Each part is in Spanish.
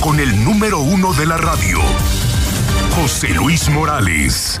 Con el número uno de la radio, José Luis Morales.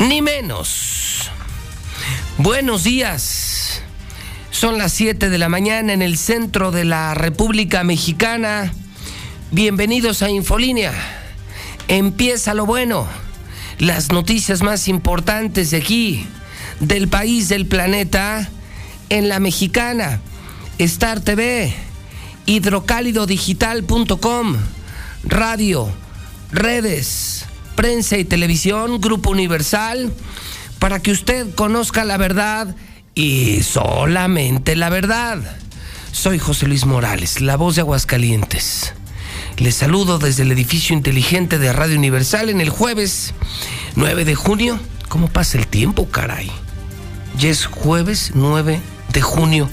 ni menos. Buenos días. Son las 7 de la mañana en el centro de la República Mexicana. Bienvenidos a Infolínea. Empieza lo bueno. Las noticias más importantes de aquí, del país, del planeta, en la mexicana. Star TV, hidrocálidodigital.com, radio, redes prensa y televisión, Grupo Universal, para que usted conozca la verdad y solamente la verdad. Soy José Luis Morales, la voz de Aguascalientes. Les saludo desde el edificio inteligente de Radio Universal en el jueves 9 de junio. ¿Cómo pasa el tiempo, caray? Ya es jueves 9 de junio,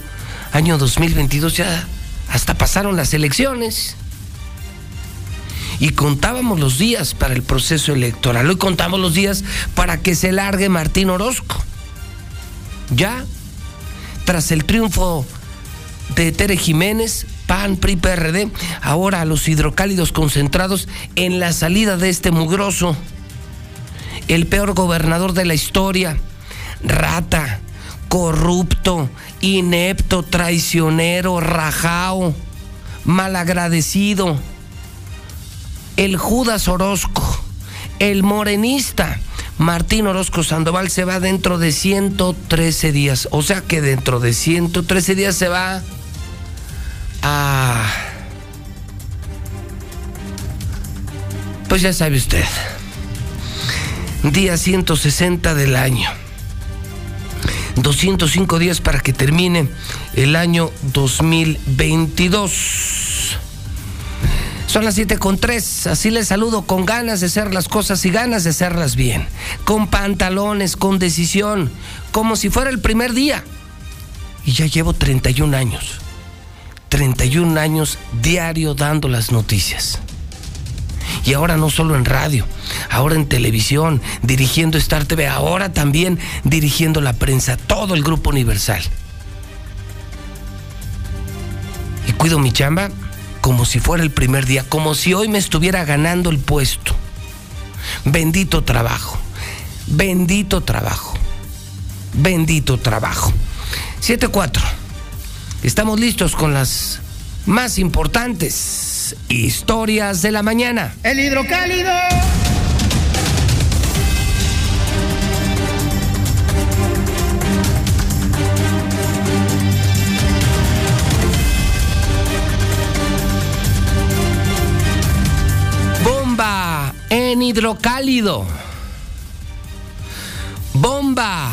año 2022, ya hasta pasaron las elecciones y contábamos los días para el proceso electoral. Hoy contamos los días para que se largue Martín Orozco. Ya, tras el triunfo de Tere Jiménez, PAN, PRI, PRD, ahora los hidrocálidos concentrados en la salida de este mugroso, el peor gobernador de la historia, rata, corrupto, inepto, traicionero, rajao, malagradecido el Judas Orozco, el morenista. Martín Orozco Sandoval se va dentro de 113 días. O sea que dentro de 113 días se va a... Pues ya sabe usted. Día 160 del año. 205 días para que termine el año 2022. Son las 7 con 3. Así les saludo con ganas de hacer las cosas y ganas de hacerlas bien. Con pantalones, con decisión, como si fuera el primer día. Y ya llevo 31 años. 31 años diario dando las noticias. Y ahora no solo en radio, ahora en televisión, dirigiendo Star TV, ahora también dirigiendo la prensa, todo el grupo universal. Y cuido mi chamba como si fuera el primer día, como si hoy me estuviera ganando el puesto. Bendito trabajo, bendito trabajo, bendito trabajo. 7-4. Estamos listos con las más importantes historias de la mañana. El hidrocálido. En hidrocálido. Bomba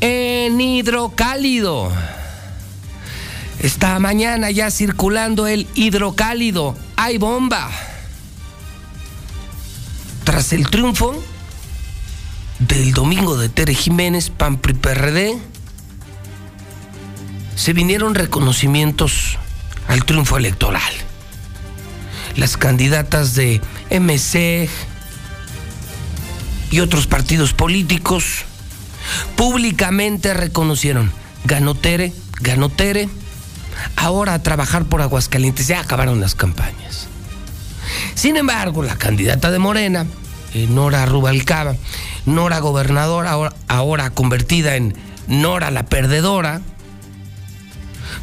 en hidrocálido. Esta mañana ya circulando el hidrocálido. Hay bomba. Tras el triunfo del domingo de Tere Jiménez, PAMPRI PRD, se vinieron reconocimientos al triunfo electoral. Las candidatas de MC y otros partidos políticos públicamente reconocieron, ganó Tere, ganó Tere, ahora a trabajar por Aguascalientes, ya acabaron las campañas. Sin embargo, la candidata de Morena, eh, Nora Rubalcaba, Nora gobernadora, ahora, ahora convertida en Nora la perdedora,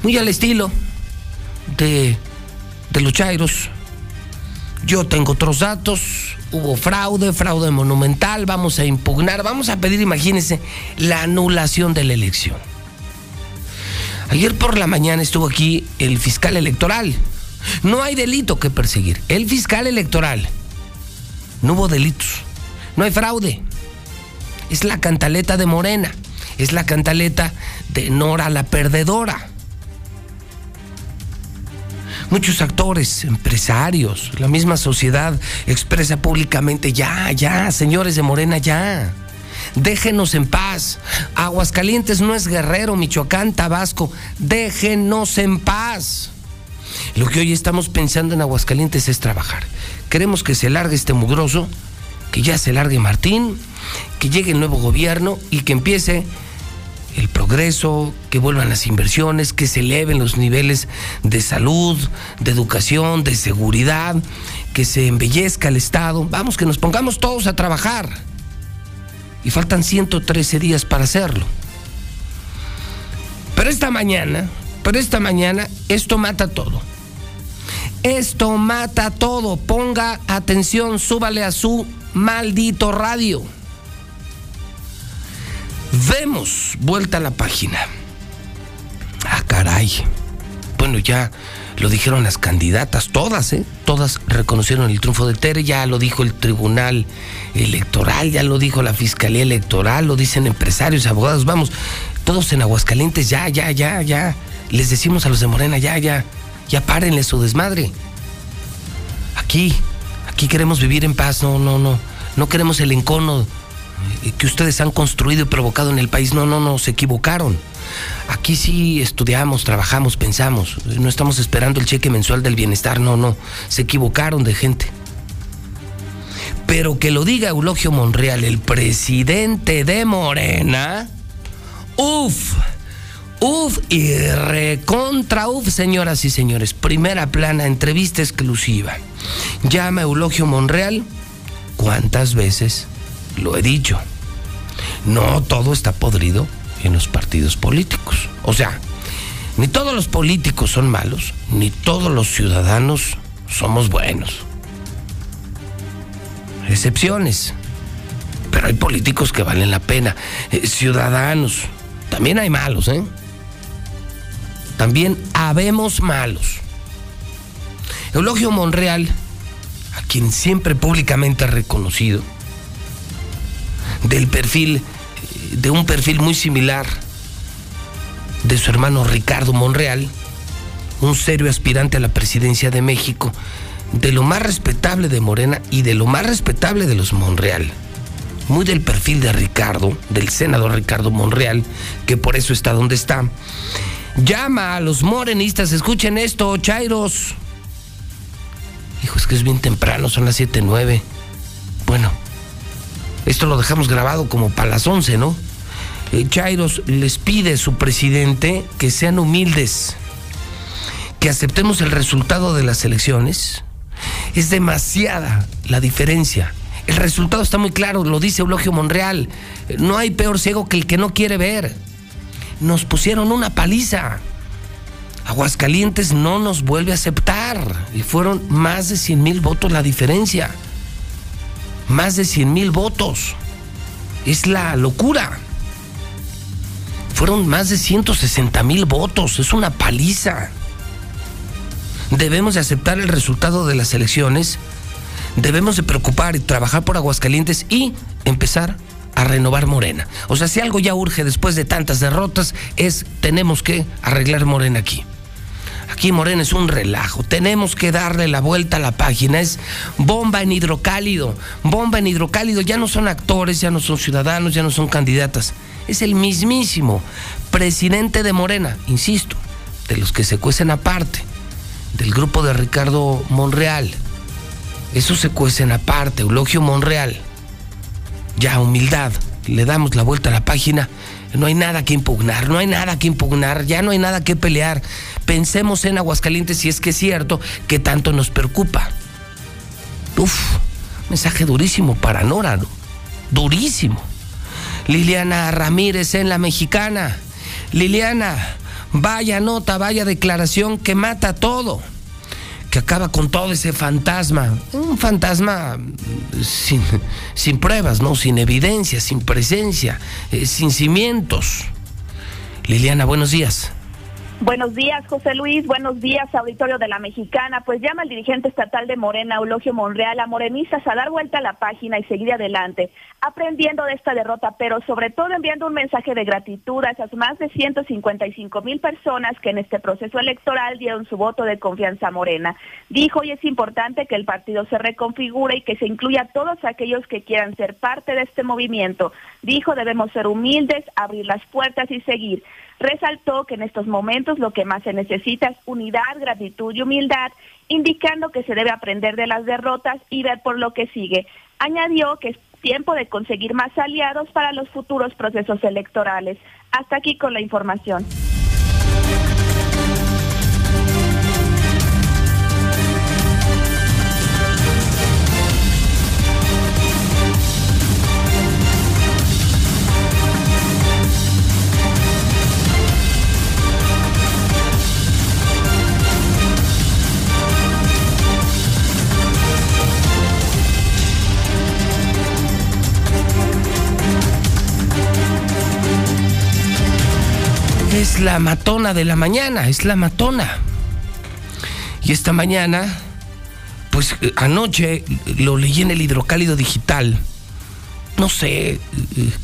muy al estilo de, de los Chairos. Yo tengo otros datos. Hubo fraude, fraude monumental. Vamos a impugnar, vamos a pedir, imagínense, la anulación de la elección. Ayer por la mañana estuvo aquí el fiscal electoral. No hay delito que perseguir. El fiscal electoral. No hubo delitos. No hay fraude. Es la cantaleta de Morena. Es la cantaleta de Nora la perdedora. Muchos actores, empresarios, la misma sociedad expresa públicamente, ya, ya, señores de Morena, ya. Déjenos en paz. Aguascalientes no es Guerrero, Michoacán, Tabasco. Déjenos en paz. Lo que hoy estamos pensando en Aguascalientes es trabajar. Queremos que se largue este mugroso, que ya se largue Martín, que llegue el nuevo gobierno y que empiece el progreso, que vuelvan las inversiones, que se eleven los niveles de salud, de educación, de seguridad, que se embellezca el Estado. Vamos, que nos pongamos todos a trabajar. Y faltan 113 días para hacerlo. Pero esta mañana, pero esta mañana, esto mata todo. Esto mata todo. Ponga atención, súbale a su maldito radio. Vemos vuelta a la página. Ah, caray. Bueno, ya lo dijeron las candidatas, todas, ¿eh? Todas reconocieron el triunfo de Tere, ya lo dijo el Tribunal Electoral, ya lo dijo la Fiscalía Electoral, lo dicen empresarios, abogados, vamos, todos en Aguascalientes, ya, ya, ya, ya. Les decimos a los de Morena, ya, ya, ya párenle su desmadre. Aquí, aquí queremos vivir en paz, no, no, no. No queremos el encono que ustedes han construido y provocado en el país. No, no, no, se equivocaron. Aquí sí estudiamos, trabajamos, pensamos. No estamos esperando el cheque mensual del bienestar. No, no. Se equivocaron de gente. Pero que lo diga Eulogio Monreal, el presidente de Morena. Uf. Uf y recontra uf, señoras y señores. Primera plana, entrevista exclusiva. Llama Eulogio Monreal. ¿Cuántas veces lo he dicho? No todo está podrido en los partidos políticos. O sea, ni todos los políticos son malos, ni todos los ciudadanos somos buenos. Excepciones. Pero hay políticos que valen la pena. Eh, ciudadanos. También hay malos, ¿eh? También habemos malos. Eulogio Monreal, a quien siempre públicamente ha reconocido, del perfil, de un perfil muy similar de su hermano Ricardo Monreal, un serio aspirante a la presidencia de México, de lo más respetable de Morena y de lo más respetable de los Monreal. Muy del perfil de Ricardo, del senador Ricardo Monreal, que por eso está donde está. Llama a los morenistas, escuchen esto, Chairos. Hijo, es que es bien temprano, son las 7.09. Bueno, esto lo dejamos grabado como para las 11, ¿no? Eh, Chairos les pide su presidente que sean humildes, que aceptemos el resultado de las elecciones. Es demasiada la diferencia. El resultado está muy claro, lo dice Eulogio Monreal. No hay peor ciego que el que no quiere ver. Nos pusieron una paliza. Aguascalientes no nos vuelve a aceptar. Y fueron más de 100 mil votos la diferencia más de 100 mil votos. Es la locura. Fueron más de 160 mil votos. Es una paliza. Debemos de aceptar el resultado de las elecciones. Debemos de preocupar y trabajar por Aguascalientes y empezar a renovar Morena. O sea, si algo ya urge después de tantas derrotas es tenemos que arreglar Morena aquí. Aquí Morena es un relajo. Tenemos que darle la vuelta a la página. Es bomba en hidrocálido. Bomba en hidrocálido. Ya no son actores, ya no son ciudadanos, ya no son candidatas. Es el mismísimo presidente de Morena, insisto, de los que se cuecen aparte, del grupo de Ricardo Monreal. Eso se cuecen aparte, Eulogio Monreal. Ya, humildad. Le damos la vuelta a la página no hay nada que impugnar, no hay nada que impugnar, ya no hay nada que pelear. Pensemos en Aguascalientes si es que es cierto que tanto nos preocupa. Uf, mensaje durísimo para Nora, ¿no? Durísimo. Liliana Ramírez en la mexicana. Liliana, Vaya nota, vaya declaración que mata todo, que acaba con todo ese fantasma. Un fantasma sin, sin pruebas, ¿no? Sin evidencia, sin presencia, eh, sin cimientos. Liliana, buenos días. Buenos días, José Luis. Buenos días, auditorio de la Mexicana. Pues llama el dirigente estatal de Morena, Eulogio Monreal, a morenistas a dar vuelta a la página y seguir adelante, aprendiendo de esta derrota, pero sobre todo enviando un mensaje de gratitud a esas más de 155 mil personas que en este proceso electoral dieron su voto de confianza a Morena. Dijo, y es importante que el partido se reconfigure y que se incluya a todos aquellos que quieran ser parte de este movimiento. Dijo, debemos ser humildes, abrir las puertas y seguir. Resaltó que en estos momentos lo que más se necesita es unidad, gratitud y humildad, indicando que se debe aprender de las derrotas y ver por lo que sigue. Añadió que es tiempo de conseguir más aliados para los futuros procesos electorales. Hasta aquí con la información. Es la matona de la mañana, es la matona. Y esta mañana, pues eh, anoche lo leí en el hidrocálido digital. No sé, eh,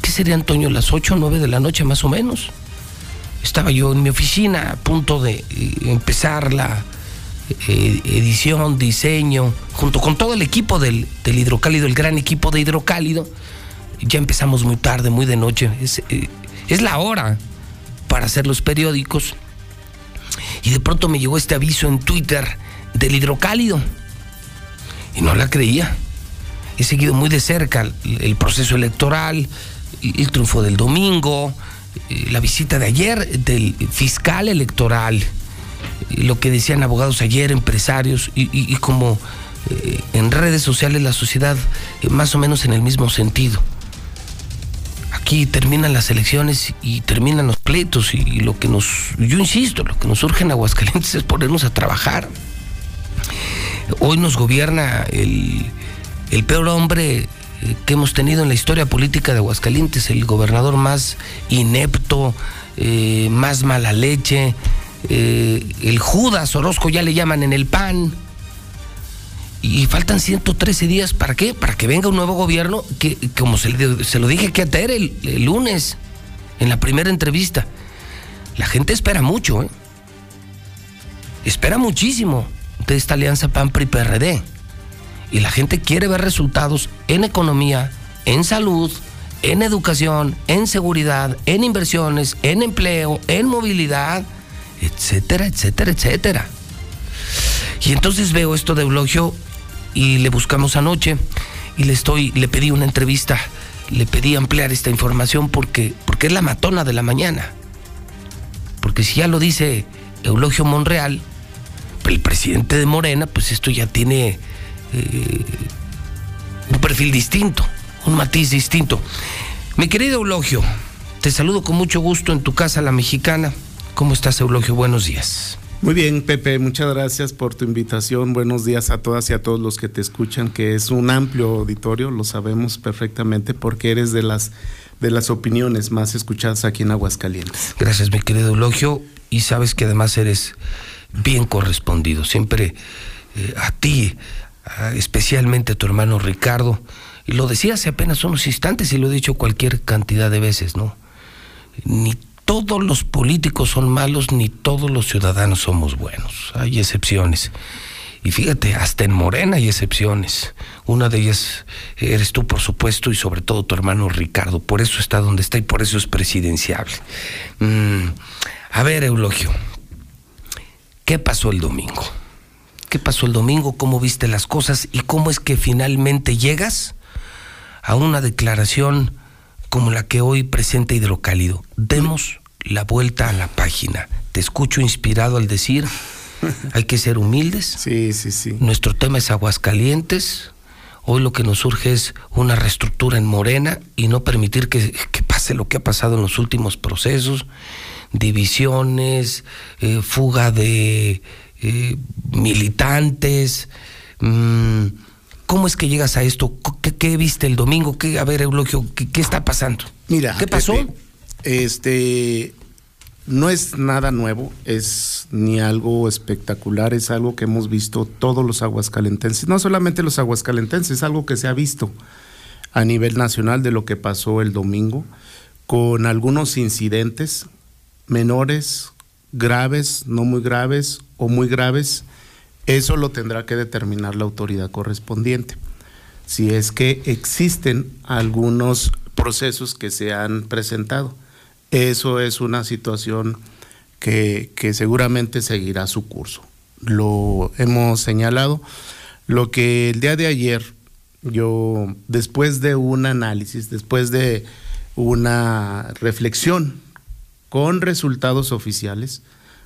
¿qué sería Antonio? Las 8 o 9 de la noche más o menos. Estaba yo en mi oficina a punto de eh, empezar la edición, diseño, junto con todo el equipo del, del, hidrocálido, el gran equipo de hidrocálido. Ya empezamos muy tarde, muy de noche. Es, es la hora para hacer los periódicos. Y de pronto me llegó este aviso en Twitter del hidrocálido. Y no la creía. He seguido muy de cerca el proceso electoral, el triunfo del domingo, eh, la visita de ayer del fiscal electoral, lo que decían abogados ayer, empresarios, y, como eh, en redes sociales la sociedad eh, más o menos en el mismo sentido aquí terminan las elecciones y terminan los pleitos y, lo que nos, yo insisto, lo que nos urge en Aguascalientes es ponernos a trabajar. Hoy nos gobierna el, peor hombre eh, que hemos tenido en la historia política de Aguascalientes, el gobernador más inepto, eh, más mala leche, eh, el Judas Orozco ya le llaman en el PAN y faltan 113 días, ¿para qué? Para que venga un nuevo gobierno que, como se, lo dije que ater el, el, lunes, en la primera entrevista, la gente espera mucho, ¿eh? Espera muchísimo de esta alianza PAN-PRI-PRD. Y la gente quiere ver resultados en economía, en salud, en educación, en seguridad, en inversiones, en empleo, en movilidad, etcétera, etcétera, etcétera. Y entonces veo esto de Eulogio y le buscamos anoche y le estoy le pedí una entrevista, le pedí ampliar esta información porque porque es la matona de la mañana. Porque si ya lo dice Eulogio Monreal, el presidente de Morena, pues esto ya tiene eh, un perfil distinto, un matiz distinto. Mi querido Eulogio, te saludo con mucho gusto en tu casa, la mexicana. ¿Cómo estás, Eulogio? Buenos días. Muy bien, Pepe, muchas gracias por tu invitación. Buenos días a todas y a todos los que te escuchan, que es un amplio auditorio, lo sabemos perfectamente porque eres de las de las opiniones más escuchadas aquí en Aguascalientes. Gracias, mi querido Eulogio, y sabes que además eres bien correspondido. Siempre eh, a ti, especialmente a tu hermano Ricardo, y lo decía hace apenas unos instantes y lo he dicho cualquier cantidad de veces, ¿no? Todos los políticos son malos ni todos los ciudadanos somos buenos. Hay excepciones. Y fíjate, hasta en Morena hay excepciones. Una de ellas eres tú, por supuesto, y sobre todo tu hermano Ricardo. Por eso está donde está y por eso es presidenciable. Mm, a ver, Eulogio, ¿qué pasó el domingo? ¿Qué pasó el domingo? ¿Cómo viste las cosas? ¿Y cómo es que finalmente llegas a una declaración como la que hoy presenta Hidrocálido? Demos la vuelta a la página. Te escucho inspirado al decir, hay que ser humildes. Sí, sí, sí. Nuestro tema es Aguascalientes. Hoy lo que nos surge es una reestructura en Morena y no permitir que, pase lo que ha pasado en los últimos procesos. divisiones, eh, fuga de eh, militantes. Mm, ¿Cómo es que llegas a esto? ¿Qué, viste el domingo? ¿Qué, a ver, Eulogio, ¿qué, está pasando? Mira, ¿qué pasó? Este no es nada nuevo, es ni algo espectacular, es algo que hemos visto todos los aguascalentenses, no solamente los aguascalentenses, es algo que se ha visto a nivel nacional de lo que pasó el domingo, con algunos incidentes menores, graves, no muy graves o muy graves, eso lo tendrá que determinar la autoridad correspondiente. Si es que existen algunos procesos que se han presentado. Eso es una situación que, seguramente seguirá su curso. Lo hemos señalado. Lo que el día de ayer, yo, después de un análisis, después de una reflexión con resultados oficiales,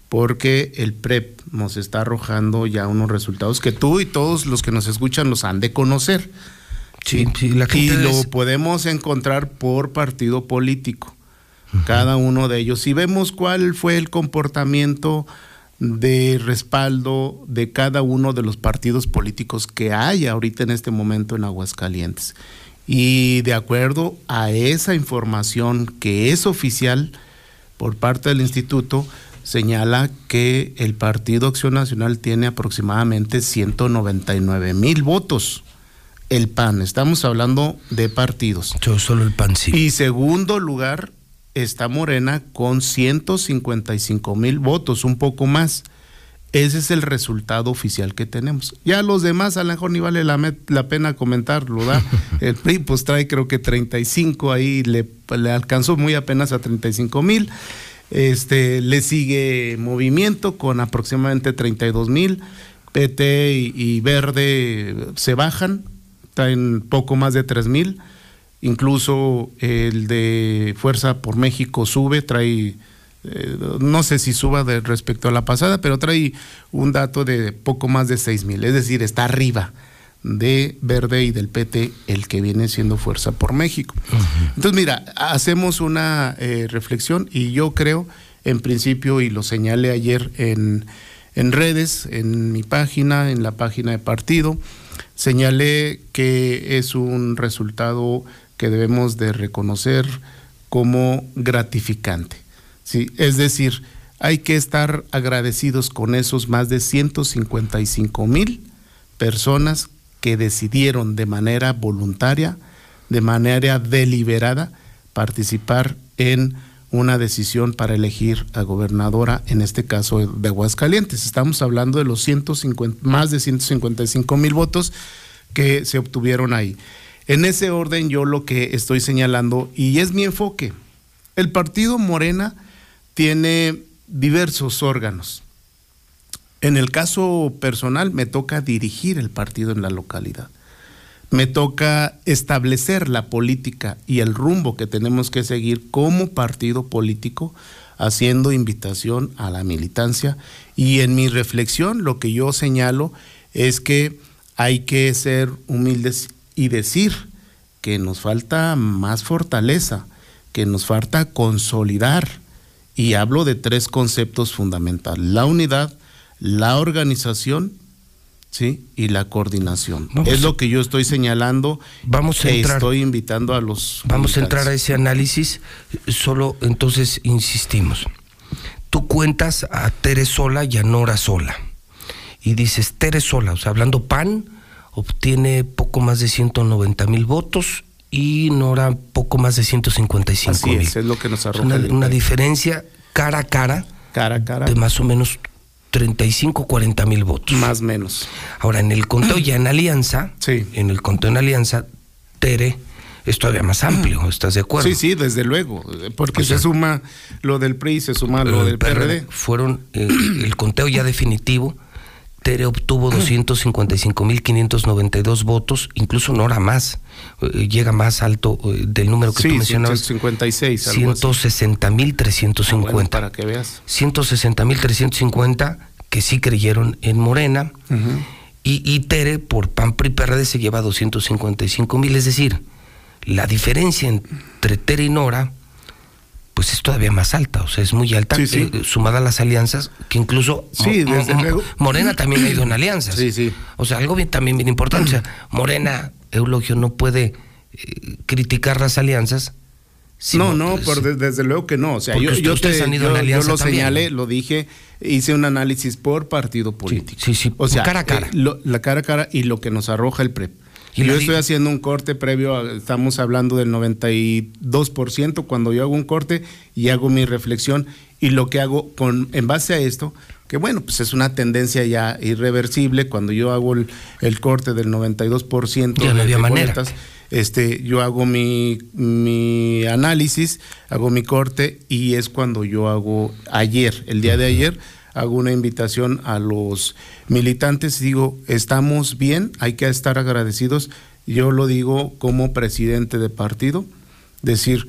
porque el PREP nos está arrojando ya unos resultados que tú y todos los que nos escuchan los han de conocer. Sí, y lo podemos encontrar por partido político cada uno de ellos. Y vemos cuál fue el comportamiento de respaldo de cada uno de los partidos políticos que hay ahorita en este momento en Aguascalientes. Y de acuerdo a esa información que es oficial por parte del instituto, señala que el Partido Acción Nacional tiene aproximadamente 199 mil votos. El PAN, estamos hablando de partidos. Yo solo el PAN sí. Y segundo lugar, está Morena con 155 mil votos, un poco más. Ese es el resultado oficial que tenemos. Ya los demás, a lo mejor ni vale la, pena comentarlo, ¿da? El PRI pues trae creo que 35, ahí le, le alcanzó muy apenas a 35 mil. Este, le sigue Movimiento con aproximadamente 32 mil. PT y, y, Verde se bajan, traen poco más de 3 mil incluso el de Fuerza por México sube, trae, eh, no sé si suba de respecto a la pasada, pero trae un dato de poco más de 6 mil, es decir, está arriba de Verde y del PT el que viene siendo Fuerza por México. Entonces, mira, hacemos una eh, reflexión y yo creo, en principio, y lo señalé ayer en, en redes, en mi página, en la página de partido, señalé que es un resultado que debemos de reconocer como gratificante. ¿sí? Es decir, hay que estar agradecidos con esos más de 155 mil personas que decidieron de manera voluntaria, de manera deliberada, participar en una decisión para elegir a gobernadora, en este caso de Aguascalientes. Estamos hablando de los 150, más de 155 mil votos que se obtuvieron ahí. En ese orden yo lo que estoy señalando, y es mi enfoque, el partido Morena tiene diversos órganos. En el caso personal me toca dirigir el partido en la localidad. Me toca establecer la política y el rumbo que tenemos que seguir como partido político, haciendo invitación a la militancia. Y en mi reflexión lo que yo señalo es que hay que ser humildes y decir que nos falta más fortaleza, que nos falta consolidar. Y hablo de tres conceptos fundamentales, la unidad, la organización ¿sí? y la coordinación. es lo que yo estoy señalando. Vamos a entrar, estoy invitando a los. Vamos a entrar a ese análisis. Solo entonces insistimos. Tú cuentas a Tere sola y a Nora sola. Y dices Tere sola, o sea, hablando pan, obtiene poco más de 190 mil votos y Nora poco más de 155 mil. Es, es lo que nos arroja. Una, una, diferencia cara a cara, cara a cara de más o menos 35, 40 mil votos. Más o menos. Ahora, en el conteo ya en alianza, sí. en el conteo en alianza, Tere es todavía más amplio, ¿estás de acuerdo? Sí, sí, desde luego, porque se suma lo del PRI, se suma lo, del PRD. Fueron eh, el conteo ya definitivo Tere obtuvo 255.592 votos, incluso Nora más, eh, llega más alto eh, del número que tú mencionabas. 156, 160.350. para que veas. 160.350 que sí creyeron en Morena. y, y, Tere, por PAN PRI PRD, se lleva 255.000. Es decir, la diferencia entre Tere y Nora pues es todavía más alta, o sea, es muy alta, Sí, sí. eh, sumada a las alianzas, que incluso Sí, Mo- desde Mo- luego. Morena también ha ido en alianzas. Sí, sí. O sea, algo bien, también bien importante. O sea, Morena, Eulogio, no puede eh, criticar las alianzas. sino, no, no, pues, por de- desde luego que no. O sea, yo, yo, te- han ido yo- en yo lo también, señalé, lo dije, hice un análisis por partido político. sí, sí, o sea, cara a cara. eh, lo- la cara a cara y lo que nos arroja el PREP. Y yo estoy haciendo un corte previo, a- estamos hablando del 92% cuando yo hago un corte y hago mi reflexión y lo que hago con en base a esto, que bueno, pues es una tendencia ya irreversible, cuando yo hago el, el corte del 92% Ya de- de boletas, este, yo hago mi, mi análisis, hago mi corte y es cuando yo hago ayer, el día de ayer, hago una invitación a los militantes y digo, estamos bien, hay que estar agradecidos. Yo lo digo como presidente de partido, decir,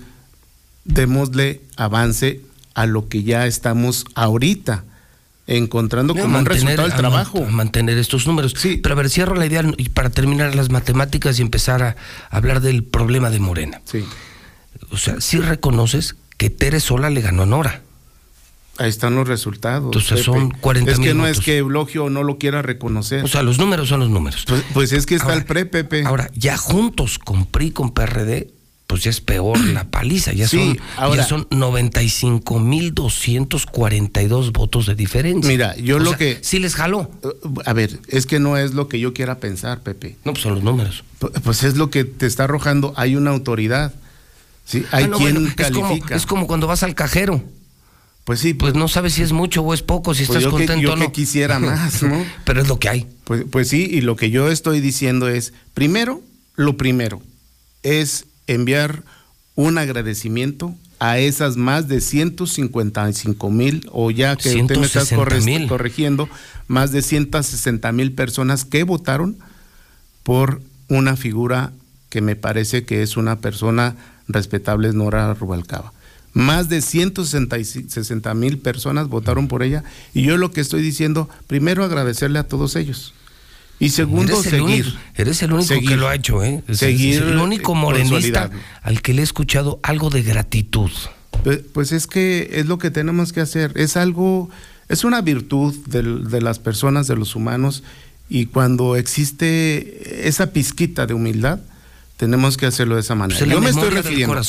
démosle avance a lo que ya estamos ahorita encontrando No, como un resultado man- trabajo. a mantener estos números. Sí. Pero a ver, cierro la idea y para terminar las matemáticas y empezar a hablar del problema de Morena. Sí. O sea, sí reconoces que Tere sola le ganó a Nora. Ahí están los resultados. Entonces son 40 Es que no es que Eulogio no lo quiera reconocer. O sea, los números son los números. pues, pues es que está Ahora- el pre, Pepe. Ahora, ya juntos con PRI, con PRD, pues ya es peor la paliza. Ya, Sí, son, ahora- ya son 95 mil 242 votos de diferencia. Mira, yo O lo sea, que- Sí les jaló. Uh, A ver, es que no es lo que yo quiera pensar, Pepe. No, pues son los números. Pu- Pues es lo que te está arrojando. Hay una autoridad. ¿sí? Hay Ah, no, quien bueno, es como- califica. Es como, cuando vas al cajero. Pues sí, Pues no sabes si es mucho o es poco, si Pues estás que- contento yo o no. que quisiera más, ¿no? Pero es lo que hay. Pues, pues sí, y lo que yo estoy diciendo es, primero, lo primero, es enviar un agradecimiento a esas más de 155 mil, o ya que usted me estás 160,000. corre- corrigiendo, más de 160 mil personas que votaron por una figura que me parece que es una persona respetable, es Nora Rubalcaba. Más de 160 mil personas votaron por ella y yo lo que estoy diciendo, primero agradecerle a todos ellos. Y segundo, eres seguir. único, eres el único Seguir. que lo ha hecho, ¿eh? Es- Seguir, es el único morenista al que le he escuchado algo de gratitud. Pues, pues es que es lo que tenemos que hacer. Es algo, es una virtud del- de, las personas, de los humanos, y cuando existe esa pizquita de humildad, tenemos que hacerlo de esa manera. Pues Yo me estoy refiriendo.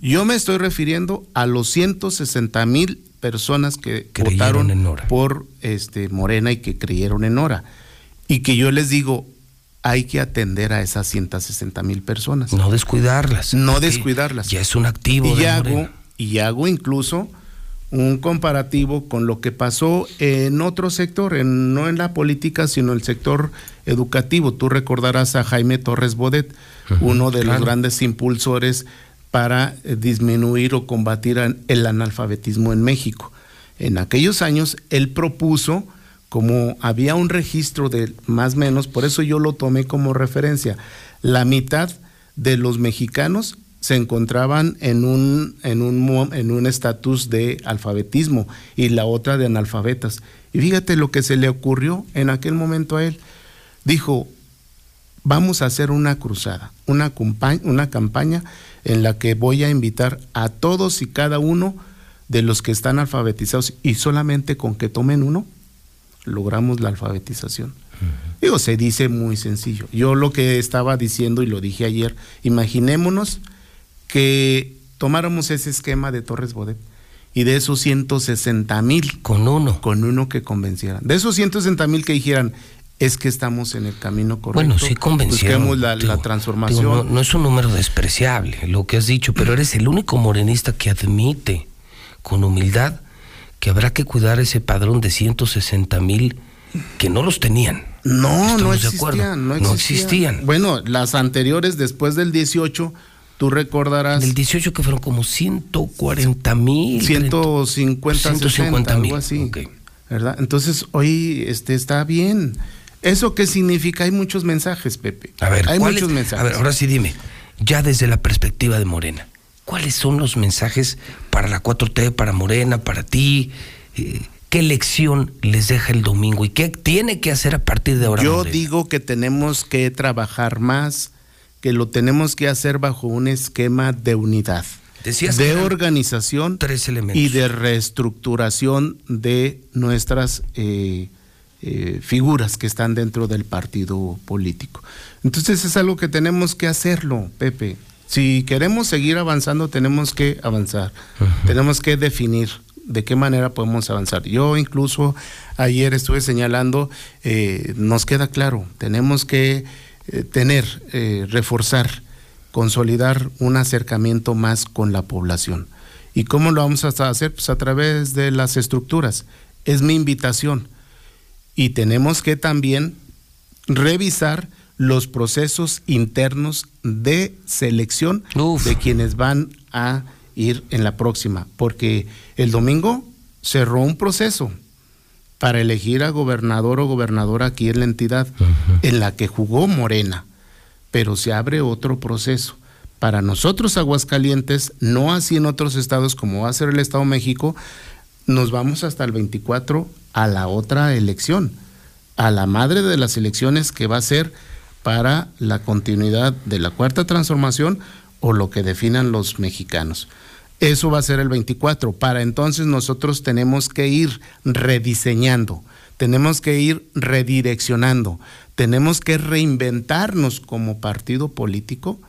Yo me estoy refiriendo a los 160 mil personas que Creyeron votaron en Nora. por este Morena y que creyeron en Nora. Y que yo les digo, hay que atender a esas 160 mil personas. No descuidarlas. No descuidarlas. Ya es un activo. Y de hago, y hago incluso un comparativo con lo que pasó en otro sector, en, no en la política, sino en el sector educativo. Tú recordarás a Jaime Torres Bodet, uno de claro. los grandes impulsores para eh, disminuir o combatir an- el analfabetismo en México. En aquellos años él propuso, como había un registro de más o menos, por eso yo lo tomé como referencia, la mitad de los mexicanos se encontraban en un en un en un estatus de alfabetismo y la otra de analfabetas. Y fíjate lo que se le ocurrió en aquel momento a él. Dijo, vamos a hacer una cruzada, una, compa- una campaña en la que voy a invitar a todos y cada uno de los que están alfabetizados y solamente con que tomen uno, logramos la alfabetización. Digo, se dice muy sencillo. Yo lo que estaba diciendo y lo dije ayer, imaginémonos que tomáramos ese esquema de Torres Bodet y de esos 160 mil Con uno. con uno que convencieran. De esos 160 mil que dijeran, es que estamos en el camino correcto. Bueno, sí convencieron. Busquemos la, digo, la transformación. digo, no, no es un número despreciable lo que has dicho, pero eres el único morenista que admite con humildad que habrá que cuidar ese padrón de 160 mil que no los tenían. No, no acuerdo. existían, no No existían. existían. Bueno, las anteriores, después del 18, tú recordarás Del 18 que fueron como 140 mil. 150, 150 60, mil. algo así. Ok. ¿Verdad? Entonces, hoy este, está bien. ¿Eso qué significa? Hay muchos mensajes, Pepe. A ver, hay ¿cuáles- muchos mensajes. A ver, ahora sí dime, ya desde la perspectiva de Morena, ¿cuáles son los mensajes para la 4T, para Morena, para ti? Eh, ¿Qué lección les deja el domingo y qué tiene que hacer a partir de ahora? Yo Morena? digo que tenemos que trabajar más, que lo tenemos que hacer bajo un esquema de unidad. de organización tres y de reestructuración de nuestras eh, eh, figuras que están dentro del partido político. Entonces es algo que tenemos que hacerlo, Pepe. Si queremos seguir avanzando, tenemos que avanzar. Tenemos que definir de qué manera podemos avanzar. Yo incluso ayer estuve señalando, eh, nos queda claro, tenemos que eh, tener, eh, reforzar, consolidar un acercamiento más con la población. ¿Y cómo lo vamos a hacer? Pues a través de las estructuras. Es mi invitación. Y tenemos que también revisar los procesos internos de selección de quienes van a ir en la próxima, porque el domingo cerró un proceso para elegir a gobernador o gobernadora aquí en la entidad, en la que jugó Morena, pero se abre otro proceso. Para nosotros, Aguascalientes, no así en otros estados como va a ser el Estado de México, nos vamos hasta el 24 a la otra elección, a la madre de las elecciones que va a ser para la continuidad de la cuarta transformación o lo que definan los mexicanos. Eso va a ser el 24. Para entonces nosotros tenemos que ir rediseñando, tenemos que ir redireccionando, tenemos que reinventarnos como partido político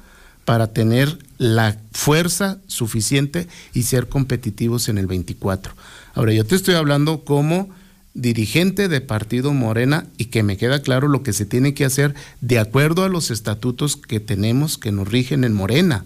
para tener la fuerza suficiente y ser competitivos en el 24. Ahora, yo te estoy hablando como dirigente de Partido Morena y que me queda claro lo que se tiene que hacer de acuerdo a los estatutos que tenemos que nos rigen en Morena.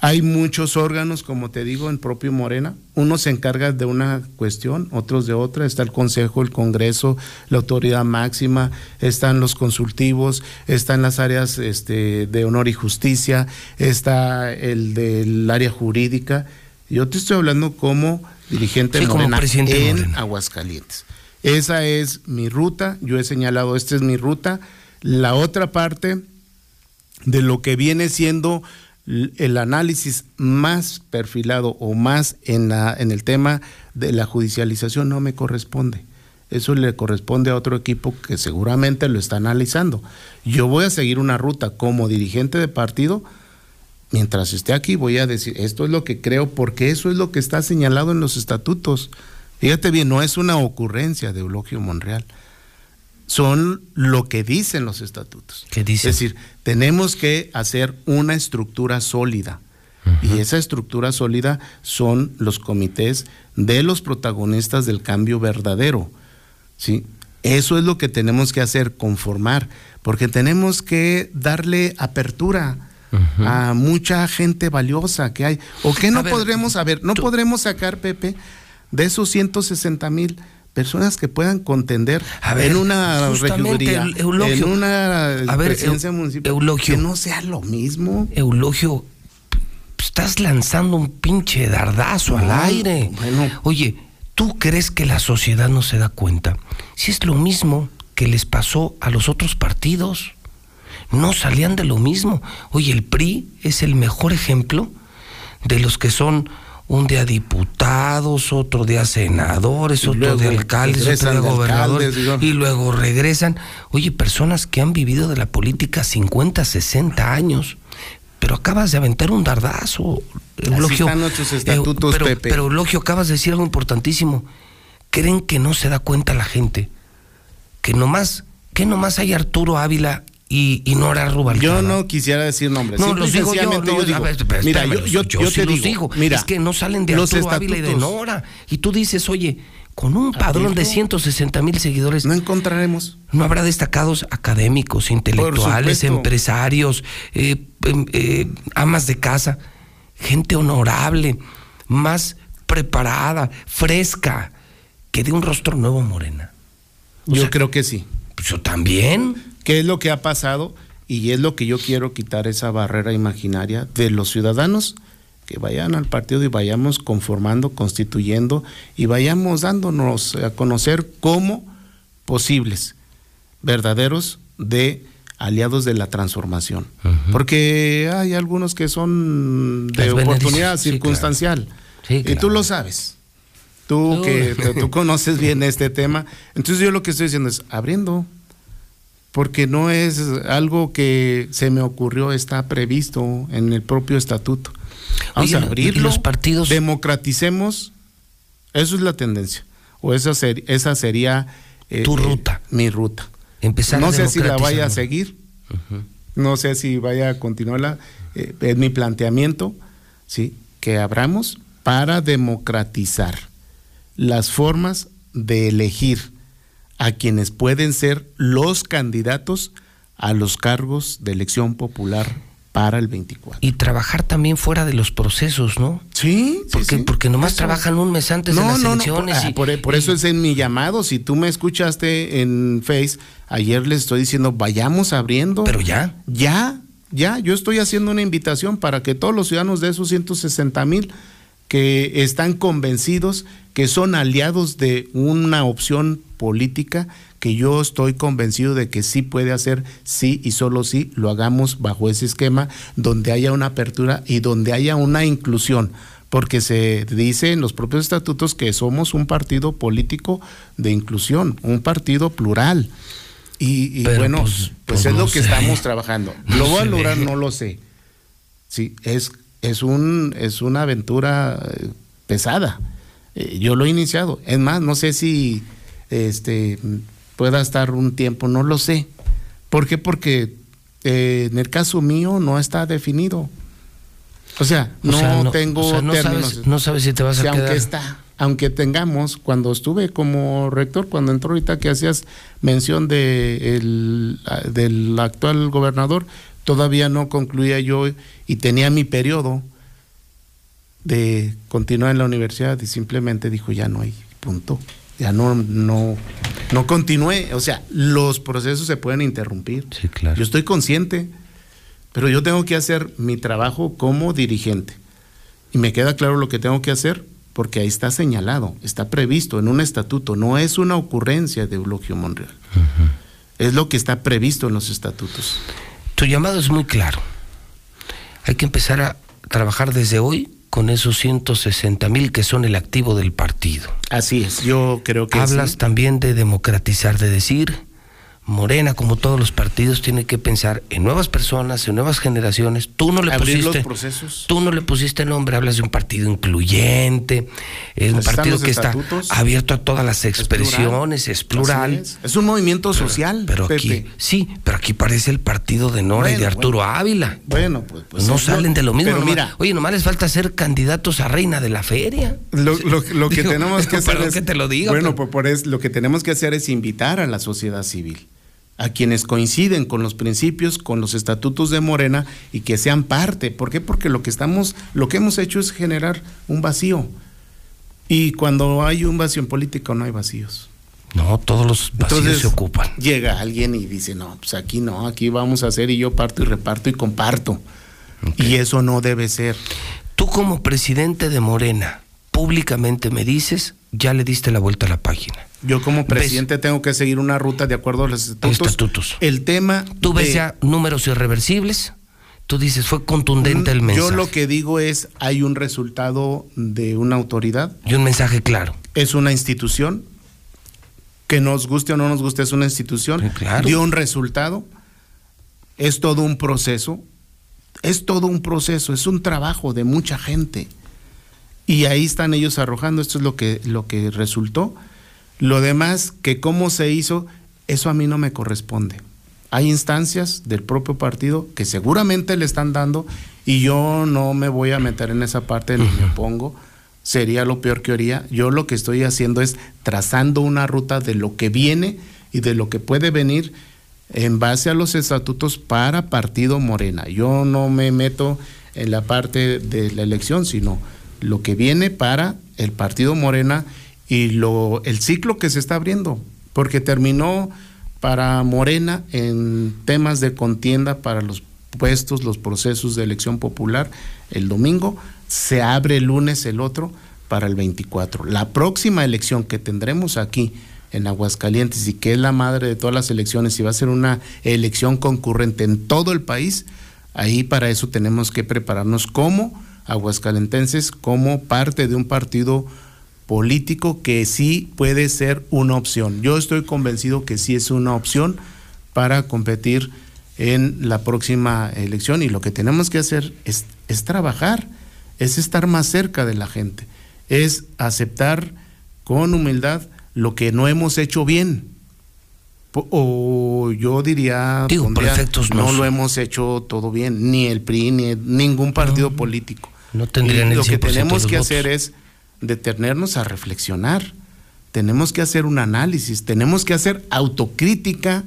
Hay muchos órganos, como te digo, en propio Morena. Uno se encarga de una cuestión, otros de otra. Está el Consejo, el Congreso, la autoridad máxima, están los consultivos, están las áreas este, de honor y justicia, está el del área jurídica. Yo te estoy hablando como dirigente de Morena en Aguascalientes. Esa es mi ruta. Yo he señalado, esta es mi ruta. La otra parte de lo que viene siendo el análisis más perfilado o más en, la, en el tema de la judicialización no me corresponde. Eso le corresponde a otro equipo que seguramente lo está analizando. Yo voy a seguir una ruta como dirigente de partido. Mientras esté aquí voy a decir, esto es lo que creo porque eso es lo que está señalado en los estatutos. Fíjate bien, no es una ocurrencia de Eulogio Monreal son lo que dicen los estatutos. Es decir, tenemos que hacer una estructura sólida. Y esa estructura sólida son los comités de los protagonistas del cambio verdadero. ¿sí? Eso es lo que tenemos que hacer, conformar, porque tenemos que darle apertura a mucha gente valiosa que hay. ¿O qué no podremos, a ver, no podremos sacar, Pepe, de esos 160 mil personas que puedan contender en una regiduría, en una a presidencia municipal, que no sea lo mismo. Eulogio, estás lanzando un pinche dardazo al aire. Oye, ¿tú crees que la sociedad no se da cuenta? Si es lo mismo que les pasó a los otros partidos, no salían de lo mismo. Oye, el PRI es el mejor ejemplo de los que son un día diputados, otro día senadores, otro día alcaldes, otro día gobernadores, y luego regresan. Oye, personas que han vivido de la política 50, 60 años, pero acabas de aventar un dardazo. Eulogio, están eh, pero, Pepe. pero Eulogio, acabas de decir algo importantísimo. ¿Creen que no se da cuenta la gente? Que nomás, que nomás hay Arturo Ávila y, y Nora Rubalcaba. Yo no quisiera decir nombres. No, los digo yo. mira, yo, te digo, mira, es que no salen de Arturo Ávila y de Nora. Y tú dices, oye, con un padrón de 160 mil seguidores. No encontraremos. No habrá destacados académicos, intelectuales, empresarios, eh, em, eh, amas de casa, gente honorable, más preparada, fresca, que de un rostro nuevo morena. yo creo que sí. Pues yo también. ¿Qué es lo que ha pasado? Y es lo que yo quiero quitar esa barrera imaginaria de los ciudadanos que vayan al partido y vayamos conformando, constituyendo y vayamos dándonos a conocer como posibles, verdaderos de aliados de la transformación. Porque hay algunos que son de oportunidad circunstancial. Y tú lo sabes. Tú que tú conoces bien este tema. Entonces yo lo que estoy diciendo es abriendo porque no es algo que se me ocurrió, está previsto en el propio estatuto. Vamos a abrirlo. Los partidos. Democraticemos. Eso es la tendencia. O esa, esa sería. Eh, tu ruta. mi ruta. Empezar no sé si la vaya a seguir. No sé si vaya a continuarla. es mi planteamiento. ¿sí? Que abramos para democratizar las formas de elegir a quienes pueden ser los candidatos a los cargos de elección popular para el 24. Y trabajar también fuera de los procesos, ¿no? Sí, porque, Porque nomás trabajan un mes antes de las elecciones. Ah, por, eso es en mi llamado. Si tú me escuchaste en Face, ayer les estoy diciendo, vayamos abriendo. Pero ya. Ya, ya. Yo estoy haciendo una invitación para que todos los ciudadanos de esos 160 mil que están convencidos que son aliados de una opción política que yo estoy convencido de que sí puede hacer, sí y solo sí, lo hagamos bajo ese esquema donde haya una apertura y donde haya una inclusión, porque se dice en los propios estatutos que somos un partido político de inclusión, un partido plural. Y, bueno, pues, pues, pues es lo que estamos trabajando. ¿Lo voy a lograr? No lo sé. Sí, es, es, un, es una aventura eh, pesada. Eh, yo lo he iniciado. Es más, no sé si este, pueda estar un tiempo, no lo sé. ¿Por qué? Porque eh, en el caso mío no está definido. O sea, no, tengo no Sabes, no sabes si te vas a quedar. Aunque está, aunque tengamos, cuando estuve como rector, cuando entró ahorita que hacías mención de el, del actual gobernador, todavía no concluía yo y tenía mi periodo de continuar en la universidad y simplemente dijo ya no hay punto ya no, no, no continúe. O sea, los procesos se pueden interrumpir. Sí, claro. Yo estoy consciente, pero yo tengo que hacer mi trabajo como dirigente. Y me queda claro lo que tengo que hacer, porque ahí está señalado, está previsto en un estatuto, no es una ocurrencia de Eulogio Monreal. Es lo que está previsto en los estatutos. Tu llamado es muy claro. Hay que empezar a trabajar desde hoy con esos 160 mil que son el activo del partido. Así es, yo creo que... Hablas también de democratizar, de decir, Morena, como todos los partidos, tiene que pensar en nuevas personas, en nuevas generaciones. Tú no le pusiste, procesos. Tú no le pusiste nombre, hablas de un partido incluyente, es un partido que está abierto a todas las expresiones, es plural. Es. un movimiento social. Pero, aquí, sí, pero aquí parece el partido de Nora y de Arturo Ávila. Bueno, pues, pues no salen de lo mismo. mira, oye, nomás les falta ser candidatos a reina de la feria. Lo, que tenemos que hacer es, que te lo diga. Bueno, pues por es, lo que tenemos que hacer es invitar a la sociedad civil a quienes coinciden con los principios, con los estatutos de Morena y que sean parte. ¿Por qué? Porque lo que estamos, lo que hemos hecho es generar un vacío. Y cuando hay un vacío en política no hay vacíos. No, todos los vacíos se ocupan. Llega alguien y dice, no, pues aquí no, aquí vamos a hacer y yo parto y reparto y comparto. Y eso no debe ser. Tú como presidente de Morena, públicamente me dices, ya le diste la vuelta a la página. Yo como presidente tengo que seguir una ruta de acuerdo a los estatutos. El tema... Tú ves ya números irreversibles, tú dices, fue contundente el mensaje. Yo lo que digo es, hay un resultado de una autoridad. Y un mensaje claro. Es una institución, que nos guste o no nos guste, es una institución. Dio un resultado, es todo un proceso, es todo un proceso, es un trabajo de mucha gente. Y ahí están ellos arrojando, esto es lo que, lo que resultó. Lo demás, que cómo se hizo, eso a mí no me corresponde. Hay instancias del propio partido que seguramente le están dando y yo no me voy a meter en esa parte ni me opongo. Sería lo peor que haría. Yo lo que estoy haciendo es trazando una ruta de lo que viene y de lo que puede venir en base a los estatutos para Partido Morena. Yo no me meto en la parte de la elección, sino lo que viene para el Partido Morena y lo, el ciclo que se está abriendo, porque terminó para Morena en temas de contienda para los puestos, los procesos de elección popular el domingo, se abre el lunes el otro para el 24. La próxima elección que tendremos aquí en Aguascalientes y que es la madre de todas las elecciones y va a ser una elección concurrente en todo el país, ahí para eso tenemos que prepararnos como aguascalentenses, como parte de un partido político que sí puede ser una opción. Yo estoy convencido que sí es una opción para competir en la próxima elección y lo que tenemos que hacer es, trabajar es estar más cerca de la gente, es aceptar con humildad lo que no hemos hecho bien. O yo diría, Digo, no lo hemos hecho todo bien, ni el PRI, ni ningún partido político. No tendrían Y el Lo que 100% de tenemos que votos. hacer es detenernos a reflexionar. Tenemos que hacer un análisis, tenemos que hacer autocrítica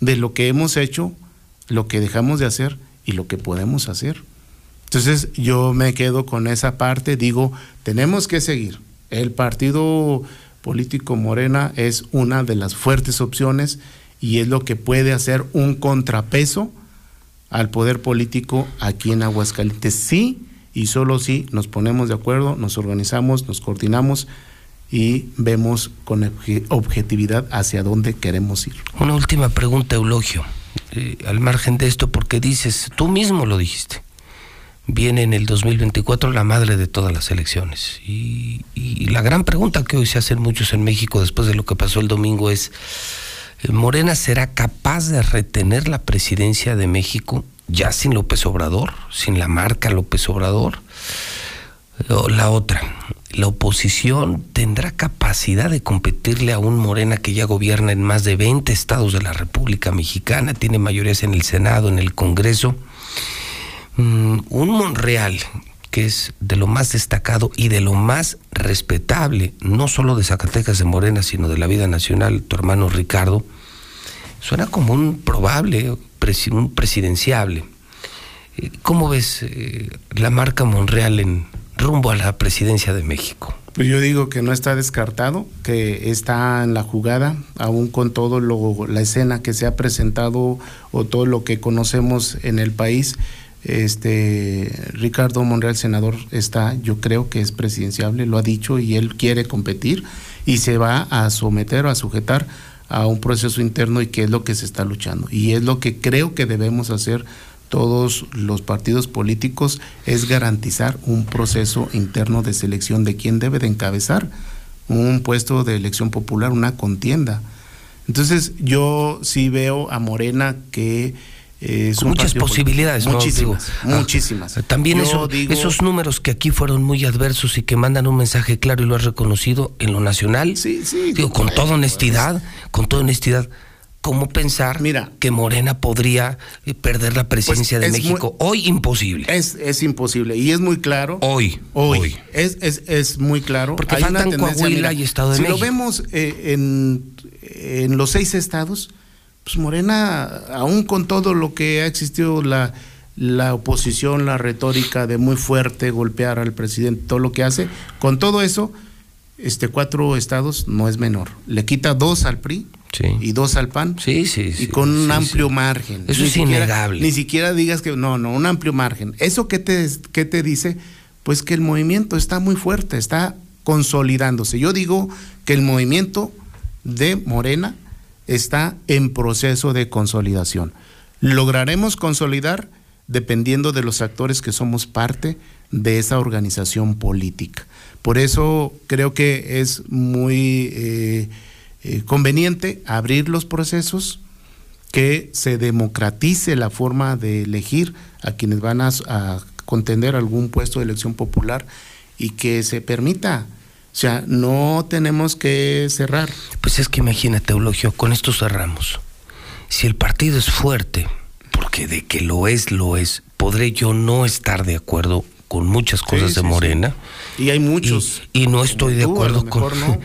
de lo que hemos hecho, lo que dejamos de hacer y lo que podemos hacer. Entonces yo me quedo con esa parte, digo, tenemos que seguir. El partido político Morena es una de las fuertes opciones y es lo que puede hacer un contrapeso al poder político aquí en Aguascalientes. Sí y solo si nos ponemos de acuerdo, nos organizamos, nos coordinamos y vemos con obje- objetividad hacia dónde queremos ir. Una última pregunta, Eulogio, eh, al margen de esto, porque dices, tú mismo lo dijiste, viene en el 2024 la madre de todas las elecciones. Y, y la gran pregunta que hoy se hacen muchos en México después de lo que pasó el domingo es, eh, ¿Morena será capaz de retener la presidencia de México ya sin López Obrador, sin la marca López Obrador? La otra, la oposición tendrá capacidad de competirle a un Morena que ya gobierna en más de 20 estados de la República Mexicana, tiene mayorías en el Senado, en el Congreso. Mm, un Monreal que es de lo más destacado y de lo más respetable, no solo de Zacatecas de Morena, sino de la vida nacional, tu hermano Ricardo, suena como un probable, un presidenciable. Eh, ¿Cómo ves eh, la marca Monreal en rumbo a la presidencia de México? Pues yo digo que no está descartado, que está en la jugada, aún con todo lo, la escena que se ha presentado o todo lo que conocemos en el país. Este Ricardo Monreal, senador, está, yo creo que es presidenciable, lo ha dicho y él quiere competir y se va a someter o a sujetar a un proceso interno y que es lo que se está luchando. Y es lo que creo que debemos hacer todos los partidos políticos es garantizar un proceso interno de selección de quién debe de encabezar un puesto de elección popular, una contienda. Entonces yo sí veo a Morena que es muchas político. posibilidades, ¿no? Muchísimas, ah, muchísimas. También eso- digo- esos números que aquí fueron muy adversos y que mandan un mensaje claro y lo has reconocido en lo nacional. Sí, sí. Digo, con toda honestidad, con toda honestidad, ¿cómo pensar Mira. que Morena podría eh, perder la presidencia de es muy- México? Hoy imposible. Es, es imposible y es muy claro. Hoy, Hoy. hoy. Es, es, es muy claro. Porque Hay faltan Coahuila y Estado de si México. lo vemos eh, en, en los seis estados, pues Morena, aún con todo lo que ha existido la, la oposición, la retórica de muy fuerte golpear al presidente, todo lo que hace, con todo eso, este cuatro estados no es menor. Le quita dos al PRI Sí. y dos al PAN Sí, sí, sí, y con un sí, amplio margen. Eso Ni es siquiera- innegable. Ni siquiera digas que no, no, un amplio margen. ¿Eso qué te, qué te dice? Pues que el movimiento está muy fuerte, está consolidándose. Yo digo que el movimiento de Morena está en proceso de consolidación. Lograremos consolidar dependiendo de los actores que somos parte de esa organización política. Por eso creo que es muy eh, eh, conveniente abrir los procesos, que se democratice la forma de elegir a quienes van a, a contender algún puesto de elección popular y que se permita. O sea, no tenemos que cerrar. Pues es que imagínate, Eulogio, con esto cerramos. Si el partido es fuerte, porque de que lo es, lo es, podré yo no estar de acuerdo con muchas cosas Sí, de sí, Morena. Y hay muchos. Y, y no estoy de acuerdo con. no.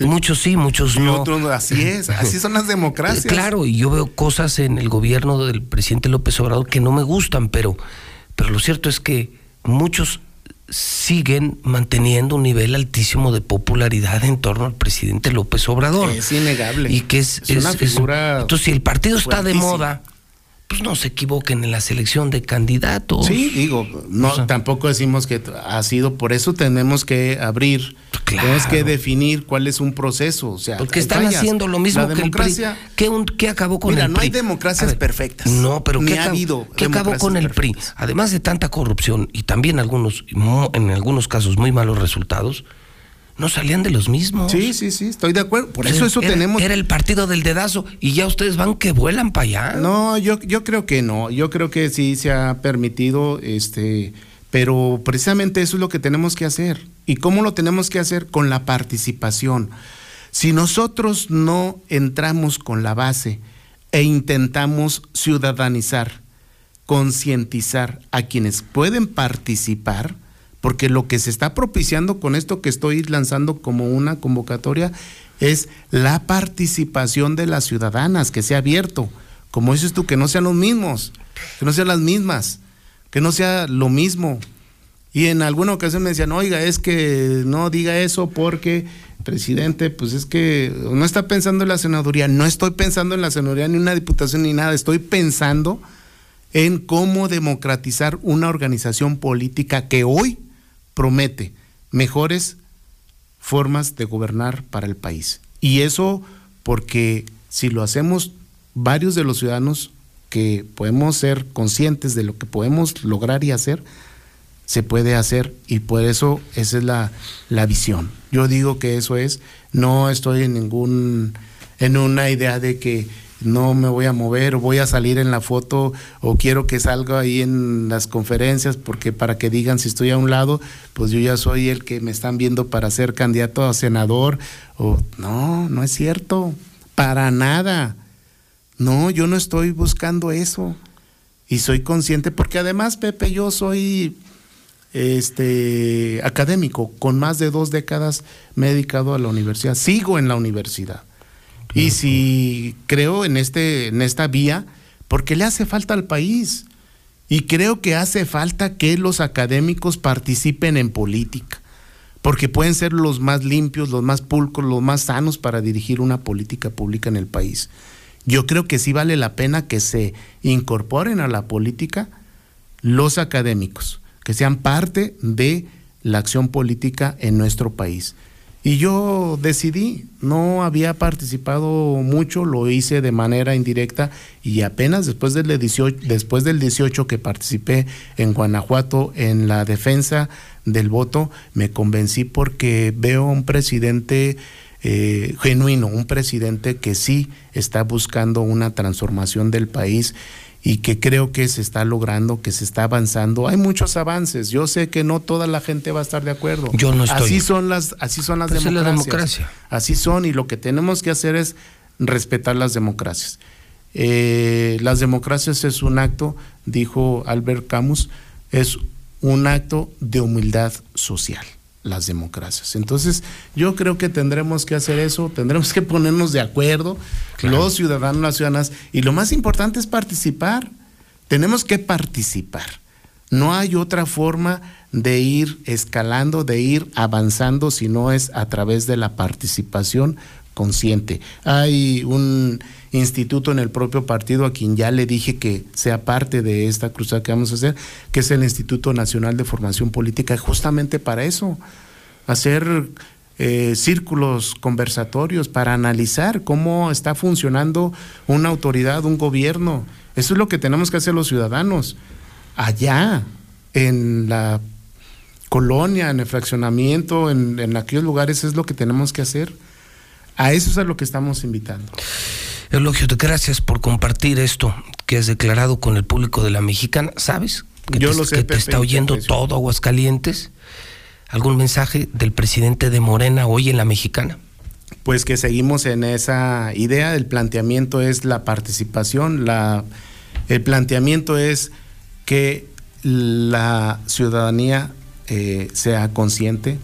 Muchos sí, muchos Y no. otros, así es, así son las democracias. Claro, y yo veo cosas en el gobierno del presidente López Obrador que no me gustan, pero, pero lo cierto es que muchos siguen manteniendo un nivel altísimo de popularidad en torno al presidente López Obrador. Es innegable. Y que es, Es una figura entonces, si el partido está de moda, pues no se equivoquen en la selección de candidatos. Sí, digo, no, O sea- tampoco decimos que ha sido, por eso tenemos que abrir, Claro. tenemos que definir cuál es un proceso, o sea, Porque están fallas. haciendo lo mismo La que el PRI. democracia, ¿Qué, un- qué acabó con Mira, el no hay PRI? democracias ver, perfectas. No, pero ¿qué, ha habido ¿qué acabó con el PRI? Además de tanta corrupción y también algunos, mo- en algunos casos muy malos resultados, no salían de los mismos. Sí, sí, sí, estoy de acuerdo. Por eso eso era- tenemos. Era el partido del dedazo y ya ustedes van que vuelan para allá. No, yo, yo creo que no. Yo creo que sí se ha permitido este Pero precisamente eso es lo que tenemos que hacer. ¿Y cómo lo tenemos que hacer? Con la participación. Si nosotros no entramos con la base e intentamos ciudadanizar, concientizar a quienes pueden participar, porque lo que se está propiciando con esto que estoy lanzando como una convocatoria es la participación de las ciudadanas, que sea abierto. Como dices tú, que no sean los mismos, que no sean las mismas, que no sea lo mismo. Y en alguna ocasión me decían, oiga, es que no diga eso porque, presidente, pues es que no está pensando en la senaduría. No estoy pensando en la senaduría ni una diputación ni nada. Estoy pensando en cómo democratizar una organización política que hoy promete mejores formas de gobernar para el país. Y eso porque si lo hacemos varios de los ciudadanos que podemos ser conscientes de lo que podemos lograr y hacer, se puede hacer y por eso esa es la, la visión. Yo digo que eso es, no estoy en ningún, en una idea de que no me voy a mover o voy a salir en la foto o quiero que salga ahí en las conferencias porque para que digan si estoy a un lado, pues yo ya soy el que me están viendo para ser candidato a senador o no, no es cierto, para nada. No, yo no estoy buscando eso. Y soy consciente porque además Pepe yo soy este académico, con más de dos décadas me he dedicado a la universidad, sigo en la universidad. Y si creo en, este, en esta vía, porque le hace falta al país. Y creo que hace falta que los académicos participen en política, porque pueden ser los más limpios, los más pulcros, los más sanos para dirigir una política pública en el país. Yo creo que sí vale la pena que se incorporen a la política los académicos, que sean parte de la acción política en nuestro país. Y yo decidí, no había participado mucho, lo hice de manera indirecta y apenas después del 18, después del 18 que participé en Guanajuato en la defensa del voto, me convencí porque veo un presidente eh, genuino, un presidente que sí está buscando una transformación del país y que creo que se está logrando, que se está avanzando. Hay muchos avances. Yo sé que no toda la gente va a estar de acuerdo. Yo no estoy. Así son las, así son las democracias. la democracia. Así son y lo que tenemos que hacer es respetar las democracias. Eh, las democracias es un acto, dijo Albert Camus, es un acto de humildad social las democracias. Entonces, yo creo que tendremos que hacer eso, tendremos que ponernos de acuerdo, los ciudadanos, las ciudadanas, y lo más importante es participar. Tenemos que participar. No hay otra forma de ir escalando, de ir avanzando, si no es a través de la participación consciente. Hay un instituto en el propio partido a quien ya le dije que sea parte de esta cruzada que vamos a hacer, que es el Instituto Nacional de Formación Política, justamente para eso, hacer eh, círculos conversatorios para analizar cómo está funcionando una autoridad, un gobierno. Eso es lo que tenemos que hacer los ciudadanos. Allá, en la colonia, en el fraccionamiento, en, en aquellos lugares, es lo que tenemos que hacer a eso es a lo que estamos invitando. Elogio, gracias por compartir esto que has declarado con el público de la mexicana. ¿Sabes? Que Yo te, lo sé, que te está oyendo todo Aguascalientes. ¿Algún mensaje del presidente de Morena hoy en la mexicana? Pues que seguimos en esa idea. El planteamiento es la participación. La, el planteamiento es que la ciudadanía eh, sea consciente,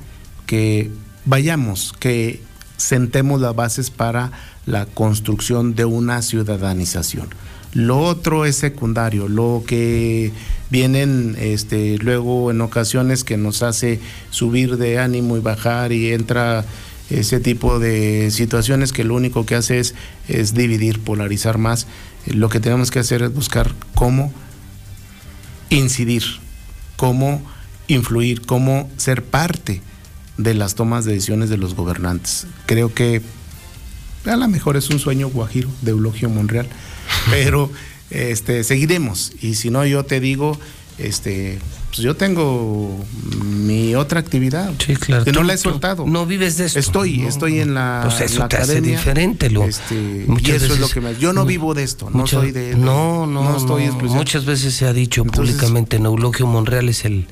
que vayamos, que sentemos las bases para la construcción de una ciudadanización. Lo otro es secundario, lo que vienen este, luego en ocasiones que nos hace subir de ánimo y bajar y entra ese tipo de situaciones que lo único que hace es, es dividir, polarizar más. Eh, Lo que tenemos que hacer es buscar cómo incidir, cómo influir, cómo ser parte de las tomas de decisiones de los gobernantes. Creo que a lo mejor es un sueño guajiro de Eulogio Monreal, pero este, seguiremos. Y si no, yo te digo, este, pues yo tengo mi otra actividad. Sí, claro. Que no la he soltado. No vives de esto. Estoy, estoy en la. Pues eso la te hace academia. diferente, lo. Este, y eso es lo veces- que me. Yo no vivo de esto, no muchas- soy de. No, no, no estoy no. Muchas veces se ha dicho Entonces- públicamente, Neulogio Monreal es el,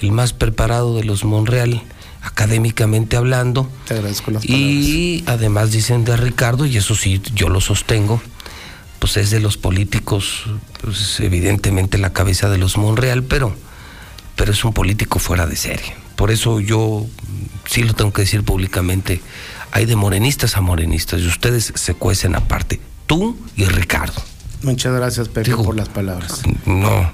el más preparado de los Monreal, académicamente hablando. Te agradezco las palabras. Y además dicen de Ricardo, y eso sí, yo lo sostengo, pues es de los políticos, pues evidentemente la cabeza de los Monreal, pero, pero es un político fuera de serie. Por eso yo sí lo tengo que decir públicamente, hay de morenistas a morenistas y ustedes se cuecen aparte, tú y Ricardo. Muchas gracias, Pepe, Digo, por las palabras. No,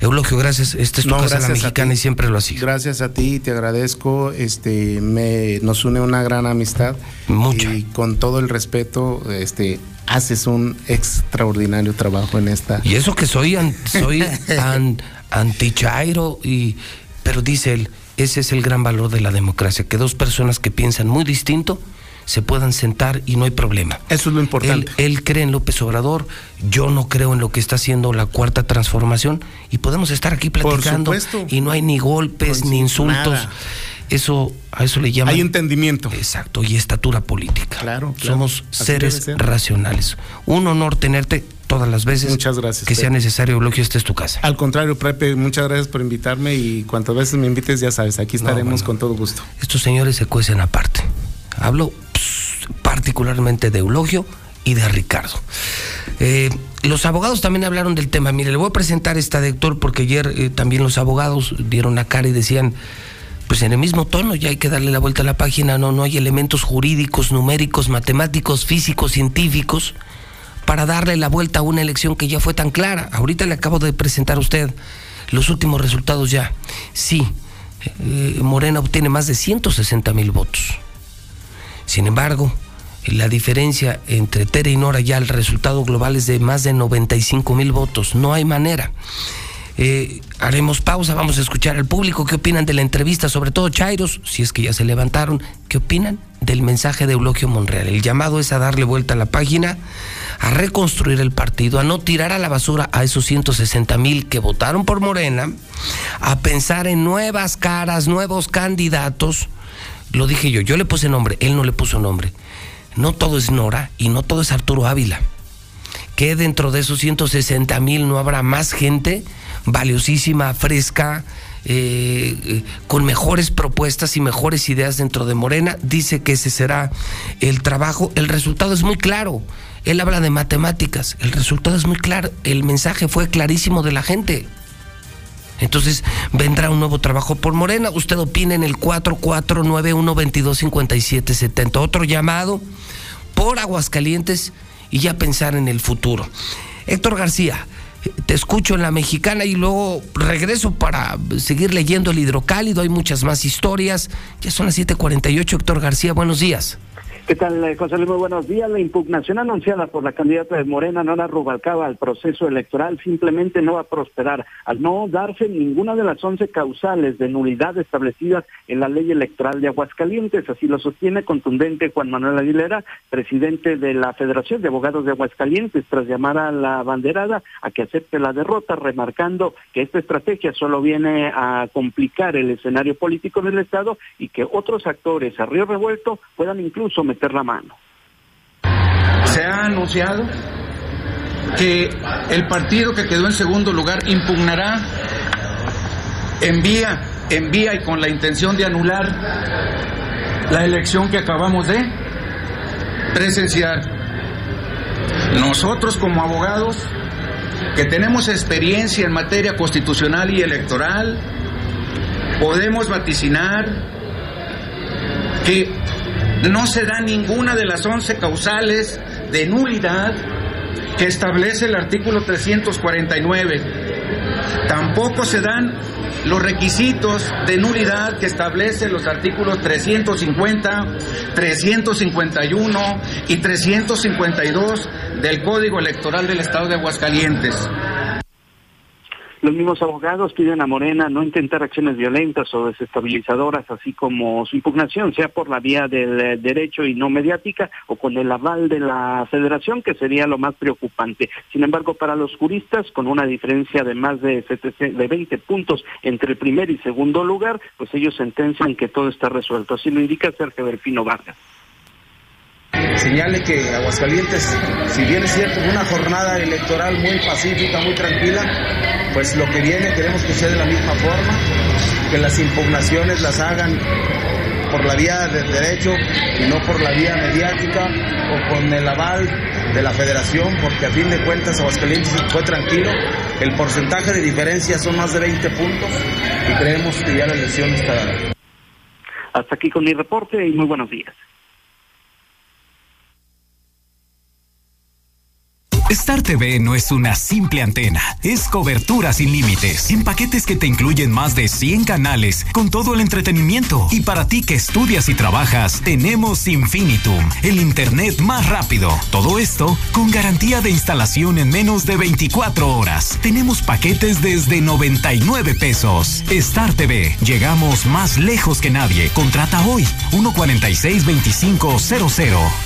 Eulogio, gracias, esta es tu No, casa la mexicana y siempre lo ha sido. Gracias a ti, te agradezco. Este, me, nos une una gran amistad. Mucha. Y con todo el respeto, este, haces un extraordinario trabajo en esta. Y eso que soy an- soy an- anti-chairo y pero dice él, ese es el gran valor de la democracia, que dos personas que piensan muy distinto se puedan sentar y no hay problema. Eso es lo importante. Él, él cree en López Obrador, yo no creo en lo que está haciendo la cuarta transformación y podemos estar aquí Por platicando supuesto. y no hay ni golpes Por ni su- insultos. nada. Eso a eso le llaman Hay entendimiento. Exacto, y estatura política. Claro, claro. Somos Así seres ser. racionales. Un honor tenerte todas las veces Muchas gracias, que sea necesario, Eulogio, esta es tu casa. Al contrario, Pepe, muchas gracias por invitarme y cuantas veces me invites, ya sabes, aquí estaremos bueno. con todo gusto. Estos señores se cuecen aparte. Hablo particularmente de Eulogio y de Ricardo. Eh, los abogados también hablaron del tema. Mire, le voy a presentar esta de Héctor porque ayer eh, también los abogados dieron la cara y decían, pues en el mismo tono ya hay que darle la vuelta a la página, no, no hay elementos jurídicos, numéricos, matemáticos, físicos, científicos para darle la vuelta a una elección que ya fue tan clara. Ahorita le acabo de presentar a usted los últimos resultados ya. Sí, eh, Morena obtiene más de 160 mil votos. Sin embargo, la diferencia entre Tere y Nora ya el resultado global es de más de 95 mil votos. No hay manera. Eh, haremos pausa, vamos a escuchar al público qué opinan de la entrevista, sobre todo Chairos, si es que ya se levantaron, qué opinan del mensaje de Eulogio Monreal. El llamado es a darle vuelta a la página, a reconstruir el partido, a no tirar a la basura a esos 160 mil que votaron por Morena, a pensar en nuevas caras, nuevos candidatos. Lo dije yo, yo le puse nombre, él no le puso nombre. No todo es Nora y no todo es Arturo Ávila que dentro de esos 160 mil no habrá más gente valiosísima, fresca, eh, eh, con mejores propuestas y mejores ideas dentro de Morena. Dice que ese será el trabajo. El resultado es muy claro. Él habla de matemáticas. El resultado es muy claro. El mensaje fue clarísimo de la gente. Entonces vendrá un nuevo trabajo por Morena. Usted opina en el 4491225770. Otro llamado por Aguascalientes y ya pensar en el futuro. Héctor García, te escucho en la mexicana y luego regreso para seguir leyendo el hidrocálido. Hay muchas más historias. Ya son las 7:48. Héctor García, buenos días. ¿Qué tal, eh, José Luis? Muy buenos días. La impugnación anunciada por la candidata de Morena, Nora Rubalcaba, al proceso electoral simplemente no va a prosperar al no darse ninguna de las 11 causales de nulidad establecidas en la ley electoral de Aguascalientes. Así lo sostiene contundente Juan Manuel Aguilera, presidente de la Federación de Abogados de Aguascalientes, tras llamar a la banderada a que acepte la derrota, remarcando que esta estrategia solo viene a complicar el escenario político del Estado y que otros actores a río revuelto puedan incluso meter la mano. Se ha anunciado que el partido que quedó en segundo lugar impugnará, envía, envía y con la intención de anular la elección que acabamos de presenciar. Nosotros como abogados que tenemos experiencia en materia constitucional y electoral, podemos vaticinar que no se da ninguna de las 11 causales de nulidad que establece el artículo 349. Tampoco se dan los requisitos de nulidad que establecen los artículos 350, 351 y 352 del Código Electoral del Estado de Aguascalientes. Los mismos abogados piden a Morena no intentar acciones violentas o desestabilizadoras, así como su impugnación sea por la vía del eh, derecho y no mediática o con el aval de la federación, que sería lo más preocupante. Sin embargo, para los juristas, con una diferencia de más de, de 20 puntos entre el primer y segundo lugar, pues ellos sentencian que todo está resuelto. Así lo indica Sergio Delfino Vargas señale que Aguascalientes, si bien es cierto, una jornada electoral muy pacífica, muy tranquila, pues lo que viene queremos que sea de la misma forma, que las impugnaciones las hagan por la vía del derecho y no por la vía mediática o con el aval de la federación, porque a fin de cuentas Aguascalientes fue tranquilo, el porcentaje de diferencia son más de 20 puntos y creemos que ya la elección está dada. Hasta aquí con mi reporte y muy buenos días. Star TV no es una simple antena, es cobertura sin límites, en paquetes que te incluyen más de 100 canales, con todo el entretenimiento. Y para ti que estudias y trabajas, tenemos Infinitum, el Internet más rápido. Todo esto con garantía de instalación en menos de 24 horas. Tenemos paquetes desde 99 pesos. Star TV, llegamos más lejos que nadie. Contrata hoy 146 2500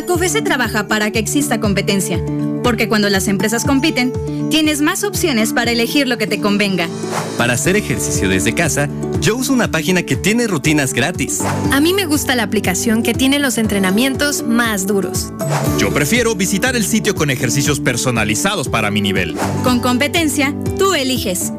La COFESE trabaja para que exista competencia, porque cuando las empresas compiten, tienes más opciones para elegir lo que te convenga. Para hacer ejercicio desde casa, yo uso una página que tiene rutinas gratis. A mí me gusta la aplicación que tiene los entrenamientos más duros. Yo prefiero visitar el sitio con ejercicios personalizados para mi nivel. Con competencia, tú eliges.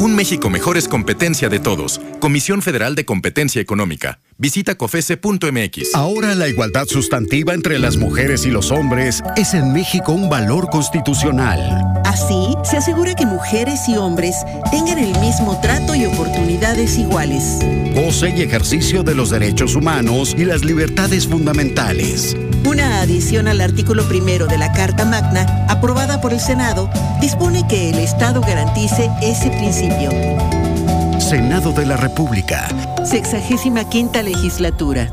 Un México mejor es competencia de todos. Comisión Federal de Competencia Económica. Visita cofese.mx. Ahora la igualdad sustantiva entre las mujeres y los hombres es en México un valor constitucional. Así, se asegura que mujeres y hombres tengan el mismo trato y oportunidades iguales. Goce y ejercicio de los derechos humanos y las libertades fundamentales. Una adición al artículo primero de la Carta Magna, aprobada por el Senado, dispone que el Estado garantice ese principio. Senado de la República. Sexagésima quinta legislatura.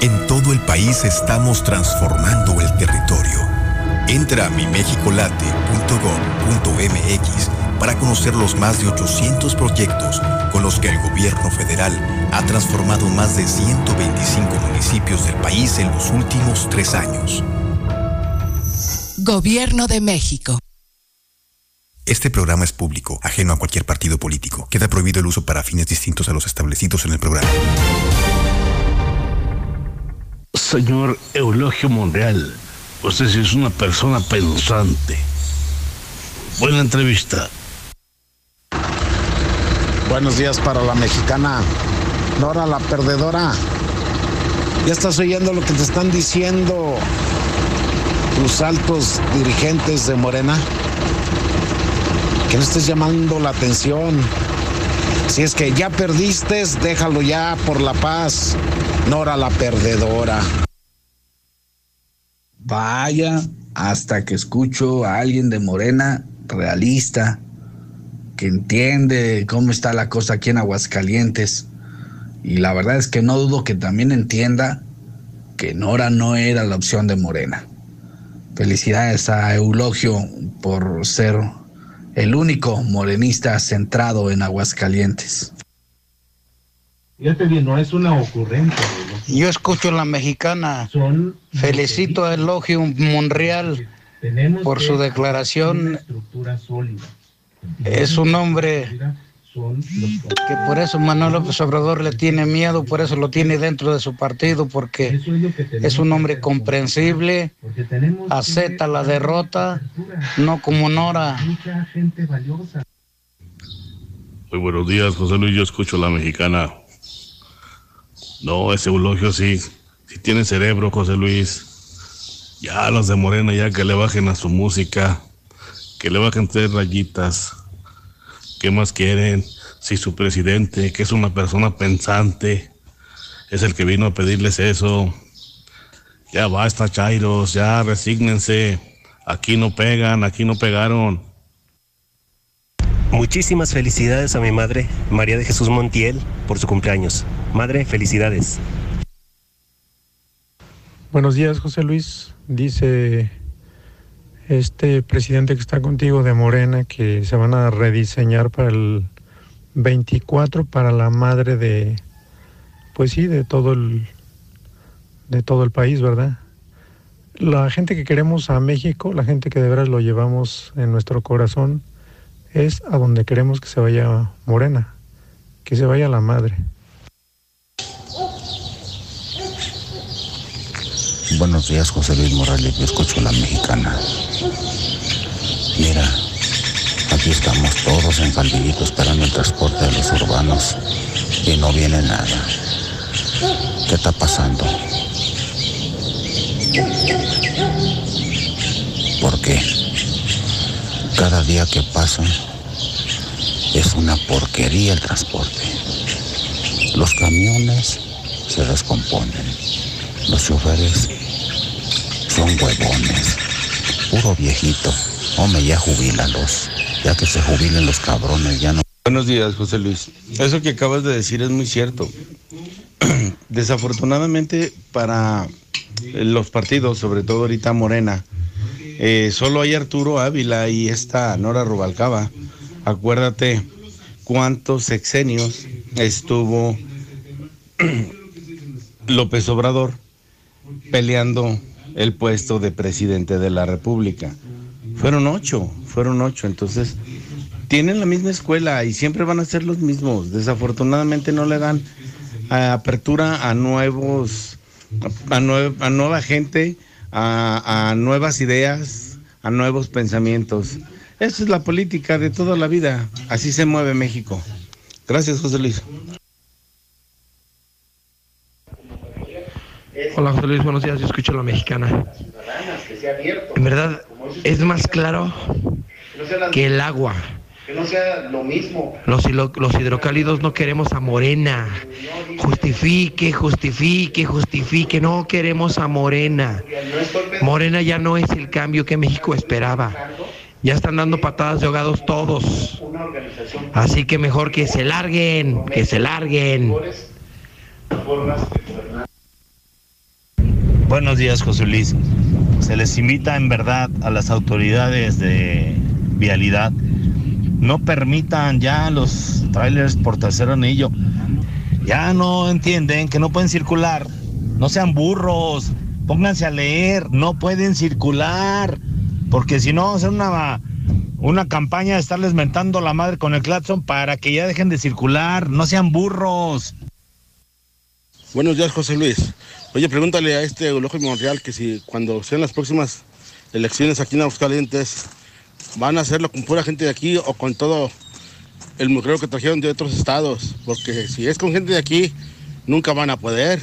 En todo el país estamos transformando el territorio. Entra a mimexicolate.gov.mx para conocer los más de 800 proyectos con los que el gobierno federal ha transformado más de 125 municipios del país en los últimos tres años. Gobierno de México. Este programa es público, ajeno a cualquier partido político. Queda prohibido el uso para fines distintos a los establecidos en el programa señor Eulogio Monreal. Usted sí es una persona pensante. Buena entrevista. Buenos días para la mexicana. Nora, la perdedora. Ya estás oyendo lo que te están diciendo tus altos dirigentes de Morena. Que no estés llamando la atención. Si es que ya perdiste, déjalo ya por la paz. Nora la perdedora. Vaya, hasta que escucho a alguien de Morena realista, que entiende cómo está la cosa aquí en Aguascalientes. Y la verdad es que no dudo que también entienda que Nora no era la opción de Morena. Felicidades a Eulogio por ser el único morenista centrado en Aguascalientes. Fíjate bien, no es una ocurrencia. Yo escucho la mexicana. Felicito a Elogio Monreal por su declaración. Es un hombre que por eso Manuel López Obrador le tiene miedo, por eso lo tiene dentro de su partido, porque es un hombre comprensible, acepta la derrota, no como Nora. Muy buenos días, José Luis, yo escucho la mexicana. No, ese eulogio sí, sí tiene cerebro, José Luis. Ya los de Morena, ya que le bajen a su música, que le bajen tres rayitas. ¿Qué más quieren? Si su presidente, que es una persona pensante, es el que vino a pedirles eso. Ya basta, Chairos, ya resígnense. Aquí no pegan, aquí no pegaron. Muchísimas felicidades a mi madre, María de Jesús Montiel, por su cumpleaños. Madre, felicidades. Buenos días, José Luis. Dice este presidente que está contigo de Morena que se van a rediseñar para el 24 para la madre de pues sí, de todo el de todo el país, ¿verdad? La gente que queremos a México, la gente que de veras lo llevamos en nuestro corazón, es a donde queremos que se vaya Morena, que se vaya la madre. Buenos días, José Luis Morales. Yo escucho la mexicana. Mira, aquí estamos todos en Caldillito esperando el transporte de los urbanos y no viene nada. ¿Qué está pasando? ¿Por qué? Cada día que pasa es una porquería el transporte. Los camiones se descomponen. Los choferes son huevones. Puro viejito. Hombre, ya jubílalos. Ya que se jubilen los cabrones, ya no. Buenos días, José Luis. Eso que acabas de decir es muy cierto. Desafortunadamente para los partidos, sobre todo ahorita Morena, eh, solo hay Arturo Ávila y esta Nora Rubalcaba. Acuérdate cuántos sexenios estuvo López Obrador peleando el puesto de presidente de la República. Fueron ocho, fueron ocho. Entonces, tienen la misma escuela y siempre van a ser los mismos. Desafortunadamente no le dan apertura a nuevos, a, a nueva gente a, nuevas ideas, a nuevos pensamientos. Esa es la política de toda la vida. Así se mueve México. Gracias, José Luis. Hola José Luis, buenos días, yo escucho la mexicana. En verdad, es más claro que el agua. Que no sea lo mismo. Los, los hidrocálidos no queremos a Morena. Justifique, justifique, justifique. No queremos a Morena. Morena ya no es el cambio que México esperaba. Ya están dando patadas de ahogados todos. Así que mejor que se larguen, que se larguen. Buenos días, José Luis. Se les invita en verdad a las autoridades de vialidad no permitan ya los trailers por tercer anillo. Ya no entienden que no pueden circular. No sean burros. Pónganse a leer. No pueden circular. Porque si no, hacer una, una campaña de estarles mentando la madre con el claxon para que ya dejen de circular. No sean burros. Buenos días, José Luis. Oye, pregúntale a este Eulogio Monreal que si cuando sean las próximas elecciones aquí en Aguascalientes van a hacerlo con pura gente de aquí o con todo el mugrero que trajeron de otros estados, porque si es con gente de aquí, nunca van a poder.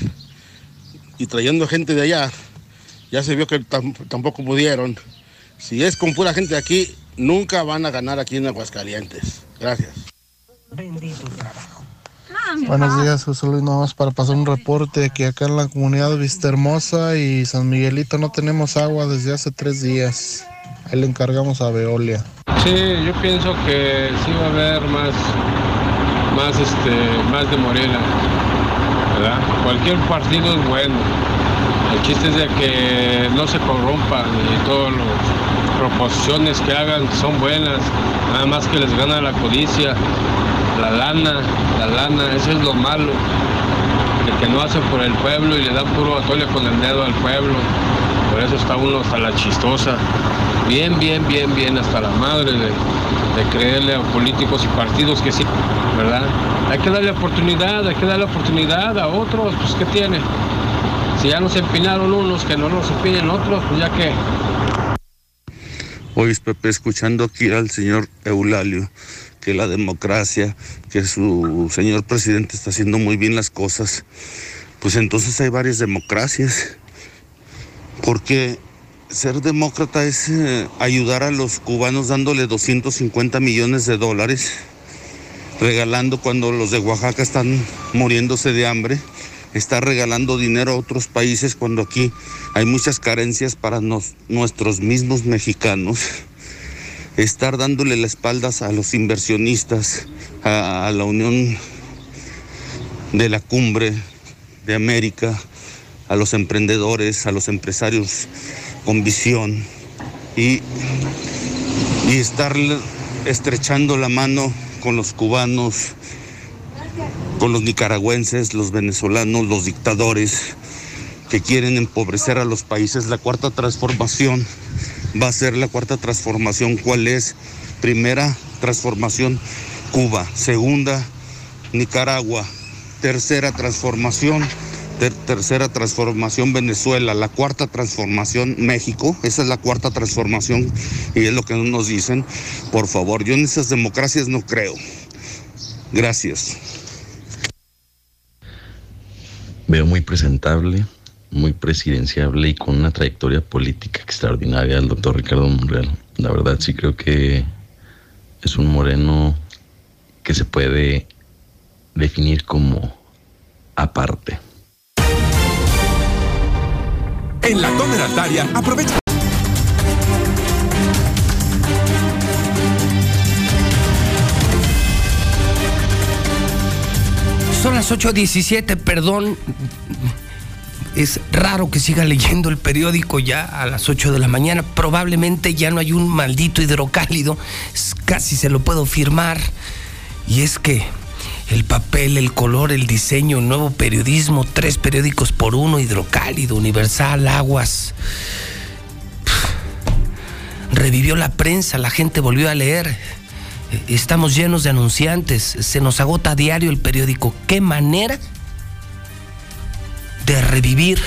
Y trayendo gente de allá, ya se vio que tampoco pudieron. Si es con pura gente de aquí, nunca van a ganar aquí en Aguascalientes. Gracias. Bendito trabajo. Buenos días, José Luis, nomás para pasar un reporte que acá en la comunidad de Vista Hermosa y San Miguelito no tenemos agua desde hace tres días. Ahí le encargamos a Veolia. Sí, yo pienso que sí va a haber más, más, este, más de Morena, ¿verdad? Cualquier partido es bueno. El chiste es de que no se corrompan y todas las proposiciones que hagan son buenas, nada más que les gana la codicia, la lana, la lana, eso es lo malo. El que no hace por el pueblo y le da puro atole con el dedo al pueblo. Por eso está uno hasta la chistosa. Bien, bien, bien, bien, hasta la madre de, creerle a políticos y partidos que sí, ¿verdad? Hay que darle oportunidad, hay que darle oportunidad a otros, pues ¿qué tiene? Si ya nos empinaron unos, que no nos empinen otros, pues ya que. Hoy Pepe, escuchando aquí al señor Eulalio, que la democracia, que su señor presidente está haciendo muy bien las cosas, pues entonces hay varias democracias. Porque ser demócrata es eh, ayudar a los cubanos dándole 250 millones de dólares, regalando cuando los de Oaxaca están muriéndose de hambre, está regalando dinero a otros países cuando aquí hay muchas carencias para nos- nuestros mismos mexicanos, estar dándole las espaldas a los inversionistas, a, a la Unión de la Cumbre de América, a los emprendedores, a los empresarios con visión y, y estar estrechando la mano con los cubanos, con los nicaragüenses, los venezolanos, los dictadores que quieren empobrecer a los países. La cuarta transformación va a ser la cuarta transformación. ¿Cuál es? Primera transformación, Cuba. Segunda, Nicaragua. Tercera transformación, ter- tercera transformación Venezuela, la cuarta transformación México, esa es la cuarta transformación y es lo que nos dicen. Por favor, yo en esas democracias no creo. Gracias. Veo muy presentable, muy presidenciable y con una trayectoria política extraordinaria al doctor Ricardo Monreal. La verdad sí creo que es un moreno que se puede definir como aparte. En la Comer Altaria, aprovecha. Son las 8.17, perdón. Es raro que siga leyendo el periódico ya a las 8 de la mañana. Probablemente ya no hay un maldito hidrocálido. Casi se lo puedo firmar. Y es que el papel, el color, el diseño, el nuevo periodismo, tres periódicos por uno, hidrocálido, universal, aguas. Revivió la prensa, la gente volvió a leer. Estamos llenos de anunciantes, se nos agota a diario el periódico. ¿Qué manera de revivir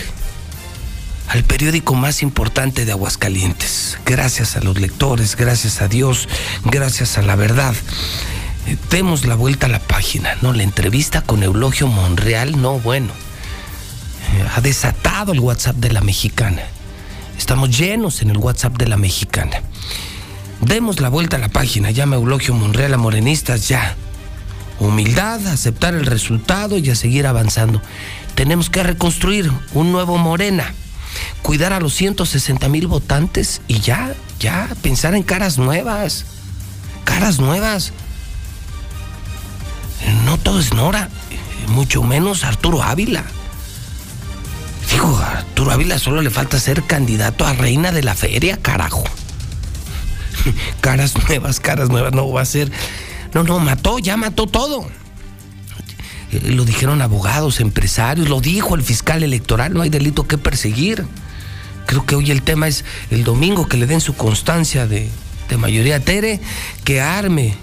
al periódico más importante de Aguascalientes? Gracias a los lectores, gracias a Dios, gracias a la verdad. Demos la vuelta a la página, ¿no? La entrevista con Eulogio Monreal, no, bueno. eh, Ha desatado el WhatsApp de la mexicana. Estamos llenos en el WhatsApp de la mexicana. Demos la vuelta a la página, llama Eulogio Monreal a Morenistas ya. Humildad, aceptar el resultado y a seguir avanzando. Tenemos que reconstruir un nuevo Morena, cuidar a los 160 mil votantes y ya, ya, pensar en caras nuevas. Caras nuevas. No todo es Nora, mucho menos Arturo Ávila. Digo, Arturo Ávila solo le falta ser candidato a reina de la feria, carajo caras nuevas, caras nuevas, no va a ser. No, no, mató, ya mató todo. Eh, Lo dijeron abogados, empresarios, lo dijo el fiscal electoral, no hay delito que perseguir. Creo que hoy el tema es el domingo que le den su constancia de, de mayoría Tere, que arme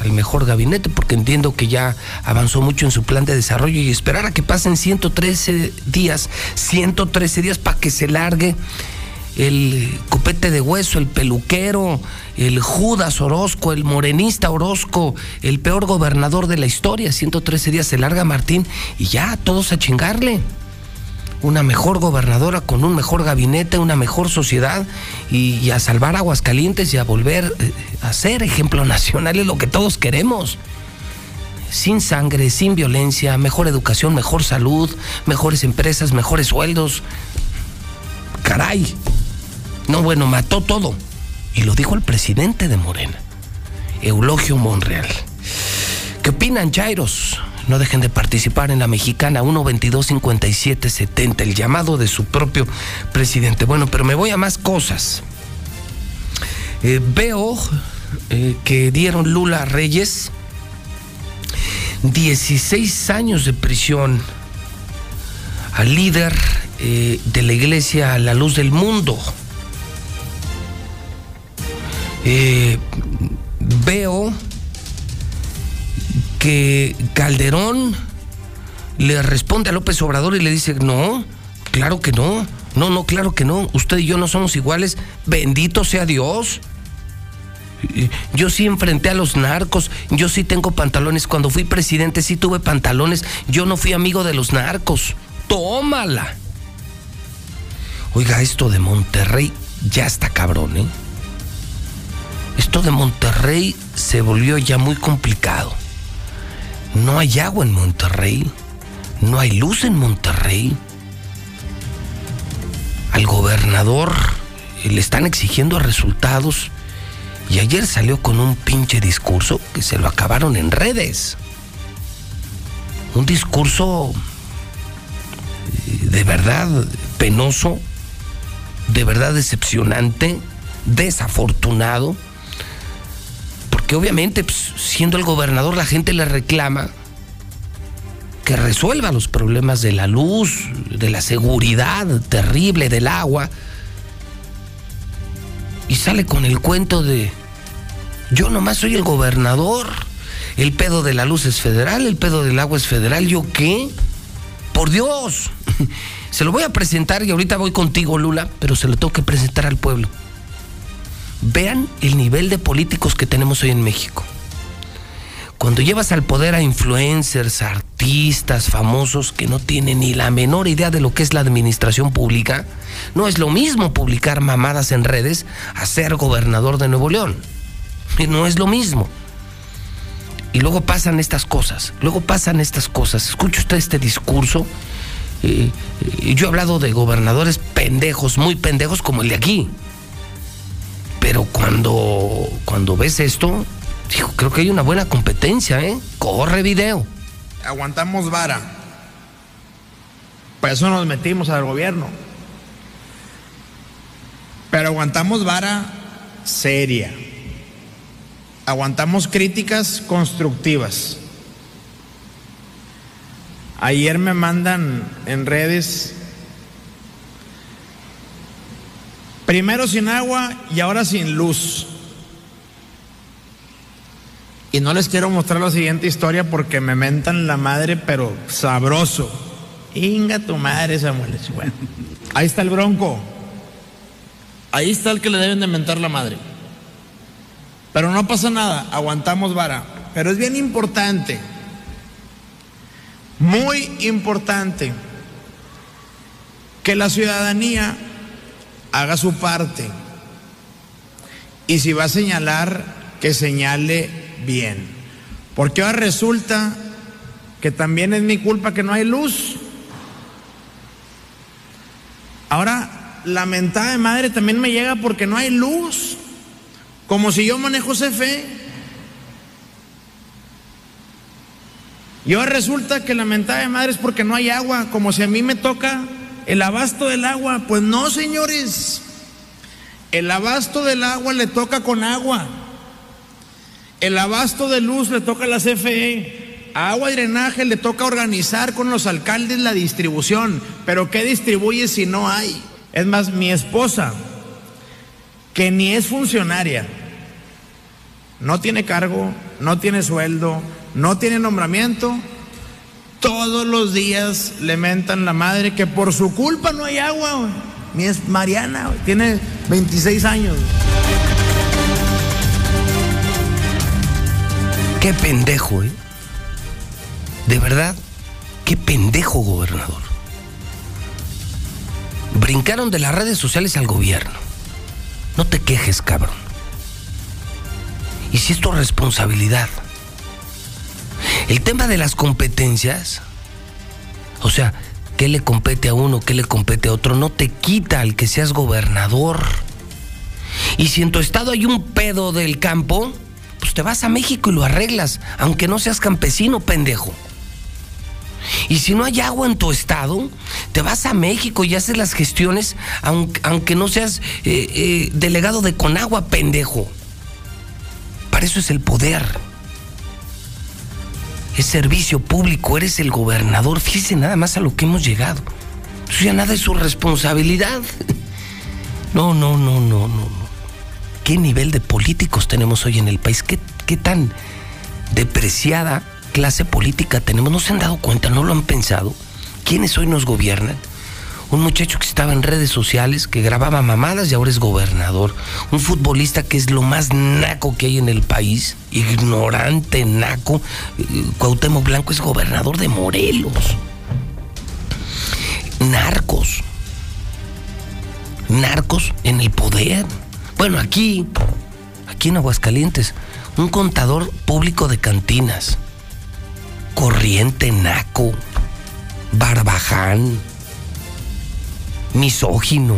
al mejor gabinete, porque entiendo que ya avanzó mucho en su plan de desarrollo y esperar a que pasen 113 días, 113 días para que se largue el copete de hueso, el peluquero, el Judas Orozco, el morenista Orozco, el peor gobernador de la historia. 113 días se larga Martín y ya, todos a chingarle. Una mejor gobernadora con un mejor gabinete, una mejor sociedad y, a salvar Aguascalientes y a volver eh, a ser ejemplo nacional es lo que todos queremos. sin sangre, sin violencia, mejor educación, mejor salud, mejores empresas, mejores sueldos. Caray. No, bueno, mató todo. Y lo dijo el presidente de Morena, Eulogio Monreal. ¿Qué opinan, Jairos? No dejen de participar en la mexicana 122-5770, el llamado de su propio presidente. Bueno, pero me voy a más cosas. Eh, veo eh, que dieron Lula Reyes 16 años de prisión al líder eh, de la iglesia a la luz del mundo. veo que Calderón le responde a López Obrador y le dice, no, claro que no, no, no, claro que no, usted y yo no somos iguales, bendito sea Dios. Yo sí enfrenté a los narcos, yo sí tengo pantalones, cuando fui presidente sí tuve pantalones, yo no fui amigo de los narcos, tómala. Oiga, esto de Monterrey ya está cabrón, ¿eh? Esto de Monterrey se volvió ya muy complicado. No hay agua en Monterrey. No hay luz en Monterrey. Al gobernador le están exigiendo resultados. Y ayer salió con un pinche discurso que se lo acabaron en redes. Un discurso eh, de verdad penoso, de verdad decepcionante, desafortunado que obviamente pues, siendo el gobernador la gente le reclama que resuelva los problemas de la luz, de la seguridad terrible del agua. Y sale con el cuento de, yo nomás soy el gobernador, el pedo de la luz es federal, el pedo del agua es federal, ¿yo qué? Por Dios, se lo voy a presentar y ahorita voy contigo, Lula, pero se lo tengo que presentar al pueblo. Vean el nivel de políticos que tenemos hoy en México. Cuando llevas al poder a influencers, artistas, famosos que no tienen ni la menor idea de lo que es la administración pública, no es lo mismo publicar mamadas en redes a ser gobernador de Nuevo León. No es lo mismo. Y luego pasan estas cosas, luego pasan estas cosas. Escucha usted este discurso. y yo he hablado de gobernadores pendejos, muy pendejos como el de aquí. Pero cuando, cuando ves esto, creo que hay una buena competencia, ¿eh? Corre video. Aguantamos vara. Por eso nos metimos al gobierno. Pero aguantamos vara seria. Aguantamos críticas constructivas. Ayer me mandan en redes Primero sin agua y ahora sin luz. Y no les quiero mostrar la siguiente historia porque me mentan la madre, pero sabroso. Inga tu madre, Samuel. Bueno, ahí está el bronco. Ahí está el que le deben de mentar la madre. Pero no pasa nada, aguantamos vara. Pero es bien importante, muy importante, que la ciudadanía haga su parte. Y si va a señalar, que señale bien. Porque ahora resulta que también es mi culpa que no hay luz. Ahora, la mentada de madre también me llega porque no hay luz. Como si yo manejo CFE. Y ahora resulta que la mentada de madre es porque no hay agua, como si a mí me toca el abasto del agua, pues no, señores. El abasto del agua le toca con agua. El abasto de luz le toca a la CFE. agua y drenaje le toca organizar con los alcaldes la distribución. Pero ¿qué distribuye si no hay? Es más, mi esposa, que ni es funcionaria, no tiene cargo, no tiene sueldo, no tiene nombramiento, todos los días le mentan la madre que por su culpa no hay agua. Mi es Mariana, tiene 26 años. Qué pendejo, ¿eh? De verdad, qué pendejo gobernador. Brincaron de las redes sociales al gobierno. No te quejes, cabrón. Y si es tu responsabilidad El tema de las competencias, o sea, ¿qué le compete a uno, qué le compete a otro? No te quita al que seas gobernador. Y si en tu estado hay un pedo del campo, pues te vas a México y lo arreglas, aunque no seas campesino, pendejo. Y si no hay agua en tu estado, te vas a México y haces las gestiones, aunque, no seas eh, eh, delegado de Conagua, pendejo. Para eso es el poder. Es servicio público, eres el gobernador. Fíjese nada más a lo que hemos llegado. Eso ya nada es su responsabilidad. No, no, no, no, no. ¿Qué nivel de políticos tenemos hoy en el país? ¿Qué, qué tan depreciada clase política tenemos? ¿No se han dado cuenta? ¿No lo han pensado? ¿Quiénes hoy nos gobiernan? Un muchacho que estaba en redes sociales, que grababa mamadas y ahora es gobernador. Un futbolista que es lo más naco que hay en el país, ignorante, naco. Cuauhtémoc Blanco es gobernador de Morelos. Narcos. Narcos en el poder. Bueno, aquí, aquí en Aguascalientes, un contador público de cantinas. Corriente naco. Barbaján misógino,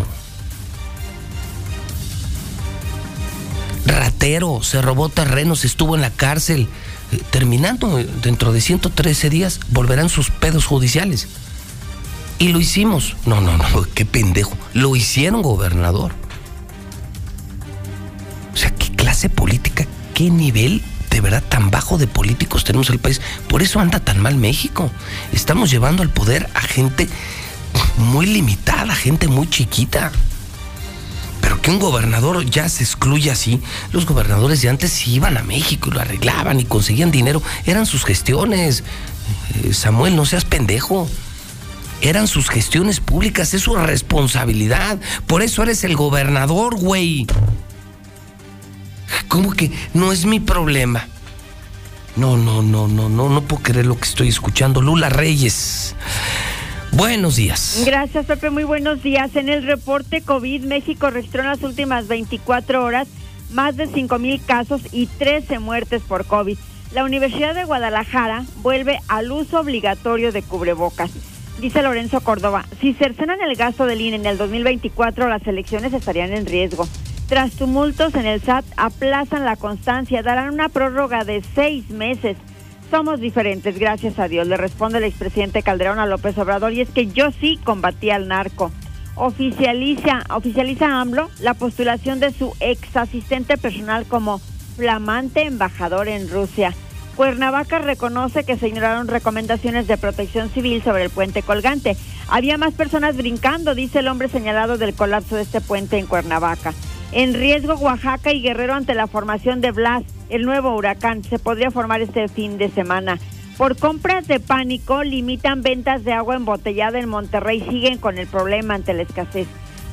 ratero, se robó terrenos, estuvo en la cárcel. Eh, terminando eh, dentro de 113 días, volverán sus pedos judiciales. Y lo hicimos. No, no, no, qué pendejo. Lo hicieron gobernador. O sea, qué clase política, qué nivel de verdad tan bajo de políticos tenemos en el país. Por eso anda tan mal México. Estamos llevando al poder a gente muy limitada, gente muy chiquita. Pero que un gobernador ya se excluya así. Los gobernadores de antes iban a México y lo arreglaban y conseguían dinero. Eran sus gestiones. Eh, Samuel, no seas pendejo. Eran sus gestiones públicas, es su responsabilidad. Por eso eres el gobernador, güey. ¿Cómo que no es mi problema? No, no, no, no, no, no puedo creer lo que estoy escuchando. Lula Reyes. Buenos días. Gracias, Pepe. Muy buenos días. En el reporte COVID, México registró en las últimas 24 horas más de 5 mil casos y 13 muertes por COVID. La Universidad de Guadalajara vuelve al uso obligatorio de cubrebocas. Dice Lorenzo Córdoba, si cercenan el gasto del INE en el 2024, las elecciones estarían en riesgo. Tras tumultos en el SAT, aplazan la constancia, darán una prórroga de seis meses. Somos diferentes, gracias a Dios, le responde el expresidente Calderón a López Obrador, y es que yo sí combatí al narco. Oficializa, oficializa AMLO la postulación de su ex asistente personal como flamante embajador en Rusia. Cuernavaca reconoce que se ignoraron recomendaciones de protección civil sobre el puente colgante. Había más personas brincando, dice el hombre señalado del colapso de este puente en Cuernavaca. En riesgo Oaxaca y Guerrero ante la formación de Blas, el nuevo huracán. Se podría formar este fin de semana. Por compras de pánico, limitan ventas de agua embotellada en Monterrey. Siguen con el problema ante la escasez.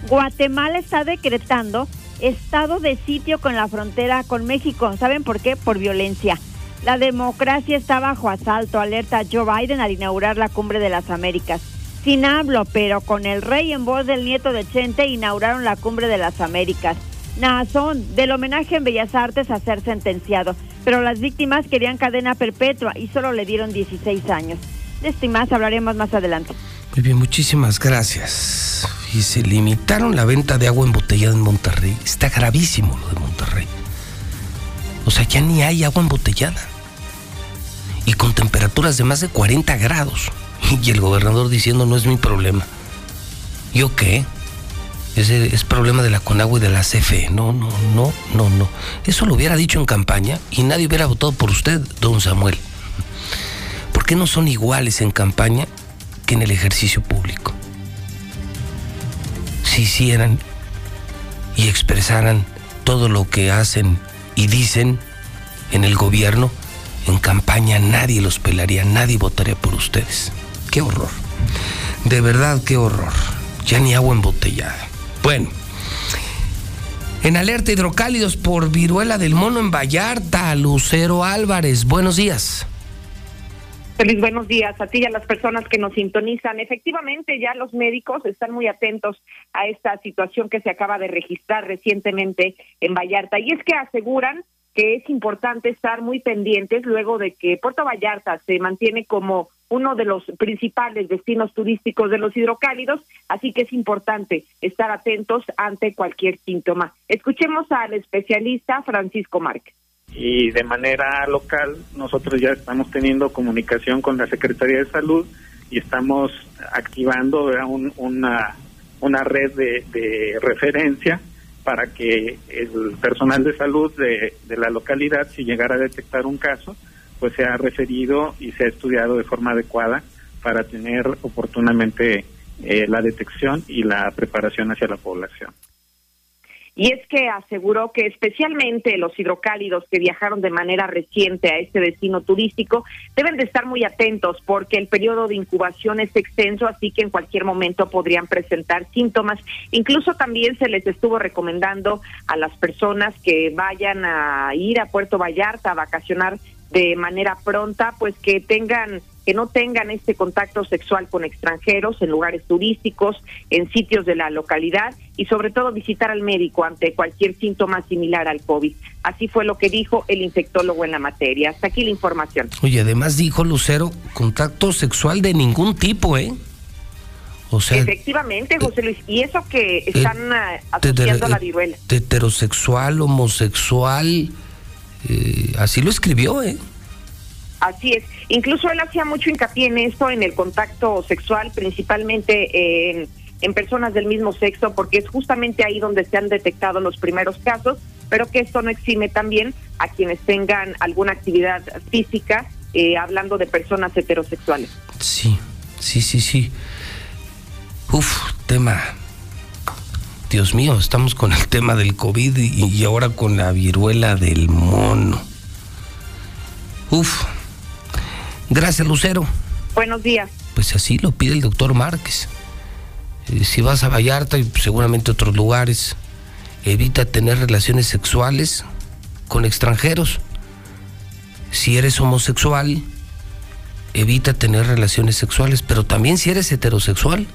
Guatemala está decretando estado de sitio con la frontera con México. ¿Saben por qué? Por violencia. La democracia está bajo asalto, alerta Joe Biden al inaugurar la cumbre de las Américas. Sin hablo, pero con el rey en voz del nieto de Chente inauguraron la cumbre de las Américas. Nazón, del homenaje en Bellas Artes a ser sentenciado, pero las víctimas querían cadena perpetua y solo le dieron 16 años. De esto y más hablaremos más adelante. Muy bien, muchísimas gracias. Y se limitaron la venta de agua embotellada en Monterrey. Está gravísimo lo de Monterrey. O sea, ya ni hay agua embotellada. Y con temperaturas de más de 40 grados. Y el gobernador diciendo no es mi problema. ¿Yo qué? Es problema de la Conagua y de la CFE. No, no, no, no, no. Eso lo hubiera dicho en campaña y nadie hubiera votado por usted, don Samuel. ¿Por qué no son iguales en campaña que en el ejercicio público? Si hicieran y expresaran todo lo que hacen y dicen en el gobierno, en campaña nadie los pelaría, nadie votaría por ustedes. Qué horror. De verdad, qué horror. Ya ni agua embotellada. Bueno, en alerta hidrocálidos por viruela del mono en Vallarta, Lucero Álvarez. Buenos días. Feliz buenos días a ti y a las personas que nos sintonizan. Efectivamente, ya los médicos están muy atentos a esta situación que se acaba de registrar recientemente en Vallarta. Y es que aseguran que es importante estar muy pendientes luego de que Puerto Vallarta se mantiene como uno de los principales destinos turísticos de los hidrocálidos, así que es importante estar atentos ante cualquier síntoma. Escuchemos al especialista Francisco Márquez. Y de manera local, nosotros ya estamos teniendo comunicación con la Secretaría de Salud y estamos activando una, una red de, de referencia para que el personal de salud de, la localidad, si llegara a detectar un caso, pues sea referido y sea estudiado de forma adecuada para tener oportunamente eh, la detección y la preparación hacia la población. Y es que aseguró que especialmente los hidrocálidos que viajaron de manera reciente a este destino turístico deben de estar muy atentos porque el periodo de incubación es extenso, así que en cualquier momento podrían presentar síntomas. Incluso también se les estuvo recomendando a las personas que vayan a ir a Puerto Vallarta a vacacionar de manera pronta, pues que tengan que no tengan este contacto sexual con extranjeros en lugares turísticos, en sitios de la localidad y sobre todo visitar al médico ante cualquier síntoma similar al COVID. Así fue lo que dijo el infectólogo en la materia. Hasta aquí la información. Oye, además dijo Lucero, contacto sexual de ningún tipo, ¿eh? O sea, Efectivamente, José Luis, y eso que están eh, asociando a la viruela. heterosexual, homosexual, eh, así lo escribió, ¿eh? Así es. Incluso él hacía mucho hincapié en esto, en el contacto sexual, principalmente en, en, personas del mismo sexo, porque es justamente ahí donde se han detectado los primeros casos, pero que esto no exime también a quienes tengan alguna actividad física, eh, hablando de personas heterosexuales. Sí, sí, sí, sí. Uf, tema. Dios mío, estamos con el tema del COVID y, y ahora con la viruela del mono. Uf. Gracias, Lucero. Buenos días. Pues así lo pide el doctor Márquez. Eh, si vas a Vallarta y seguramente otros lugares, evita tener relaciones sexuales con extranjeros. Si eres homosexual, evita tener relaciones sexuales, pero también si eres heterosexual.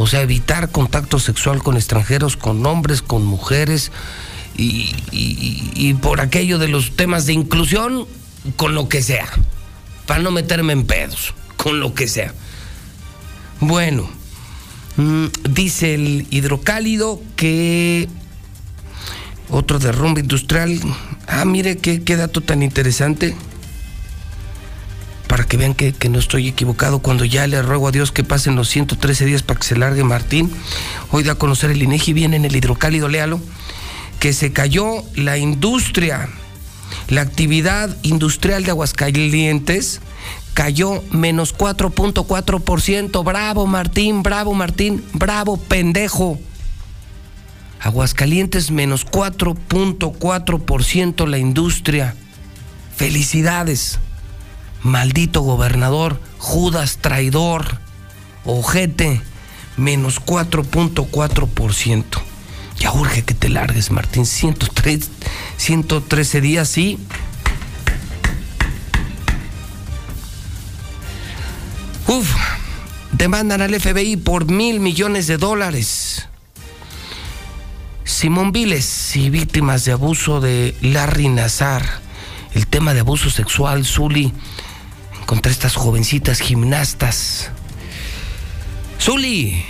O sea, evitar contacto sexual con extranjeros, con hombres, con mujeres, y, y, por aquello de los temas de inclusión, con lo que sea, para no meterme en pedos, con lo que sea. Bueno, mmm, dice el hidrocálido que otro derrumbe industrial. Ah, mire qué, qué dato tan interesante. Para que vean que, no estoy equivocado, cuando ya le ruego a Dios que pasen los 113 días para que se largue Martín. Hoy da a conocer el INEGI, viene en el hidrocálido, léalo que se cayó la industria, la actividad industrial de Aguascalientes cayó menos 4.4%. Bravo Martín, bravo Martín, bravo pendejo. Aguascalientes menos 4.4% la industria. Felicidades. Maldito gobernador, Judas traidor, ojete, menos 4.4%. Ya urge que te largues, Martín. 103, 113 días, sí. Uf, demandan al FBI por mil millones de dólares. Simón Viles y víctimas de abuso de Larry Nazar. El tema de abuso sexual, Zuli, contra estas jovencitas gimnastas. Zuli,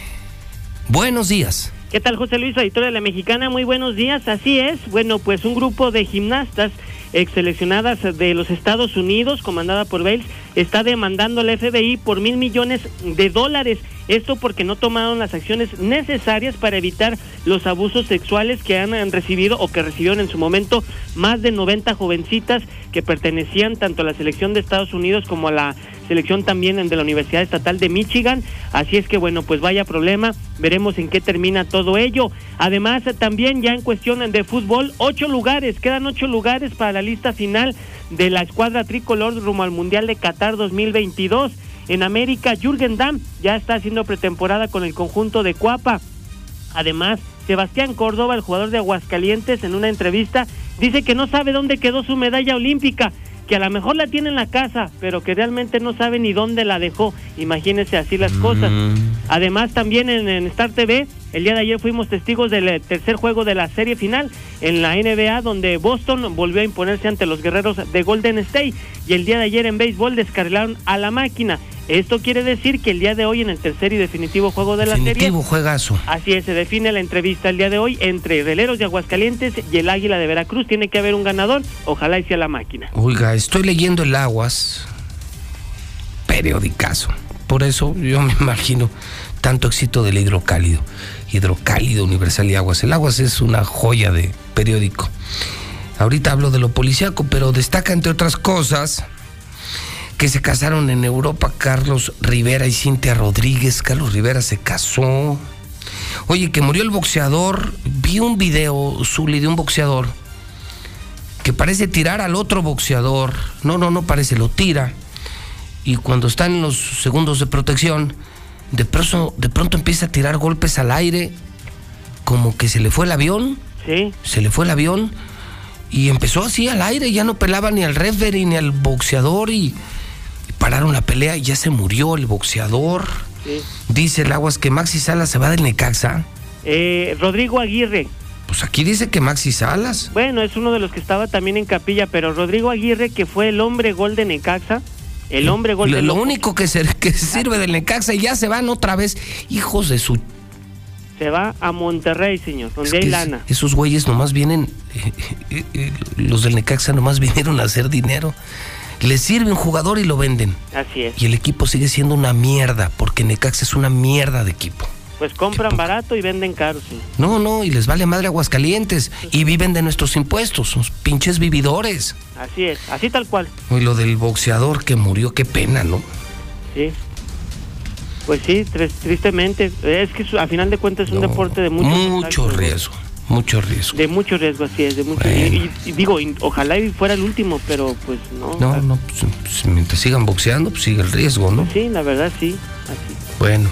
buenos días. ¿Qué tal, José Luis, editor de la Mexicana? Muy buenos días. Así es. Bueno, pues un grupo de gimnastas ex seleccionadas de los Estados Unidos, comandada por Bales, está demandando al FBI por mil millones de dólares. Esto porque no tomaron las acciones necesarias para evitar los abusos sexuales que han recibido o que recibieron en su momento más de 90 jovencitas que pertenecían tanto a la selección de Estados Unidos como a la selección también de la Universidad Estatal de Michigan. Así es que bueno, pues vaya problema, veremos en qué termina todo ello. Además, también ya en cuestión de fútbol, ocho lugares, quedan ocho lugares para la lista final de la escuadra tricolor rumbo al Mundial de Qatar 2022. En América, Jürgen Damm ya está haciendo pretemporada con el conjunto de Cuapa. Además, Sebastián Córdoba, el jugador de Aguascalientes, en una entrevista dice que no sabe dónde quedó su medalla olímpica, que a lo mejor la tiene en la casa, pero que realmente no sabe ni dónde la dejó. Imagínese así las cosas. Además, también en, en, Star TV El día de ayer fuimos testigos del eh, tercer juego de la serie final en la NBA, donde Boston volvió a imponerse ante los guerreros de Golden State. Y el día de ayer en béisbol descarrilaron a la máquina. Esto quiere decir que el día de hoy, en el tercer y definitivo juego de la Definitivo serie, juegazo. así es, se define la entrevista el día de hoy entre Releros de Aguascalientes y el Águila de Veracruz. Tiene que haber un ganador, ojalá y sea la máquina. Oiga, estoy leyendo el Aguas, periodicazo. Por eso yo me imagino tanto éxito del hidrocálido. Hidrocálido Universal y Aguas. El Aguas es una joya de periódico. Ahorita hablo de lo policíaco, pero destaca entre otras cosas que se casaron en Europa Carlos Rivera y Cintia Rodríguez. Carlos Rivera se casó. Oye, que murió el boxeador. Vi un video, Zuli, de un boxeador que parece tirar al otro boxeador. No, no, no parece, lo tira. Y cuando está en los segundos de protección, de pronto, de pronto empieza a tirar golpes al aire, como que se le fue el avión. Sí. Se le fue el avión y empezó así al aire, ya no pelaba ni al referee ni al boxeador y, y pararon la pelea y ya se murió el boxeador. Sí. Dice el Aguas que Maxi Salas se va del Necaxa. Eh, Rodrigo Aguirre. Pues aquí dice que Maxi Salas. Bueno, es uno de los que estaba también en capilla, pero Rodrigo Aguirre, que fue el hombre gol de Necaxa, el hombre gol Lo, único que, se, que sirve del Necaxa y ya se van otra vez. Hijos de su se va a Monterrey, señor, donde Es hay lana. esos güeyes nomás vienen, eh, eh, eh, los del Necaxa nomás vinieron a hacer dinero. Les sirve un jugador y lo venden. Así es. Y el equipo sigue siendo una mierda, porque Necaxa es una mierda de equipo. Pues compran barato y venden caro, sí. No, no, y les vale madre Aguascalientes. Y viven de nuestros impuestos, son pinches vividores. Así es, así tal cual. Y lo del boxeador que murió, qué pena, ¿no? Sí. Pues sí, tris- tristemente. Es que a final de cuentas es un deporte de mucho, Mucho riesgo, mucho riesgo. De mucho riesgo, así es. De mucho, y, y- y digo, y ojalá y fuera el último, pero pues no. No, no, pues, pues, mientras sigan boxeando, pues sigue el riesgo, ¿no? Sí, la verdad sí. Así. Bueno.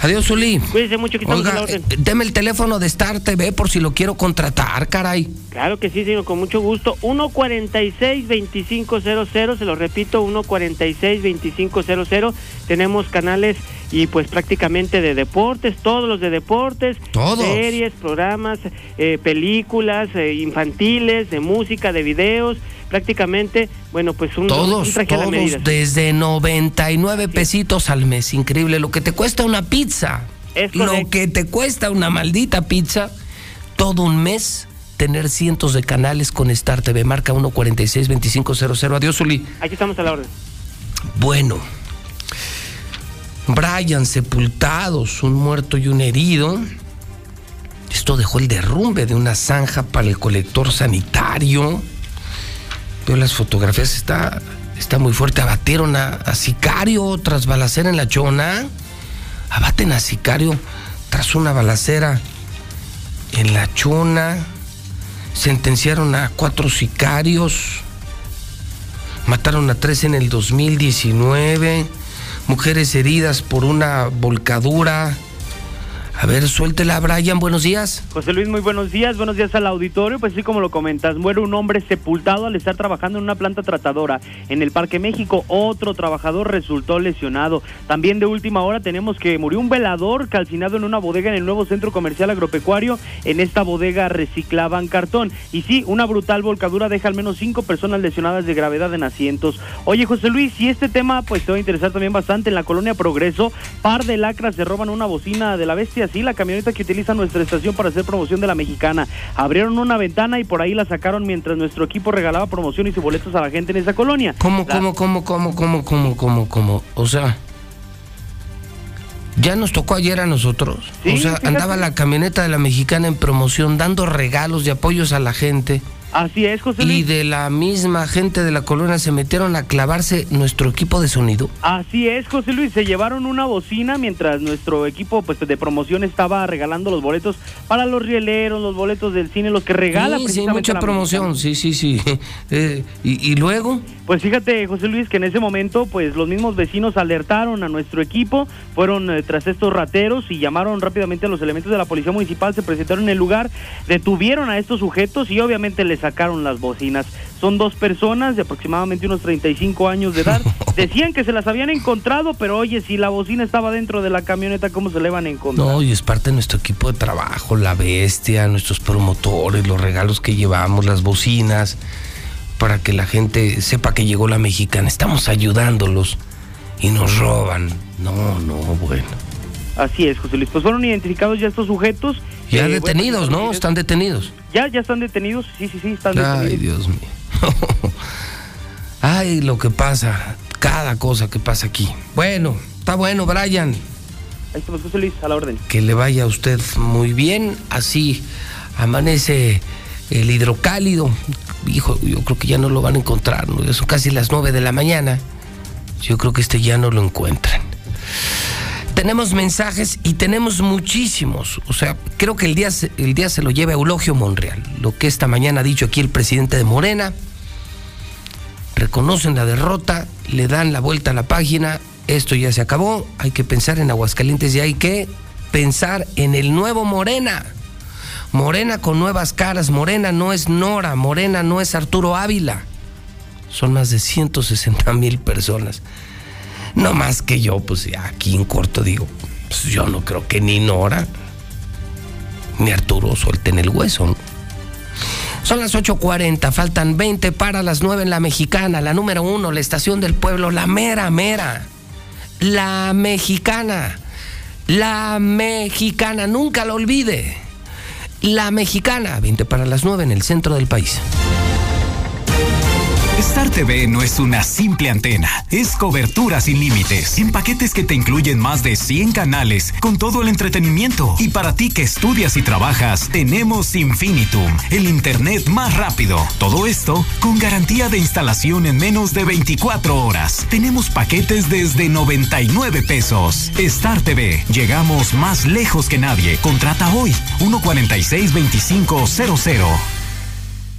Adiós, Zuli. Cuídese mucho, que estamos a Oiga, la orden. eh, deme el teléfono de Star TV por si lo quiero contratar, caray. Claro que sí, señor, con mucho gusto. 146-2500, se lo repito, 146-2500. Tenemos canales y pues prácticamente de deportes, todos los de deportes, Todos. series, programas, eh, películas eh, infantiles, de música, de videos, prácticamente, bueno, pues un, un Todos, traje a la todos, medida. desde 99 pesitos al mes. Increíble, lo que te cuesta una pizza. Es lo que te cuesta una maldita pizza, todo un mes, tener cientos de canales con Star TV. Marca 146-2500. Adiós, Zuli. Aquí estamos a la orden. Bueno, Brian sepultados, un muerto y un herido. Esto dejó el derrumbe de una zanja para el colector sanitario. Veo las fotografías, está, está muy fuerte. Abatieron a, a sicario tras balacera en la chona. Abaten a sicario tras una balacera en la chona. Sentenciaron a cuatro sicarios. Mataron a tres en el 2019. Mujeres heridas por una volcadura. A ver, suéltela, Brian, buenos días. José Luis, muy buenos días. Buenos días al auditorio. Pues sí, como lo comentas, muere un hombre sepultado al estar trabajando en una planta tratadora en el Parque México. Otro trabajador resultó lesionado. También de última hora tenemos que murió un velador calcinado en una bodega en el nuevo centro comercial agropecuario. En esta bodega reciclaban cartón. Y sí, una brutal volcadura deja al menos cinco personas lesionadas de gravedad en asientos. Oye, José Luis, y este tema pues te va a interesar también bastante. En la colonia Progreso, par de lacras se roban una bocina de la bestia. Sí, la camioneta que utiliza nuestra estación para hacer promoción de la mexicana. Abrieron una ventana y por ahí la sacaron mientras nuestro equipo regalaba promociones y boletos a la gente en esa colonia. ¿Cómo, La- cómo, cómo, cómo, cómo, cómo, cómo, cómo? O sea, ya nos tocó ayer a nosotros. Sí, o sea, fíjate. andaba la camioneta de la mexicana en promoción dando regalos y apoyos a la gente. Así es, José Y Luis. de la misma gente de la colonia se metieron a clavarse nuestro equipo de sonido. Así es, José Luis, se llevaron una bocina mientras nuestro equipo pues de promoción estaba regalando los boletos para los rieleros, los boletos del cine, los que regala sí, sí, mucha la promoción, sí, sí, sí. Eh, y, y luego, Pues fíjate, José Luis, que en ese momento, pues los mismos vecinos alertaron a nuestro equipo, fueron eh, tras estos rateros y llamaron rápidamente a los elementos de la policía municipal, se presentaron en el lugar, detuvieron a estos sujetos y obviamente le sacaron las bocinas. Son dos personas de aproximadamente unos 35 años de edad. Decían que se las habían encontrado, pero oye, si la bocina estaba dentro de la camioneta, ¿cómo se le van a encontrar? No, y es parte de nuestro equipo de trabajo, la bestia, nuestros promotores, los regalos que llevamos, las bocinas, para que la gente sepa que llegó la mexicana. Estamos ayudándolos y nos roban. No, no, bueno. Así es, José Luis. Pues fueron identificados ya estos sujetos. Ya Eh, detenidos, bueno, ¿no? Están detenidos. Ya, ya están detenidos. Sí, sí, sí, están Ay, detenidos. Dios mío. Ay, lo que pasa, cada cosa que pasa aquí. Bueno, está bueno, Brian. Ahí estamos, José Luis, a la orden. Que le vaya a usted muy bien. Así amanece el hidrocálido. Hijo, yo creo que ya no lo van a encontrar. ¿no? Son casi las 9 de la mañana. Yo creo que este ya no lo encuentran. Tenemos mensajes y tenemos muchísimos. O sea, creo que el día, el día se lo lleva Eulogio Monreal. Lo que esta mañana ha dicho aquí el presidente de Morena. Reconocen la derrota, le dan la vuelta a la página. Esto ya se acabó. Hay que pensar en Aguascalientes y hay que pensar en el nuevo Morena. Morena con nuevas caras. Morena no es Nora. Morena no es Arturo Ávila. Son más de 160 mil personas. No más que yo, pues aquí en corto digo, pues yo no creo que ni Nora ni Arturo suelten el hueso. Son las 8.40, faltan 20 para las 9 en la mexicana, la número uno, la estación del pueblo, la mera, mera. La mexicana, la mexicana, nunca lo olvide. La mexicana, 20 para las 9 en el centro del país. Star TV no es una simple antena, es cobertura sin límites, en paquetes que te incluyen más de 100 canales con todo el entretenimiento. Y para ti que estudias y trabajas, tenemos Infinitum, el internet más rápido. Todo esto con garantía de instalación en menos de 24 horas. Tenemos paquetes desde 99 pesos. Star TV, llegamos más lejos que nadie. Contrata hoy 146 2500.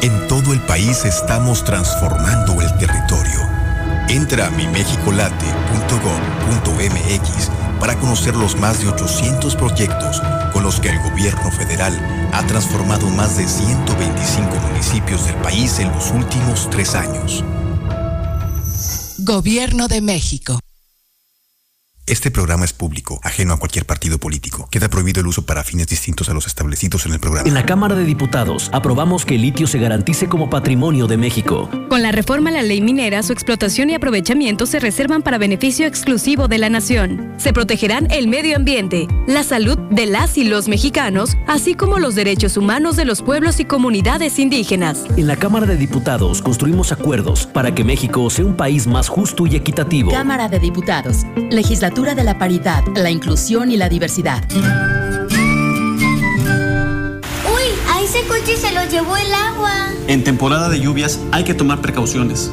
En todo el país estamos transformando el territorio. Entra a mimexicolate.gov.mx para conocer los más de 800 proyectos con los que el gobierno federal ha transformado más de 125 municipios del país en los últimos tres años. Gobierno de México. Este programa es público, ajeno a cualquier partido político. Queda prohibido el uso para fines distintos a los establecidos en el programa. En la Cámara de Diputados aprobamos que el litio se garantice como patrimonio de México. Con la reforma a la ley minera, su explotación y aprovechamiento se reservan para beneficio exclusivo de la nación. Se protegerán el medio ambiente, la salud de las y los mexicanos, así como los derechos humanos de los pueblos y comunidades indígenas. En la Cámara de Diputados construimos acuerdos para que México sea un país más justo y equitativo. Cámara de Diputados. Legislatura de la paridad, la inclusión y la diversidad. Uy, a ese coche se lo llevó el agua. En temporada de lluvias hay que tomar precauciones.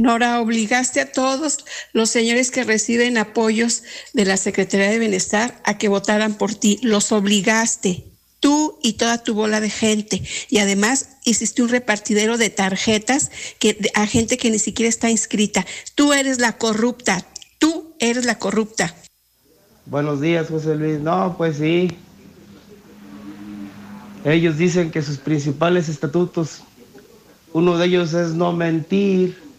Nora, obligaste a todos los señores que reciben apoyos de la Secretaría de Bienestar a que votaran por ti. Los obligaste, tú y toda tu bola de gente. Y además hiciste un repartidero de tarjetas que, a gente que ni siquiera está inscrita. Tú eres la corrupta, tú eres la corrupta. Buenos días, José Luis. No, pues sí. Ellos dicen que sus principales estatutos, uno de ellos es no mentir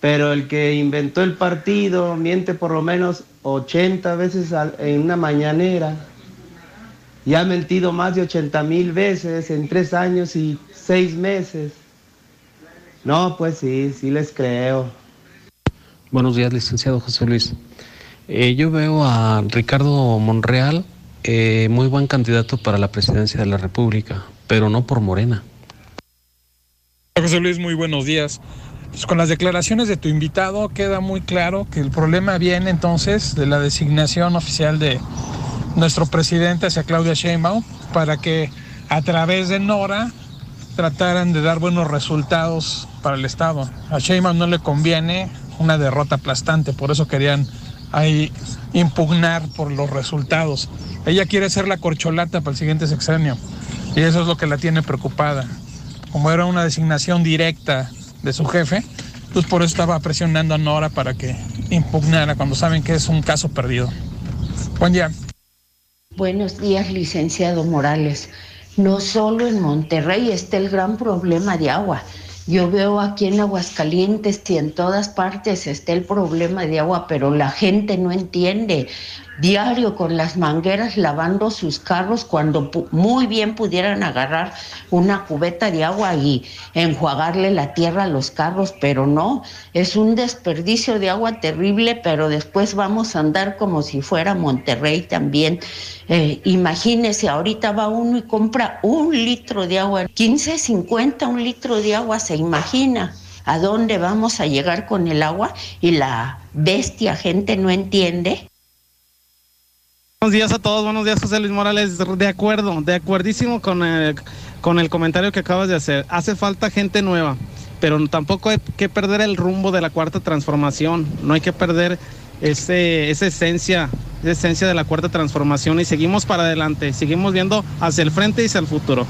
pero el que inventó el partido miente por lo menos 80 veces en una mañanera y ha mentido más de 80 mil veces en tres años y seis meses. No, pues sí, sí les creo. Buenos días, licenciado José Luis. Eh, yo veo a Ricardo Monreal eh, muy buen candidato para la presidencia de la República, pero no por Morena. José Luis, muy buenos días. Pues, con las declaraciones de tu invitado queda muy claro que el problema viene entonces de la designación oficial de nuestro presidente hacia Claudia Sheinbaum para que a través de Nora trataran de dar buenos resultados para el Estado. A Sheinbaum no le conviene una derrota aplastante, por eso querían ahí impugnar por los resultados. Ella quiere ser la corcholata para el siguiente sexenio y eso es lo que la tiene preocupada. Como era una designación directa de su jefe, pues por eso estaba presionando a Nora para que impugnara cuando saben que es un caso perdido. Buen día. Buenos días, licenciado Morales. No solo en Monterrey está el gran problema de agua. Yo veo aquí en Aguascalientes y en todas partes está el problema de agua, pero la gente no entiende diario con las mangueras lavando sus carros cuando muy bien pudieran agarrar una cubeta de agua y enjuagarle la tierra a los carros, pero no, es un desperdicio de agua terrible, pero después vamos a andar como si fuera Monterrey también. Eh, imagínese, ahorita va uno y compra un litro de agua, 15, 50, un litro de agua, se imagina a dónde vamos a llegar con el agua y la bestia gente no entiende. Buenos días a todos, buenos días José Luis Morales, de acuerdo, de acuerdísimo con el, con el comentario que acabas de hacer. Hace falta gente nueva, pero tampoco hay que perder el rumbo de la cuarta transformación, no hay que perder ese, esa esencia, esa esencia de la cuarta transformación y seguimos para adelante, seguimos viendo hacia el frente y hacia el futuro.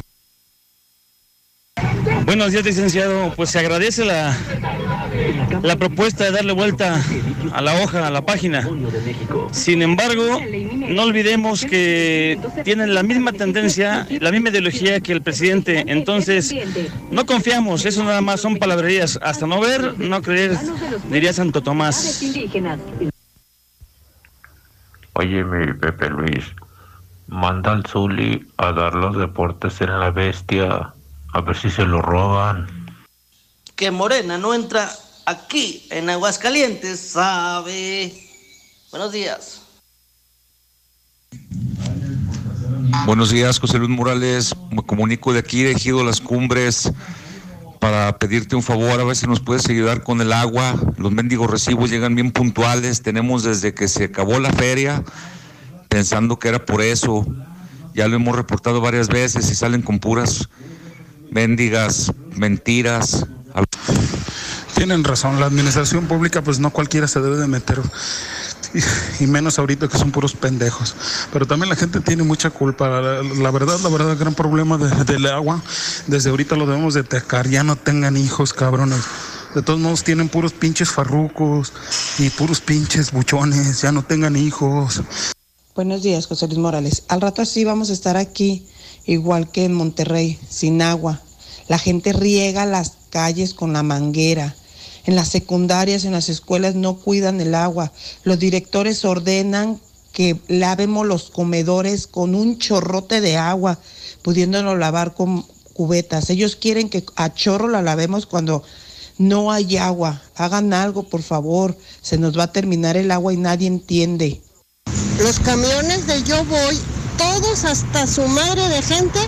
Buenos días, licenciado. Pues se agradece la, la propuesta de darle vuelta a la hoja, a la página. Sin embargo, no olvidemos que tienen la misma tendencia, la misma ideología que el presidente. Entonces, no confiamos, eso nada más son palabrerías. Hasta no ver, no creer, diría Santo Tomás. Oye, mi Pepe Luis, manda al Zuli a dar los deportes en la bestia a ver si se lo roban. Que Morena no entra aquí en Aguascalientes, sabe. Buenos días. Buenos días, José Luis Morales. Me comunico de aquí, de Ejido Las Cumbres, para pedirte un favor, a ver si nos puedes ayudar con el agua. Los mendigos recibos llegan bien puntuales. Tenemos desde que se acabó la feria, pensando que era por eso. Ya lo hemos reportado varias veces y salen con puras mendigas mentiras. Tienen razón, la administración pública pues no cualquiera se debe de meter y, menos ahorita que son puros pendejos. Pero también la gente tiene mucha culpa. La, verdad, la verdad, el gran problema del agua, desde ahorita lo debemos detectar. Ya no tengan hijos, cabrones. De todos modos tienen puros pinches farrucos y puros pinches buchones. Ya no tengan hijos. Buenos días, José Luis Morales. Al rato así vamos a estar aquí igual que en Monterrey, sin agua. La gente riega las calles con la manguera. En las secundarias, en las escuelas no cuidan el agua. Los directores ordenan que lavemos los comedores con un chorrote de agua, pudiéndolo lavar con cubetas. Ellos quieren que a chorro la lavemos cuando No hay agua. Hagan algo, por favor. Se nos va a terminar el agua y nadie entiende. Los camiones de Yo Voy, todos hasta su madre de gente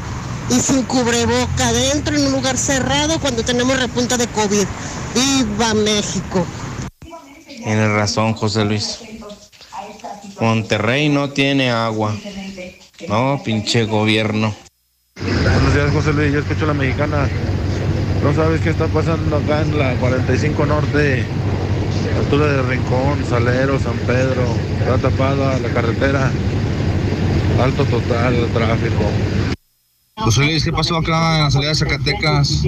y sin cubreboca, dentro en un lugar cerrado cuando tenemos repunta de COVID. ¡Viva México! Tiene razón, José Luis. Monterrey no tiene agua. No, pinche gobierno. Buenos días, José Luis. Yo escucho la mexicana. No sabes qué está pasando acá en la 45 Norte, altura de Rincón, Salero, San Pedro. Está tapada la carretera. Alto total el tráfico. José Luis, ¿qué pasó acá en la salida de Zacatecas?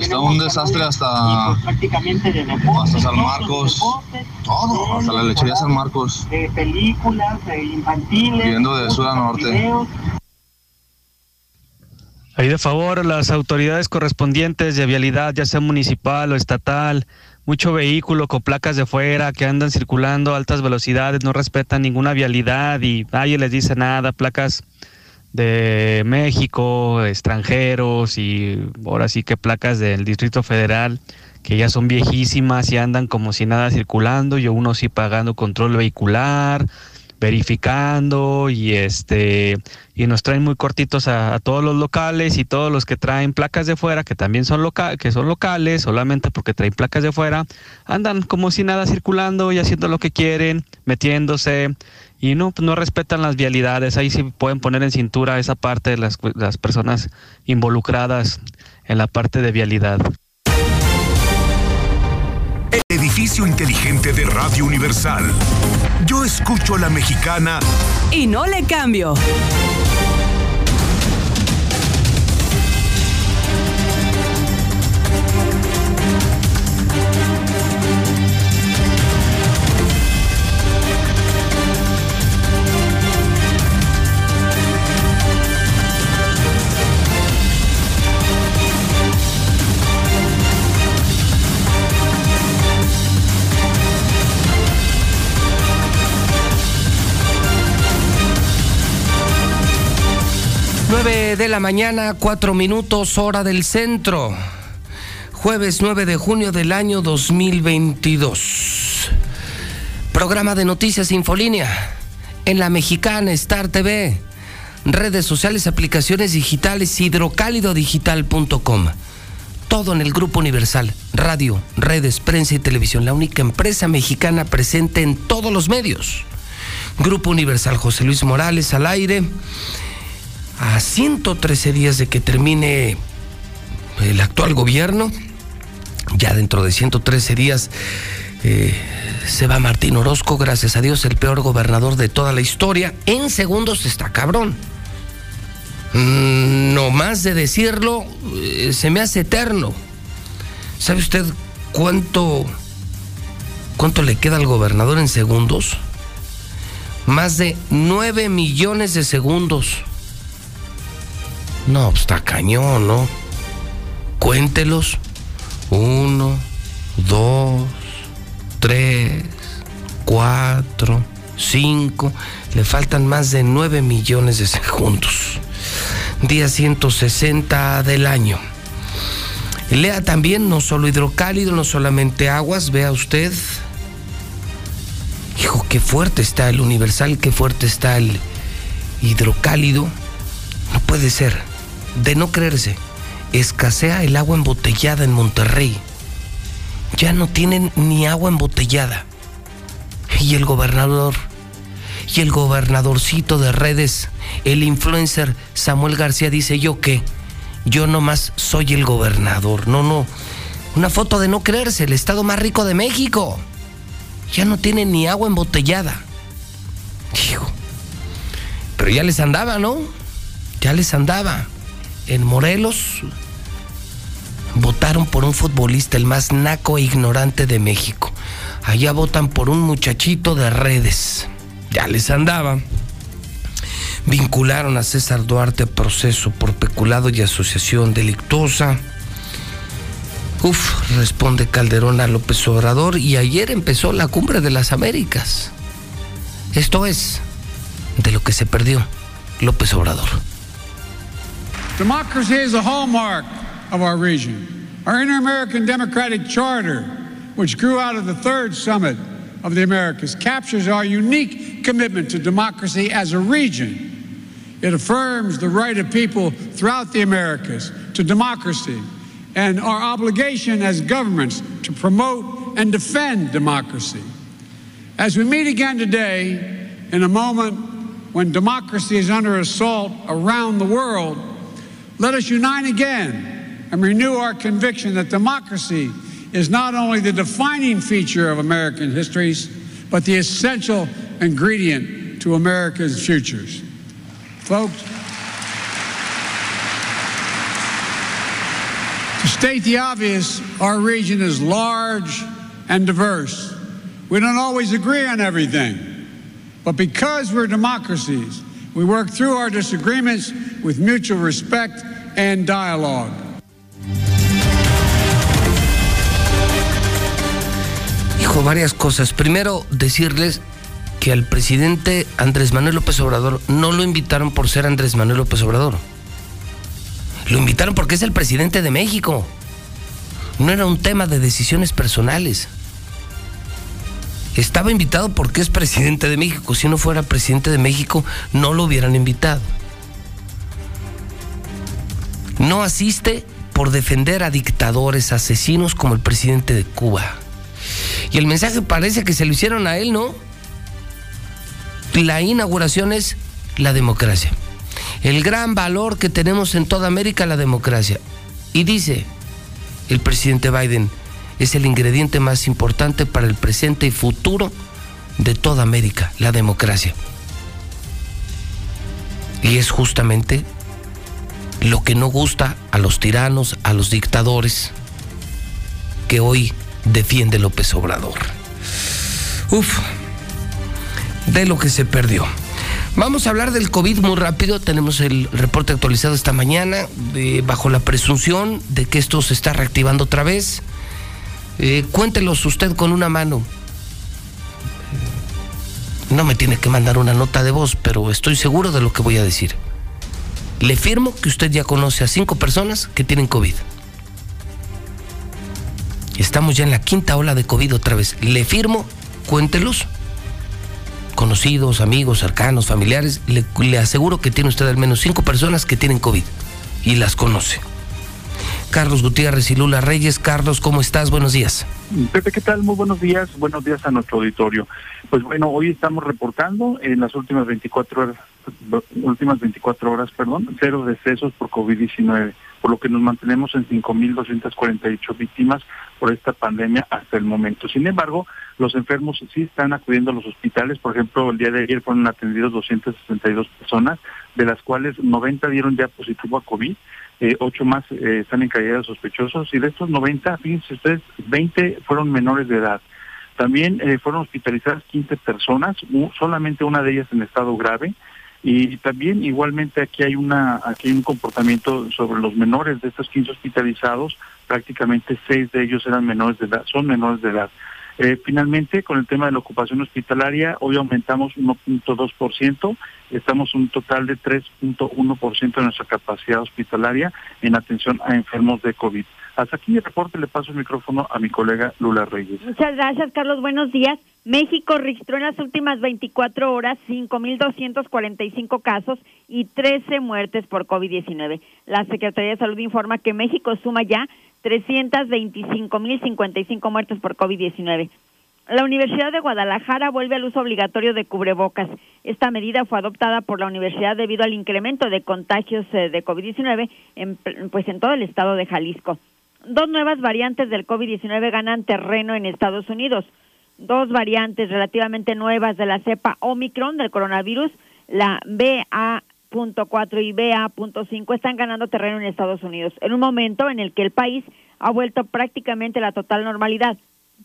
Está un desastre hasta, hasta San Marcos, todo, hasta la lechería San Marcos. De películas, de infantiles. Yendo de sur a norte. Ahí de favor, las autoridades correspondientes de vialidad, ya sea municipal o estatal, mucho vehículo con placas de fuera que andan circulando a altas velocidades, no respetan ninguna vialidad y nadie les dice nada, placas de México, extranjeros y ahora sí que placas del Distrito Federal que ya son viejísimas y andan como si nada circulando, y uno sí pagando control vehicular, verificando y este y nos traen muy cortitos a, todos los locales y todos los que traen placas de fuera que también son loca que son locales solamente porque traen placas de fuera andan como si nada circulando y haciendo lo que quieren metiéndose y no no respetan las vialidades. Ahí sí pueden poner en cintura esa parte de las, las personas involucradas en la parte de vialidad edificio inteligente de Radio Universal. Yo escucho a la mexicana. Y no le cambio. De la mañana, cuatro minutos, hora del centro. Jueves 9 de junio del año 2022. Programa de noticias Infolínea. En la mexicana Star TV. Redes sociales, aplicaciones digitales, hidrocálidodigital.com. Todo en el Grupo Universal. Radio, redes, prensa y televisión. La única empresa mexicana presente en todos los medios. Grupo Universal José Luis Morales al aire a 113 días de que termine el actual gobierno, ya dentro de 113 días eh, se va Martín Orozco, gracias a Dios, el peor gobernador de toda la historia. En segundos está cabrón. Mm, no más de decirlo, eh, se me hace eterno. ¿Sabe usted cuánto, cuánto le queda al gobernador en segundos? Más de 9 millones de segundos. No, pues está cañón, ¿no? Cuéntelos. Uno, dos, tres, cuatro, cinco. Le faltan más de nueve millones de segundos. Día 160 del año. Lea también no solo hidrocálido, no solamente aguas, vea usted. Hijo, qué fuerte está el universal, qué fuerte está el hidrocálido. No puede ser de no creerse, escasea el agua embotellada en Monterrey. Ya no tienen ni agua embotellada. Y el gobernador, y el gobernadorcito de redes, el influencer Samuel García dice yo que yo nomás soy el gobernador. No, no. Una foto de no creerse, el estado más rico de México. Ya no tienen ni agua embotellada. Hijo. Pero ya les andaba, ¿no? Ya les andaba en Morelos votaron por un futbolista, el más naco e ignorante de México. Allá votan por un muchachito de redes. Ya les andaba. Vincularon a César Duarte a proceso por peculado y asociación delictuosa. Uf, responde Calderón a López Obrador y ayer empezó la cumbre de las Américas. Esto es de lo que se perdió López Obrador. Democracy is a hallmark of our region. Our Inter American Democratic Charter, which grew out of the third summit of the Americas, captures our unique commitment to democracy as a region. It affirms the right of people throughout the Americas to democracy and our obligation as governments to promote and defend democracy. As we meet again today, in a moment when democracy is under assault around the world, let us unite again and renew our conviction that democracy is not only the defining feature of American histories, but the essential ingredient to America's futures. Folks, to state the obvious, our region is large and diverse. We don't always agree on everything, but because we're democracies, we work through our disagreements with mutual respect and dialogue. Dijo varias cosas. Primero, decirles que al presidente Andrés Manuel López Obrador no lo invitaron por ser Andrés Manuel López Obrador. Lo invitaron porque es el presidente de México. No era un tema de decisiones personales. Estaba invitado porque es presidente de México. Si no fuera presidente de México, no lo hubieran invitado. No asiste por defender a dictadores, asesinos como el presidente de Cuba. Y el mensaje parece que se lo hicieron a él, ¿no? La inauguración es la democracia. El gran valor que tenemos en toda América, la democracia. Y dice el presidente Biden, es el ingrediente más importante para el presente y futuro de toda América, la democracia. Y es justamente lo que no gusta a los tiranos, a los dictadores, que hoy defiende López Obrador. Uf, de lo que se perdió. Vamos a hablar del COVID muy rápido. Tenemos el reporte actualizado esta mañana, de, bajo la presunción de que esto se está reactivando otra vez. Eh, cuéntelos usted con una mano. No me tiene que mandar una nota de voz, pero estoy seguro de lo que voy a decir. Le firmo que usted ya conoce a cinco personas que tienen COVID. Estamos ya en la quinta ola de COVID otra vez. Le firmo, cuéntelos. Conocidos, amigos, cercanos, familiares. Le, le aseguro que tiene usted al menos cinco personas que tienen COVID y las conoce. Carlos Gutiérrez y Lula Reyes. Carlos, ¿cómo estás? Buenos días. Pepe, ¿qué tal? Muy buenos días. Buenos días a nuestro auditorio. Pues bueno, hoy estamos reportando en las últimas 24 horas, últimas 24 horas, perdón, cero decesos por COVID-19, por lo que nos mantenemos en 5.248 víctimas por esta pandemia hasta el momento. Sin embargo, los enfermos sí están acudiendo a los hospitales. Por ejemplo, el día de ayer fueron atendidos 262 personas, de las cuales 90 dieron ya positivo a COVID eh, ocho más eh, están en calidad de sospechosos y de estos 90, fíjense ustedes, 20 fueron menores de edad. También eh, fueron hospitalizadas 15 personas, solamente una de ellas en estado grave. Y también igualmente aquí hay una aquí un comportamiento sobre los menores de estos 15 hospitalizados, prácticamente seis de ellos eran menores de edad, son menores de edad. Eh, finalmente, con el tema de la ocupación hospitalaria, hoy aumentamos 1.2%, estamos un total de 3.1% de nuestra capacidad hospitalaria en atención a enfermos de COVID. Hasta aquí mi reporte, le paso el micrófono a mi colega Lula Reyes. Muchas gracias, Carlos. Buenos días. México registró en las últimas 24 horas 5.245 casos y 13 muertes por COVID-19. La Secretaría de Salud informa que México suma ya 325.055 muertes por COVID-19. La Universidad de Guadalajara vuelve al uso obligatorio de cubrebocas. Esta medida fue adoptada por la universidad debido al incremento de contagios eh, de COVID-19 en, pues en todo el estado de Jalisco. Dos nuevas variantes del COVID-19 ganan terreno en Estados Unidos. Dos variantes relativamente nuevas de la cepa Omicron del coronavirus, la BA.4 y BA.5, están ganando terreno en Estados Unidos, en un momento en el que el país ha vuelto prácticamente a la total normalidad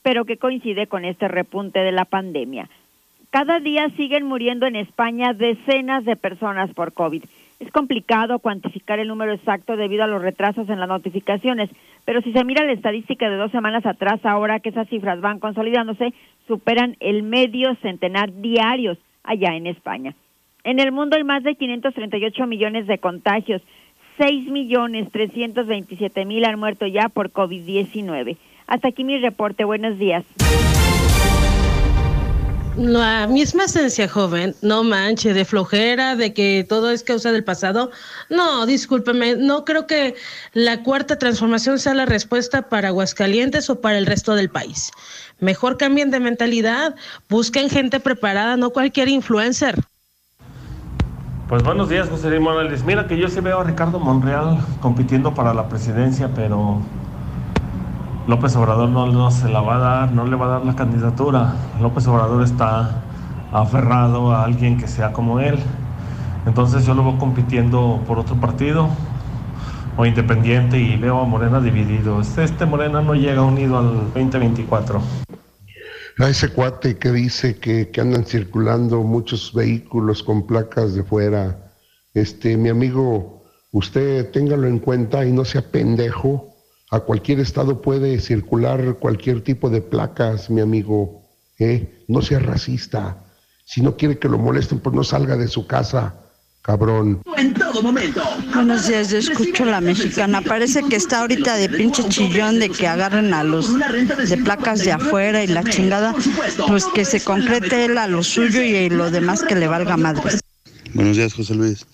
pero que coincide con este repunte de la pandemia. Cada día siguen muriendo en España decenas de personas por COVID. Es complicado cuantificar el número exacto debido a los retrasos en las notificaciones, pero si se mira la estadística de dos semanas atrás, ahora que esas cifras van consolidándose, superan el medio centenar diarios allá en España. En el mundo hay más de 538 millones de contagios, 6.327.000 han muerto ya por COVID-19. Hasta aquí mi reporte. Buenos días. La misma esencia joven, no manche, de flojera, de que todo es causa del pasado. No, discúlpeme, no creo que la cuarta transformación sea la respuesta para Aguascalientes o para el resto del país. Mejor cambien de mentalidad, busquen gente preparada, no cualquier influencer. Pues buenos días, José Luis Morales. Mira que yo sí veo a Ricardo Monreal compitiendo para la presidencia, pero López Obrador no, no, se la va a dar, no le va a dar la candidatura. López Obrador está aferrado a alguien que sea como él. Entonces yo lo veo compitiendo por otro partido o independiente y veo a Morena dividido. Este, este Morena no llega unido al 2024. A ese cuate que dice que, que andan circulando muchos vehículos con placas de fuera, este, mi amigo, usted téngalo en cuenta y no sea pendejo a cualquier estado puede circular cualquier tipo de placas, mi amigo. ¿eh? No sea racista. Si no quiere que lo molesten, pues no salga de su casa, cabrón. En todo momento. Buenos días, yo escucho la mexicana. Parece que está ahorita de pinche chillón de que agarren a los de placas de afuera y la chingada. Pues que se concrete él a lo suyo y lo demás que le valga madre. Buenos días, José Luis.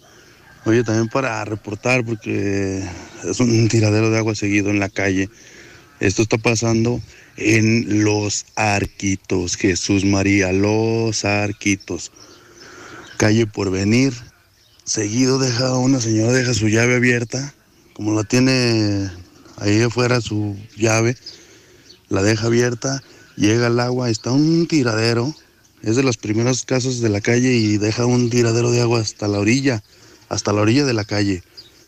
Oye, también para reportar, porque es un tiradero de agua seguido en la calle. Esto está pasando en Los Arquitos, Jesús María, Los Arquitos. Calle por venir. Seguido deja una señora, deja su llave abierta, como la tiene ahí afuera su llave, la deja abierta, llega el agua, está un tiradero. Es de las primeras casas de la calle y deja un tiradero de agua hasta la orilla hasta la orilla de la calle.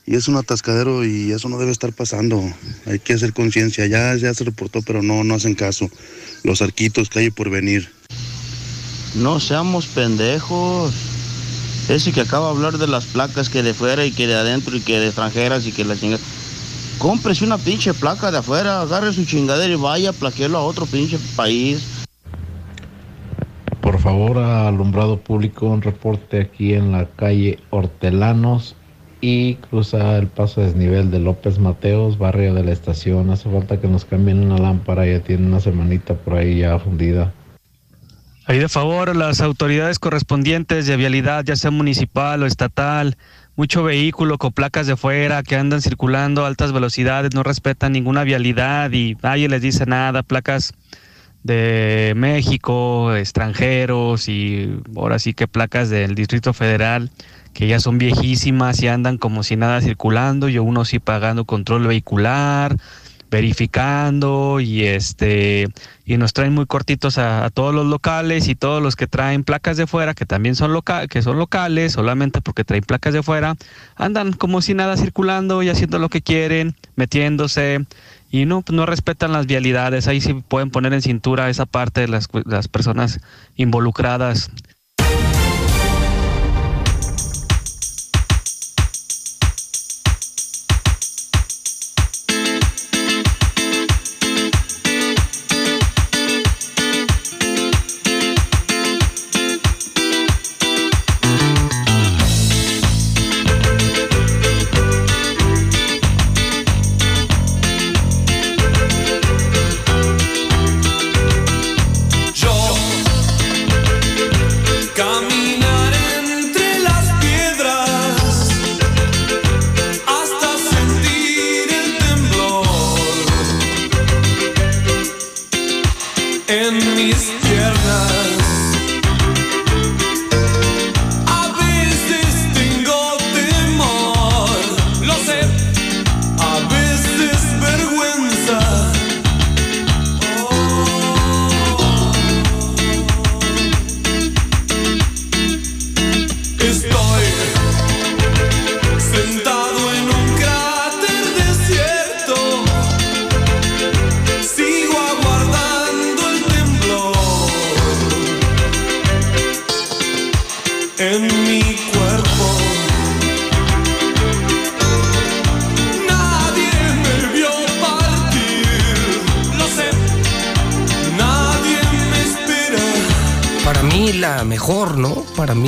Y es un atascadero y eso no debe estar pasando. Hay que hacer conciencia. Ya, ya se reportó, pero no, no hacen caso. Los arquitos, calle por venir. No seamos pendejos. Ese que acaba de hablar de las placas que de fuera y que de adentro y que de extranjeras y que la chingada. Cómprese una pinche placa de afuera, agarre su chingadera y vaya a plaquearlo a otro pinche país. Por favor, alumbrado público, un reporte aquí en la calle Hortelanos y cruza el paso desnivel de López Mateos, barrio de la estación. Hace falta que nos cambien una lámpara, ya tiene una semanita por ahí ya fundida. Ahí de favor, las autoridades correspondientes de vialidad, ya sea municipal o estatal, mucho vehículo con placas de fuera que andan circulando a altas velocidades, no respetan ninguna vialidad y nadie les dice nada, placas de México, extranjeros y ahora sí que placas del Distrito Federal que ya son viejísimas y andan como si nada circulando, y uno sí pagando control vehicular, verificando y este y nos traen muy cortitos a, todos los locales y todos los que traen placas de fuera que también son loca que son locales solamente porque traen placas de fuera andan como si nada circulando y haciendo lo que quieren metiéndose y no, no respetan las vialidades. Ahí sí pueden poner en cintura esa parte de las, las personas involucradas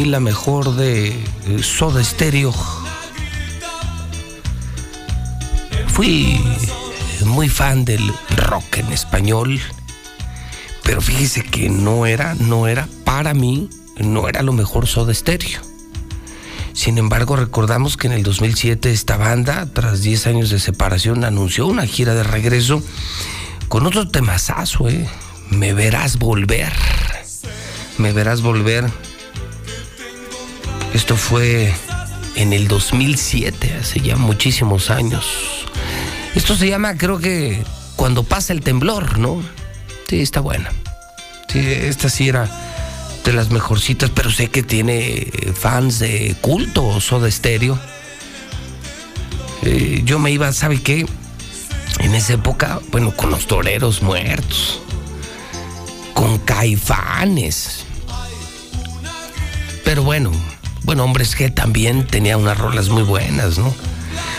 la mejor de Soda Stereo. fui muy fan del rock en español, pero fíjese que no era, no era para mí, no era lo mejor Soda Stereo. Sin embargo, recordamos que en el 2007 esta banda, tras 10 años de separación, anunció una gira de regreso con otro temazazo, ¿eh? Me verás volver. Me verás volver. Esto fue en el 2007, hace ya muchísimos años. Esto se llama, creo que, cuando pasa el temblor, ¿no? Sí, está buena. Sí, esta sí era de las mejorcitas, pero sé que tiene fans de culto Soda Stereo. Eh, yo me iba, ¿sabe qué? En esa época, bueno, con los toreros muertos, con caifanes. Pero bueno, bueno, hombres que también tenía unas rolas muy buenas, ¿no?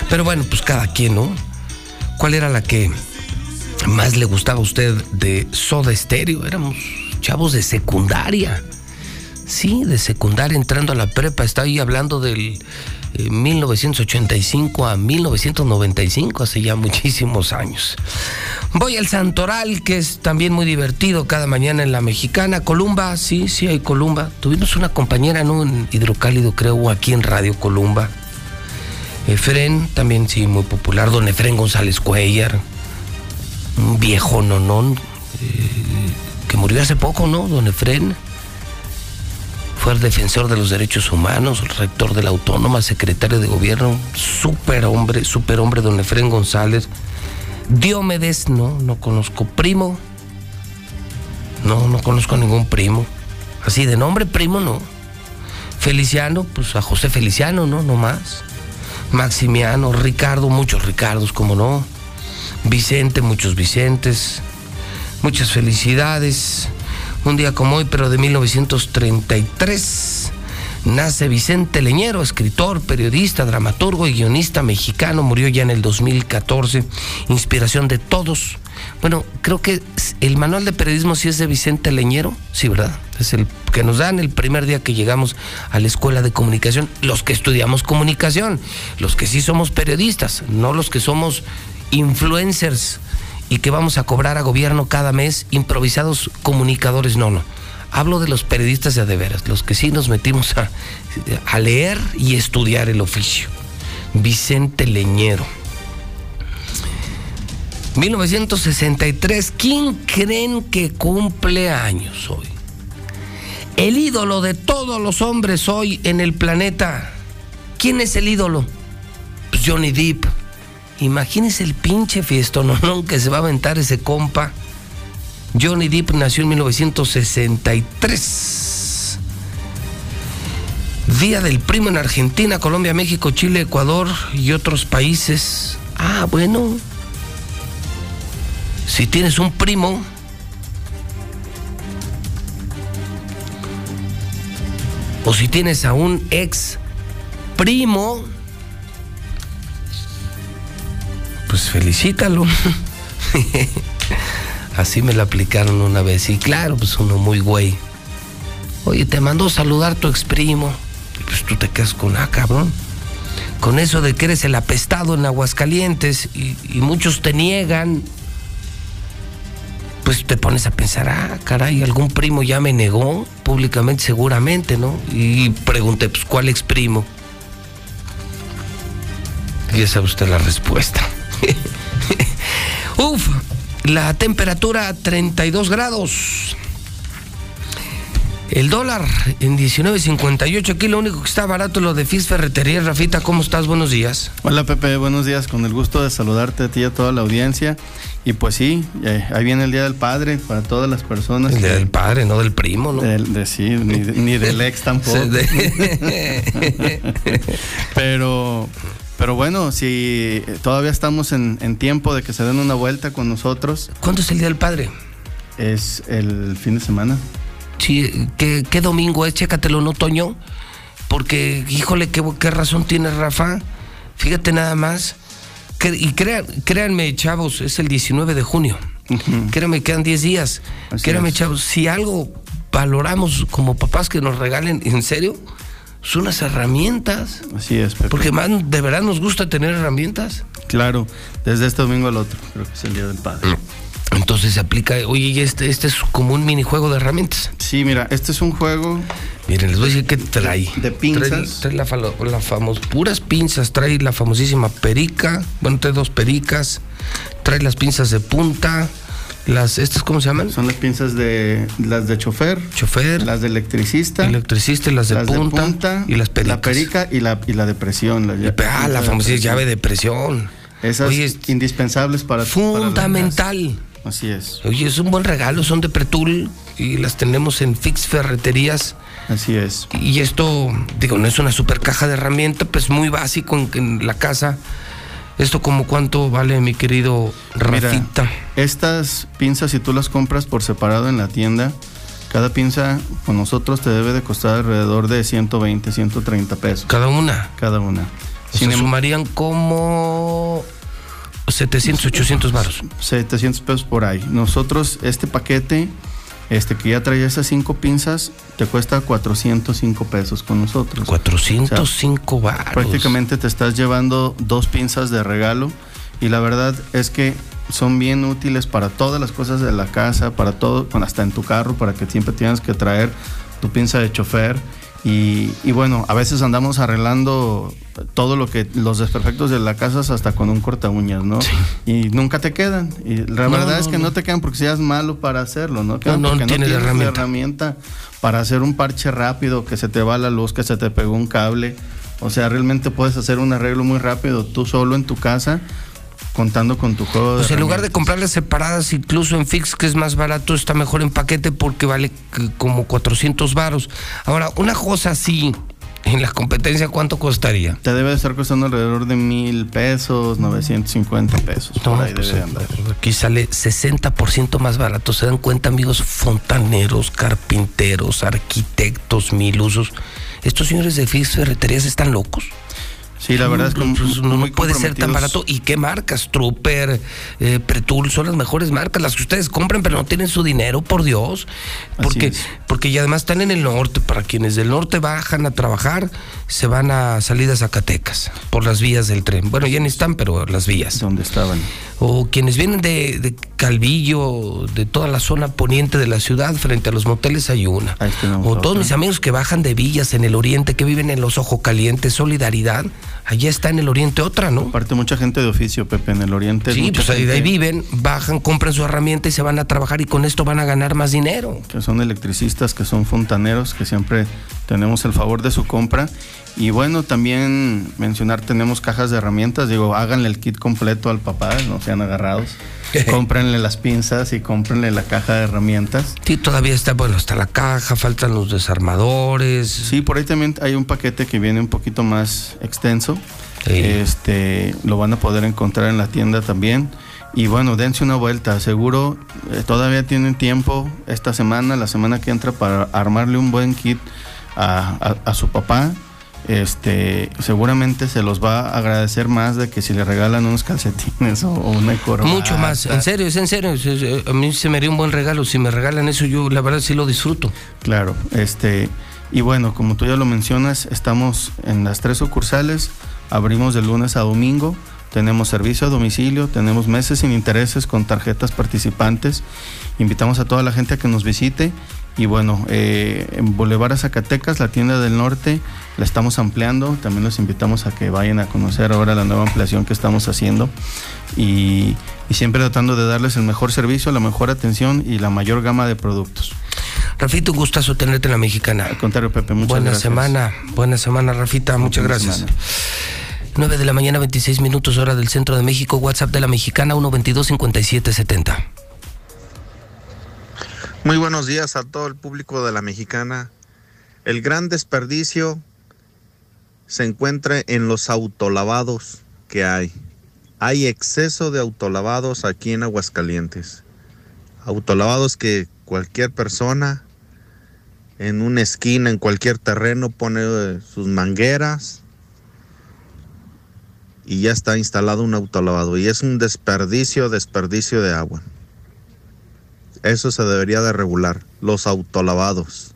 Pero bueno, pues cada quien, ¿no? ¿Cuál era la que más le gustaba a usted de Soda Stereo? Éramos chavos de secundaria. Sí, de secundaria entrando a la prepa. Estaba ahí hablando del 1985 a 1995, hace ya muchísimos años. Voy al Santoral, que es también muy divertido cada mañana en la mexicana. Columba, sí, sí hay Columba. Tuvimos una compañera. En Hidrocálido, creo, aquí en Radio Columba. Efren, también sí, muy popular. Don Efren González Cuellar. Un viejo nonón que murió hace poco, ¿no? Don Efren fue el defensor de los derechos humanos, rector de la Autónoma, secretario de gobierno, super hombre, super hombre, don Efren González. Diomedes, no, no conozco. Primo, no, no conozco ningún primo. Así de nombre, primo, no. Feliciano, pues a José Feliciano, no, no más. Maximiano, Ricardo, muchos Ricardos, como no. Vicente, muchos Vicentes. Muchas felicidades un día como hoy, pero de 1933, nace Vicente Leñero, escritor, periodista, dramaturgo y guionista mexicano. Murió ya en el 2014. Inspiración de todos. Bueno, creo que el manual de periodismo sí es de Vicente Leñero, sí, ¿verdad? Es el que nos dan el primer día que llegamos a la escuela de comunicación, los que estudiamos comunicación, los que sí somos periodistas, no los que somos influencers y que vamos a cobrar a gobierno cada mes improvisados comunicadores. No, no. Hablo de los periodistas de veras, los que sí nos metimos a, leer y estudiar el oficio. Vicente Leñero. 1963, ¿quién creen que cumple años hoy? El ídolo de todos los hombres hoy en el planeta. ¿Quién es el ídolo? Pues Johnny Depp. Imagínese el pinche fiestón que se va a aventar ese compa. Johnny Depp nació en 1963. Día del primo en Argentina, Colombia, México, Chile, Ecuador y otros países. Ah, bueno. Si tienes un primo, o si tienes a un ex primo, pues felicítalo. Así me la aplicaron una vez. Y claro, pues uno muy güey. Oye, te mandó saludar tu ex primo. Pues tú te quedas con, ah, cabrón. Con eso de que eres el apestado en Aguascalientes y, y muchos te niegan. Pues te pones a pensar, ah, caray, algún primo ya me negó públicamente, seguramente, ¿no? Y pregunté, pues, ¿cuál ex primo? Y esa usted la respuesta. Uf, la temperatura 32 grados. El dólar en 19.58. Aquí lo único que está barato es lo de Fis Ferretería. Rafita, ¿cómo estás? Buenos días. Hola Pepe, buenos días. Con el gusto de saludarte a ti y a toda la audiencia. Y pues sí, eh, ahí viene el Día del Padre para todas las personas. El Día del Padre, no del primo, ¿no? de, sí, ni, ni, del ex tampoco. Pero pero bueno, si todavía estamos en, en, tiempo de que se den una vuelta con nosotros. ¿Cuándo es el Día del Padre? Es el fin de semana. Sí, ¿qué, qué domingo es? Chécatelo, ¿no, Toño? Porque, híjole, qué, qué razón tiene Rafa. Fíjate nada más. Y crean, créanme, chavos, es el 19 de junio. Uh -huh. Créanme, quedan 10 días. Así Créanme, es. chavos, si algo valoramos como papás que nos regalen, en serio, son las herramientas. Así es, Pepe. Porque más de verdad nos gusta tener herramientas. Claro, desde este domingo al otro, creo que es el Día del Padre. Entonces se aplica, oye, y este, este es como un minijuego de herramientas. Sí, mira, este es un juego. Miren, les voy a decir qué trae. De pinzas. Trae, trae la, la famos, puras pinzas, trae la famosísima perica, bueno, trae dos pericas, trae las pinzas de punta, las, ¿estas cómo se llaman? Son las pinzas de las de chofer, chofer, las de electricista, electricista las de punta, y las pericas. la perica y la, y la de presión. La, Ah, la famosa llave de presión. Esas Oye, indispensables para Fundamental. Así es. Oye, es un buen regalo, son de Pretul y las tenemos en Fix Ferreterías. Así es. Y esto, digo, no es una super caja de herramientas, pues muy básico en, en la casa. ¿Esto como cuánto vale, mi querido Mira, Rafita? estas pinzas, si tú las compras por separado en la tienda, cada pinza con nosotros te debe de costar alrededor de 120, 130 pesos. ¿Cada una? Cada una. O sea, sumarían como 700, 800 baros. 700 pesos por ahí. Nosotros, este paquete, este que ya trae esas cinco pinzas, te cuesta 405 pesos con nosotros. 405 baros. Prácticamente te estás llevando dos pinzas de regalo y la verdad es que son bien útiles para todas las cosas de la casa, para todo, hasta en tu carro, para que siempre tengas que traer tu pinza de chofer. Y, y bueno, a veces andamos arreglando todo lo que, los desperfectos de la casa hasta con un corta uñas, ¿no? Y nunca te quedan. Y la No, verdad no, es que no. no. te quedan porque seas malo para hacerlo, ¿no? Quedan No, no tienes la herramienta. herramienta para hacer un parche rápido, que se te va la luz, que se te pegó un cable. O sea, realmente puedes hacer un arreglo muy rápido tú solo en tu casa, contando con tu juego de sea, en lugar de comprarlas separadas, incluso en Fix, que es más barato, está mejor en paquete porque vale como 400 varos. Ahora, una cosa así, en la competencia, ¿cuánto costaría? Te debe de estar costando alrededor de mil pesos, 950 pesos. No, por ahí pues, debe andar. Aquí sale 60% más barato. ¿Se dan cuenta, amigos? Fontaneros, carpinteros, arquitectos, mil usos. Estos señores de Fix Ferreterías están locos. Sí, la verdad es que no, muy puede ser tan barato. ¿Y qué marcas? Trooper, eh, Pretul, son las mejores marcas, las que ustedes compran, pero no tienen su dinero, por Dios. Porque, porque y además están en el norte. Para quienes del norte bajan a trabajar, se van a salir a Zacatecas por las vías del tren. Bueno, ya ni están, pero las vías. Donde estaban. O quienes vienen de, de Calvillo, de toda la zona poniente de la ciudad, frente a los moteles hay una. O todos mis amigos que bajan de villas en el oriente, que viven en los Ojo Calientes, Solidaridad, allá está en el oriente otra, ¿no? Aparte, mucha gente de oficio, Pepe, en el oriente. Sí, pues de ahí gente viven, bajan, compran su herramienta y se van a trabajar y con esto van a ganar más dinero. Que son electricistas, que son fontaneros, que siempre tenemos el favor de su compra. Y bueno, también mencionar, tenemos cajas de herramientas. Digo, háganle el kit completo al papá, no sean agarrados. cómprenle las pinzas y cómprenle la caja de herramientas. Sí, todavía está, bueno, está la caja, faltan los desarmadores. Sí, por ahí también hay un paquete que viene un poquito más extenso. Este, lo van a poder encontrar en la tienda también. Y bueno, dense una vuelta. Seguro eh, todavía tienen tiempo esta semana, la semana que entra, para armarle un buen kit a, a- a su papá. Este, seguramente se los va a agradecer más de que si le regalan unos calcetines o, o una. Mucho más, en serio, es en serio. es- A mí se me haría un buen regalo. Si me regalan eso, yo la verdad sí lo disfruto. Claro, este, y bueno, como tú ya lo mencionas, estamos en las tres sucursales, abrimos de lunes a domingo, tenemos servicio a domicilio, tenemos meses sin intereses con tarjetas participantes, invitamos a toda la gente a que nos visite y bueno, eh, en Boulevard a Zacatecas, la tienda del norte, la estamos ampliando, también los invitamos a que vayan a conocer ahora la nueva ampliación que estamos haciendo y, y siempre tratando de darles el mejor servicio, la mejor atención y la mayor gama de productos. Rafito, un gustazo tenerte en la mexicana. Al contrario, Pepe, muchas buena gracias. semana, buena semana, Rafita, muchas Buena gracias. semana. 9 de la mañana, 26 minutos, hora del centro de México. WhatsApp de la mexicana, 122-5770. Muy buenos días a todo el público de la mexicana. El gran desperdicio se encuentra en los autolavados que hay. Hay exceso de autolavados aquí en Aguascalientes. Autolavados que cualquier persona en una esquina, en cualquier terreno, pone eh, sus mangueras y ya está instalado un autolavado. Y es un desperdicio, desperdicio de agua. Eso se debería de regular, los autolavados.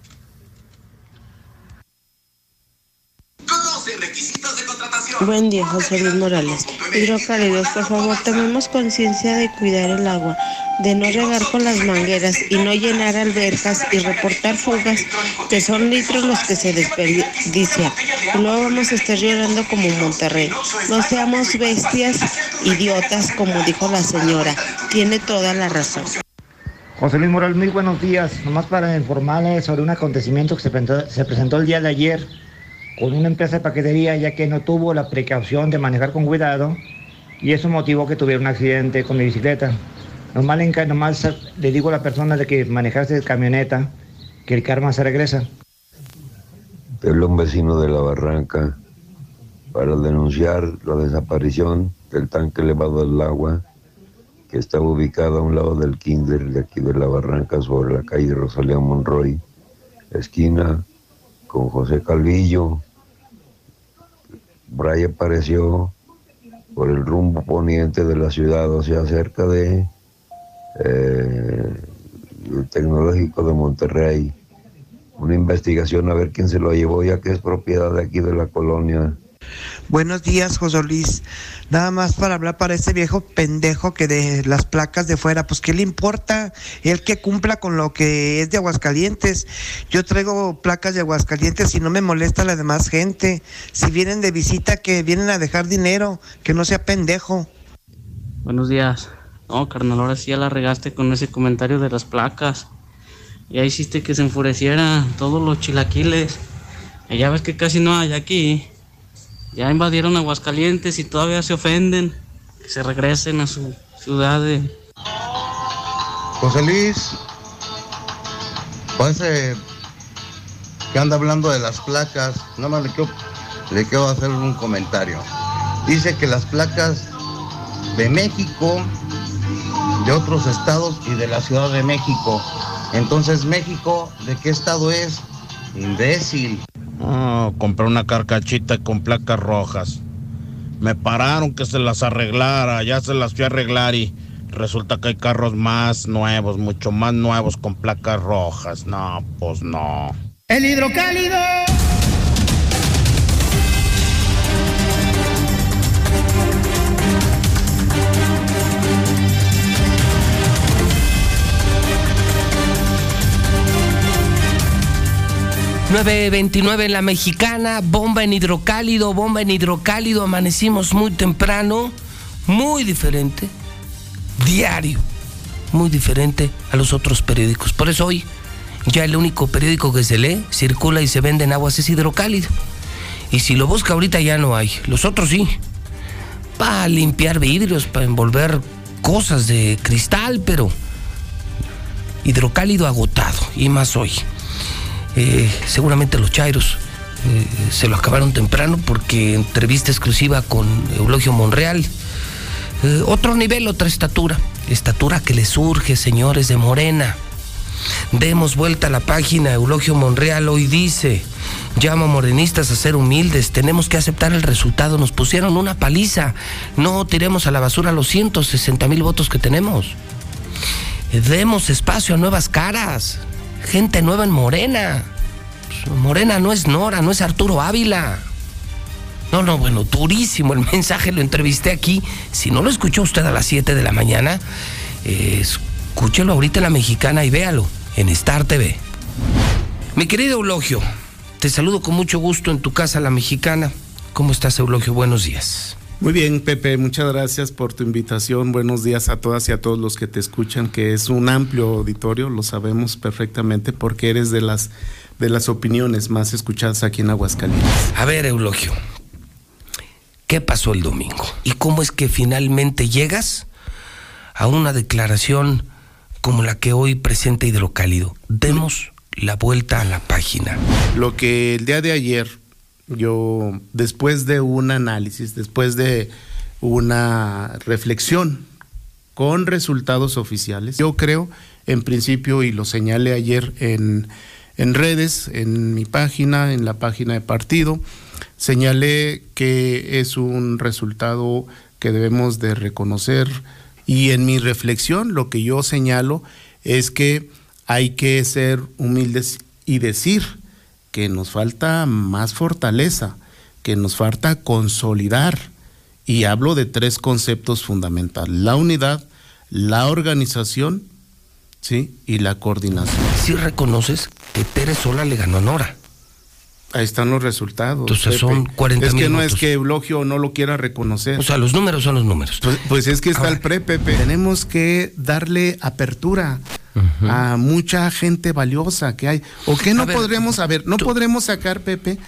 Buen día, José Luis Morales. Hidrocálidos, por favor, tomemos conciencia de cuidar el agua, de no regar con las mangueras y no llenar albercas y reportar fugas, que son litros los que se desperdician. Y luego vamos a estar llorando como Monterrey. No seamos bestias, idiotas, como dijo la señora. Tiene toda la razón. José Luis Morales, muy buenos días. Nomás para informarles sobre un acontecimiento que se presentó, se presentó el día de ayer con una empresa de paquetería ya que no tuvo la precaución de manejar con cuidado y eso motivó que tuviera un accidente con mi bicicleta. Nomás, le, nomás le digo a la persona de que manejarse de camioneta que el karma se regresa. Habló un vecino de la barranca para denunciar la desaparición del tanque elevado del agua que estaba ubicado a un lado del kinder de aquí de la barranca sobre la calle Rosalía Monroy, esquina con José Calvillo. Bray apareció por el rumbo poniente de la ciudad, o sea, cerca de eh, el tecnológico de Monterrey. Una investigación a ver quién se lo llevó, ya que es propiedad de aquí de la colonia. Buenos días, José Luis. Nada más para hablar para ese viejo pendejo que de las placas de fuera, pues ¿qué le importa? El que cumpla con lo que es de Aguascalientes. Yo traigo placas de Aguascalientes y no me molesta la demás gente. Si vienen de visita, que vienen a dejar dinero, que no sea pendejo. Buenos días. No, carnal, ahora sí ya la regaste con ese comentario de las placas. Ya hiciste que se enfurecieran todos los chilaquiles. Ya ves que casi no hay aquí. Ya invadieron Aguascalientes y todavía se ofenden. Que se regresen a su ciudad de... José Luis, parece que anda hablando de las placas. Nada más le quiero, le quiero hacer un comentario. Dice que las placas de México, de otros estados y de la Ciudad de México. Entonces, México, ¿de qué estado es? Imbécil. Ah, compré una carcachita con placas rojas. Me pararon que se las arreglara, ya se las fui a arreglar y resulta que hay carros más nuevos, mucho más nuevos con placas rojas. No, pues no. El hidrocálido. ...9.29 en la mexicana, bomba en hidrocálido, bomba en hidrocálido, amanecimos muy temprano, muy diferente, diario, muy diferente a los otros periódicos. Por eso hoy ya el único periódico que se lee, circula y se vende en aguas es hidrocálido. Y si lo busca ahorita ya no hay, los otros sí. Para limpiar vidrios, para envolver cosas de cristal, pero hidrocálido agotado, y más hoy. Eh, seguramente los Chairos eh, se lo acabaron temprano porque entrevista exclusiva con Eulogio Monreal. Eh, otro nivel, otra estatura. Estatura que le surge, señores de Morena. Demos vuelta a la página. Eulogio Monreal hoy dice, llamo a morenistas a ser humildes, tenemos que aceptar el resultado. Nos pusieron una paliza. No tiremos a la basura los 160 mil votos que tenemos. Demos espacio a nuevas caras gente nueva en Morena. Morena no es Nora, no es Arturo Ávila. No, no, bueno, durísimo el mensaje, lo entrevisté aquí. Si no lo escuchó usted a las 7 de la mañana, eh, escúchelo ahorita en la mexicana y véalo en Star TV. Mi querido Eulogio, te saludo con mucho gusto en tu casa, la mexicana. ¿Cómo estás, Eulogio? Buenos días. Muy bien, Pepe, muchas gracias por tu invitación. Buenos días a todas y a todos los que te escuchan, que es un amplio auditorio, lo sabemos perfectamente porque eres de las de las opiniones más escuchadas aquí en Aguascalientes. A ver, Eulogio, ¿qué pasó el domingo? ¿Y cómo es que finalmente llegas a una declaración como la que hoy presenta Hidrocálido? Demos la vuelta a la página. Lo que el día de ayer yo, después de un análisis, después de una reflexión con resultados oficiales, yo creo, en principio, y lo señalé ayer en, en redes, en mi página, en la página de partido, señalé que es un resultado que debemos de reconocer. Y en mi reflexión lo que yo señalo es que hay que ser humildes y decir que nos falta más fortaleza, que nos falta consolidar. Y hablo de tres conceptos fundamentales. La unidad, la organización ¿sí? y la coordinación. Si reconoces que Tere Sola le ganó a Nora. Ahí están los resultados. Entonces Pepe. son 40 Es que no es que Eulogio no lo quiera reconocer. O sea, los números son los números. Pues, pues es que está el pre, Pepe. Tenemos que darle apertura a mucha gente valiosa que hay. ¿O qué no A ver, podremos saber? No podremos sacar, Pepe,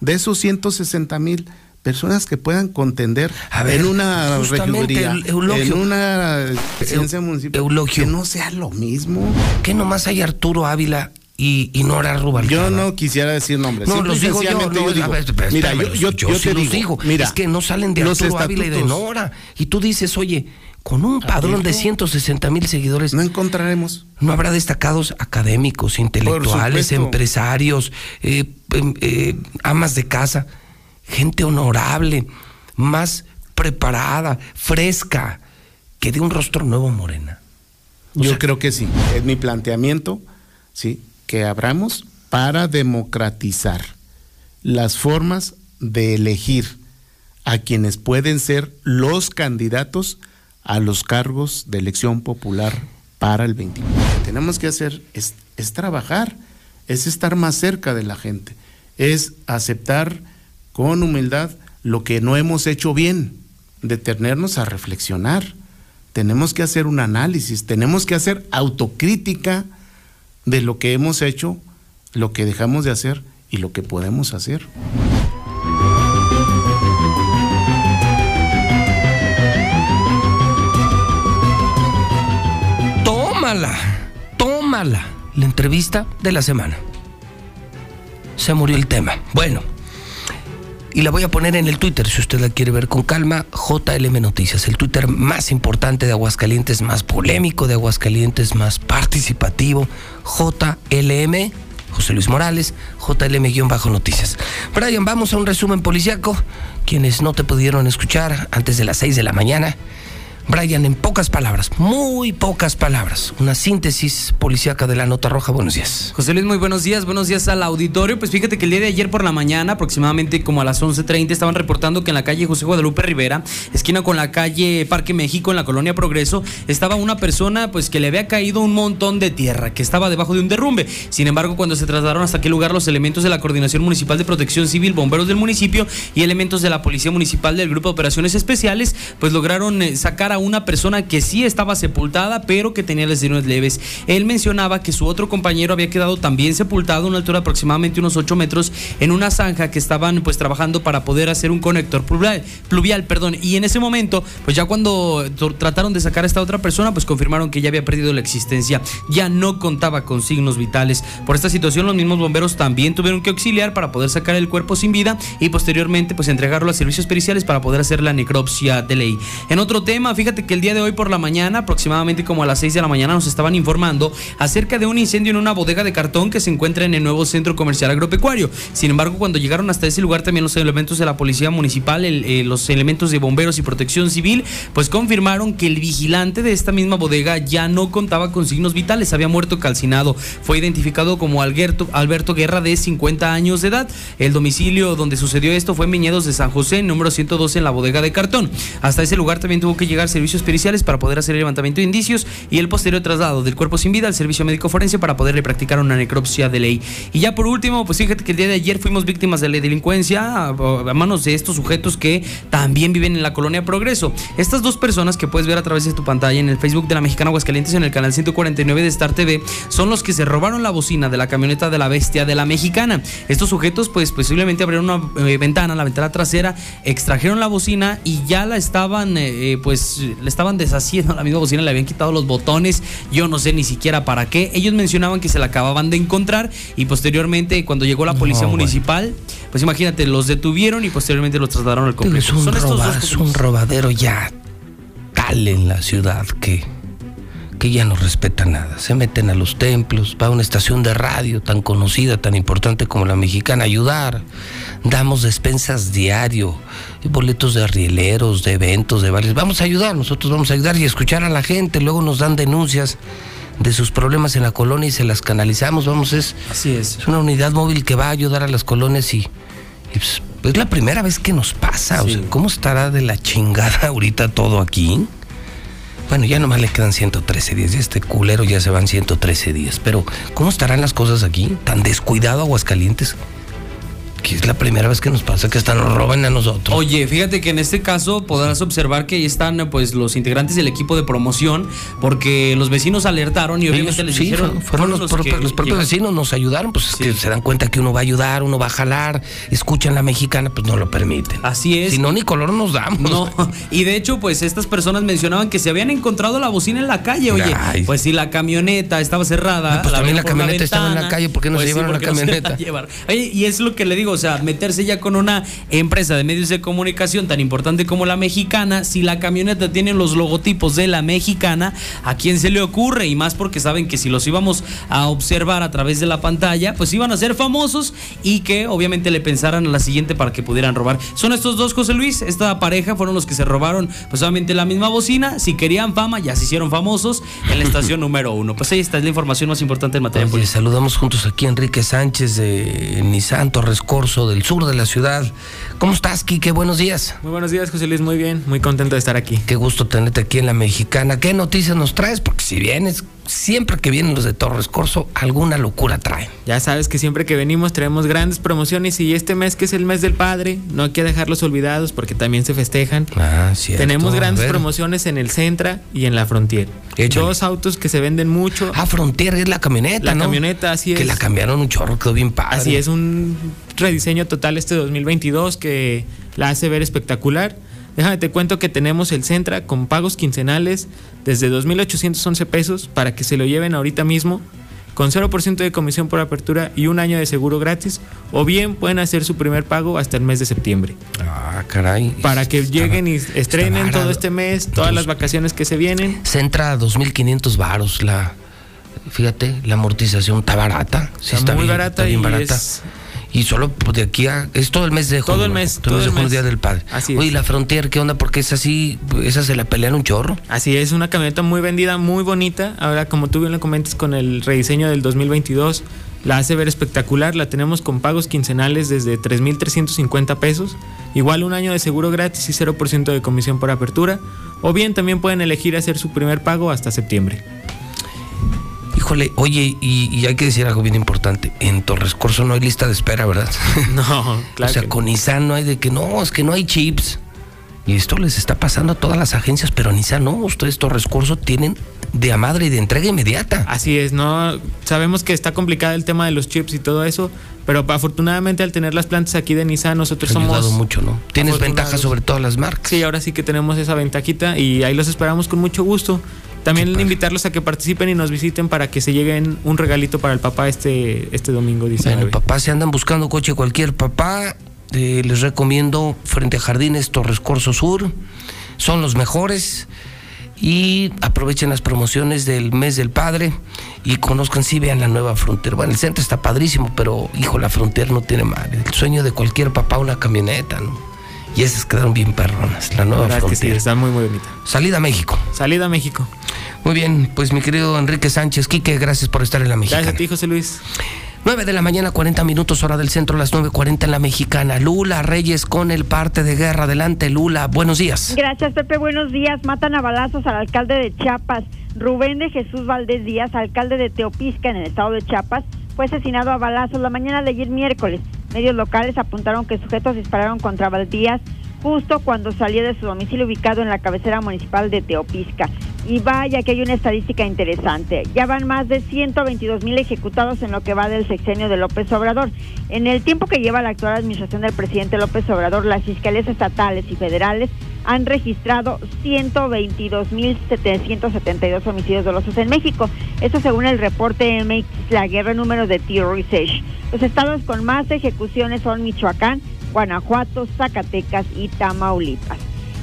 de esos 160 mil personas que puedan contender ver, en una regiduría, en una presidencia municipal. Eulogio. Que no sea lo mismo. Que nomás hay Arturo Ávila y, y Nora Rubalcaba. Yo no quisiera decir nombres. No, los digo yo. no, yo digo, a ver, mira, yo, yo, yo sí te los digo, digo. mira, es que no salen de Arturo Ávila y de. Nora. Y tú dices, oye, con un padrón de 160 mil seguidores. No encontraremos. No habrá destacados académicos, intelectuales, empresarios, eh, em, eh, amas de casa, gente honorable, más preparada, fresca, que de un rostro nuevo morena. Yo creo que sí. Es mi planteamiento, sí, que abramos para democratizar las formas de elegir a quienes pueden ser los candidatos a los cargos de elección popular para el 21. Lo que tenemos que hacer es, es trabajar, es estar más cerca de la gente, es aceptar con humildad lo que no hemos hecho bien, detenernos a reflexionar. Tenemos que hacer un análisis, tenemos que hacer autocrítica de lo que hemos hecho, lo que dejamos de hacer y lo que podemos hacer. Tómala, tómala. La entrevista de la semana. Se murió el tema. Bueno, y la voy a poner en el Twitter si usted la quiere ver con calma. JLM Noticias, el Twitter más importante de Aguascalientes, más polémico de Aguascalientes, más participativo. JLM, José Luis Morales, JLM-Noticias. Brian, vamos a un resumen policiaco. Quienes no te pudieron escuchar antes de las 6 de la mañana. Brian, en pocas palabras, muy pocas palabras, una síntesis policíaca de la nota roja. Buenos días. José Luis, muy buenos días, buenos días al auditorio. Pues fíjate que el día de ayer por la mañana, aproximadamente como a las 11.30, estaban reportando que en la calle José Guadalupe Rivera, esquina con la calle Parque México, en la colonia Progreso, estaba una persona pues que le había caído un montón de tierra, que estaba debajo de un derrumbe. Sin embargo, cuando se trasladaron hasta aquel lugar los elementos de la Coordinación Municipal de Protección Civil, bomberos del municipio y elementos de la Policía Municipal del Grupo de Operaciones Especiales, pues lograron eh, sacar a una persona que sí estaba sepultada, pero que tenía lesiones leves. Él mencionaba que su otro compañero había quedado también sepultado a una altura de aproximadamente unos 8 metros en una zanja que estaban pues trabajando para poder hacer un conector pluvial, pluvial perdón. Y en ese momento, pues ya cuando tr- trataron de sacar a esta otra persona, pues confirmaron que ya había perdido la existencia, ya no contaba con signos vitales. Por esta situación, los mismos bomberos también tuvieron que auxiliar para poder sacar el cuerpo sin vida y posteriormente pues entregarlo a servicios periciales para poder hacer la necropsia de ley. En otro tema, fíjate que el día de hoy por la mañana, aproximadamente como a las 6 de la mañana, nos estaban informando acerca de un incendio en una bodega de cartón que se encuentra en el nuevo centro comercial agropecuario. Sin embargo, cuando llegaron hasta ese lugar también los elementos de la policía municipal, eh, los elementos de bomberos y protección civil, pues confirmaron que el vigilante de esta misma bodega ya no contaba con signos vitales, había muerto calcinado. Fue identificado como Alberto, Alberto Guerra de 50 años de edad. El domicilio donde sucedió esto fue en Viñedos de San José, número 112 en la bodega de cartón. Hasta ese lugar también tuvo que llegar servicios periciales para poder hacer el levantamiento de indicios y el posterior traslado del cuerpo sin vida al servicio médico forense para poderle practicar una necropsia de ley. Y ya por último, pues fíjate que el día de ayer fuimos víctimas de la delincuencia a, manos de estos sujetos que también viven en la colonia Progreso. Estas dos personas que puedes ver a través de tu pantalla en el Facebook de la Mexicana Aguascalientes en el canal 149 de Star TV son los que se robaron la bocina de la camioneta de la bestia de la Mexicana. Estos sujetos pues posiblemente abrieron una eh, ventana, la ventana trasera, extrajeron la bocina y ya la estaban eh, eh, pues le estaban deshaciendo la misma bocina, le habían quitado los botones, yo no sé ni siquiera para qué. Ellos mencionaban que se la acababan de encontrar y posteriormente cuando llegó la policía No, bueno. municipal, pues imagínate, los detuvieron y posteriormente los trasladaron al Es complejo. un, Son estos roba- dos es un robadero ya tal en la ciudad que, que ya no respeta nada. Se meten a los templos, va a una estación de radio tan conocida, tan importante como la mexicana, a ayudar. Damos despensas diario, boletos de arrieleros, de eventos, de bares. Vamos a ayudar, nosotros vamos a ayudar y escuchar a la gente. Luego nos dan denuncias de sus problemas en la colonia y se las canalizamos. Vamos, es, Así es. es una unidad móvil que va a ayudar a las colonias y, y, pues, Pues es la primera vez que nos pasa. O sea, ¿cómo estará de la chingada ahorita todo aquí? Bueno, ya nomás le quedan 113 días. Este culero ya se van 113 días. Pero, ¿cómo estarán las cosas aquí? Tan descuidado Aguascalientes que es la primera vez que nos pasa que hasta nos roban a nosotros. Oye, fíjate que en este caso podrás observar que ahí están pues los integrantes del equipo de promoción porque los vecinos alertaron y obviamente les sí, dijeron fueron los, los propios, que los propios llevan- vecinos nos ayudaron, pues que se dan cuenta que uno va a ayudar, uno va a jalar, escuchan la mexicana, pues no lo permiten. Así es. Si no, ni color nos damos. No, y de hecho, pues estas personas mencionaban que se habían encontrado la bocina en la calle. Oye, Ay. pues si la camioneta estaba cerrada. pues también la camioneta estaba en la calle, ¿por qué no se pues sí, llevaron la ¿por qué no se camioneta? Oye, y es lo que le digo, o sea, meterse ya con una empresa de medios de comunicación tan importante como la mexicana, si la camioneta tiene los logotipos de la mexicana, ¿a quién se le ocurre? Y más porque saben que si los íbamos a observar a través de la pantalla, pues iban a ser famosos y que obviamente le pensaran a la siguiente para que pudieran robar. Son estos dos, José Luis, esta pareja fueron los que se robaron pues obviamente la misma bocina, si querían fama ya se hicieron famosos en la estación número uno. Pues ahí está es la información más importante en materia Oye, saludamos juntos aquí a Enrique Sánchez de Nissan Torres Corso, del sur de la ciudad. ¿Cómo estás, Quique? Buenos días. Muy buenos días, José Luis. Muy bien, muy contento de estar aquí. Qué gusto tenerte aquí en la mexicana. ¿Qué noticias nos traes? Porque si vienes, siempre que vienen los de Torres Corso, alguna locura traen. Ya sabes que siempre que venimos traemos grandes promociones y este mes que es el mes del padre, no hay que dejarlos olvidados porque también se festejan. Ah, cierto. Tenemos grandes promociones en el Centra y en la Frontier. Échale. Dos autos que se venden mucho. Ah, Frontier es la camioneta, La ¿no? camioneta, así es. Que la cambiaron un chorro, quedó bien padre. Así es, un rediseño total este 2022 que la hace ver espectacular. Déjame te cuento que tenemos el Centra con pagos quincenales desde 2.811 pesos para que se lo lleven ahorita mismo con 0% de comisión por apertura y un año de seguro gratis o bien pueden hacer su primer pago hasta el mes de septiembre. Ah, caray. Para que lleguen y estrenen todo este mes, todas las vacaciones que se vienen. Centra 2.500 varos la... Fíjate, la amortización está barata. Sí, Está muy bien, barata está bien y barata. es- Y solo pues, de aquí a... Es todo el mes de junio. Todo el mes, Todo el mes de junio. Día del Padre. Así Oye, es. la Frontier, ¿qué onda? Porque es así, esa se la pelean un chorro. Así es, una camioneta muy vendida, muy bonita. Ahora, como tú bien lo comentas con el rediseño del 2022, la hace ver espectacular. La tenemos con pagos quincenales desde 3.350 pesos. Igual un año de seguro gratis y 0% de comisión por apertura. O bien también pueden elegir hacer su primer pago hasta septiembre. Híjole, oye, y, y hay que decir algo bien importante. En Torres Corso no hay lista de espera, ¿verdad? No, claro. o sea, con Nissan no hay de que no, es que no hay chips. Y esto les está pasando a todas las agencias, pero Nissan no. Ustedes Torres Corso tienen de a madre y de entrega inmediata. Así es, no sabemos que está complicado el tema de los chips y todo eso, pero afortunadamente al tener las plantas aquí de Nissan nosotros ayudado somos mucho, ¿no? Tienes ventaja sobre todas las marcas. Sí, ahora sí que tenemos esa ventajita y ahí los esperamos con mucho gusto. También invitarlos a que participen y nos visiten para que se lleguen un regalito para el papá este, este domingo 19. Bueno, papá, si andan buscando coche cualquier papá, eh, les recomiendo Frente a Jardines Torres Corso Sur. Son los mejores. Y aprovechen las promociones del mes del padre y conozcan, sí, vean la nueva Frontier. Bueno, el centro está padrísimo, pero hijo, la Frontier no tiene madre. El sueño de cualquier papá, una camioneta, ¿no? Y esas quedaron bien perronas, la nueva La verdad es que sí, Frontier. está muy, muy bonita. Salida a México. Salida a México. Muy bien, pues mi querido Enrique Sánchez, Quique, gracias por estar en la mexicana. Gracias a ti, José Luis. 9 de la mañana, 40 minutos, hora del centro, las 9.40 en la mexicana. Lula Reyes con el parte de guerra. Adelante, Lula. Buenos días. Gracias, Pepe. Buenos días. Matan a balazos al alcalde de Chiapas. Rubén de Jesús Valdés Díaz, alcalde de Teopisca, en el estado de Chiapas, fue asesinado a balazos la mañana de ayer miércoles. Medios locales apuntaron que sujetos dispararon contra Valdías justo cuando salía de su domicilio ubicado en la cabecera municipal de Teopisca. Y vaya que hay una estadística interesante. Ya van más de 122 mil ejecutados en lo que va del sexenio de López Obrador. En el tiempo que lleva la actual administración del presidente López Obrador, las fiscalías estatales y federales han registrado 122.772 homicidios dolosos en México. Esto según el reporte MX, la guerra número de Tier Research. Los estados con más ejecuciones son Michoacán, Guanajuato, Zacatecas y Tamaulipas.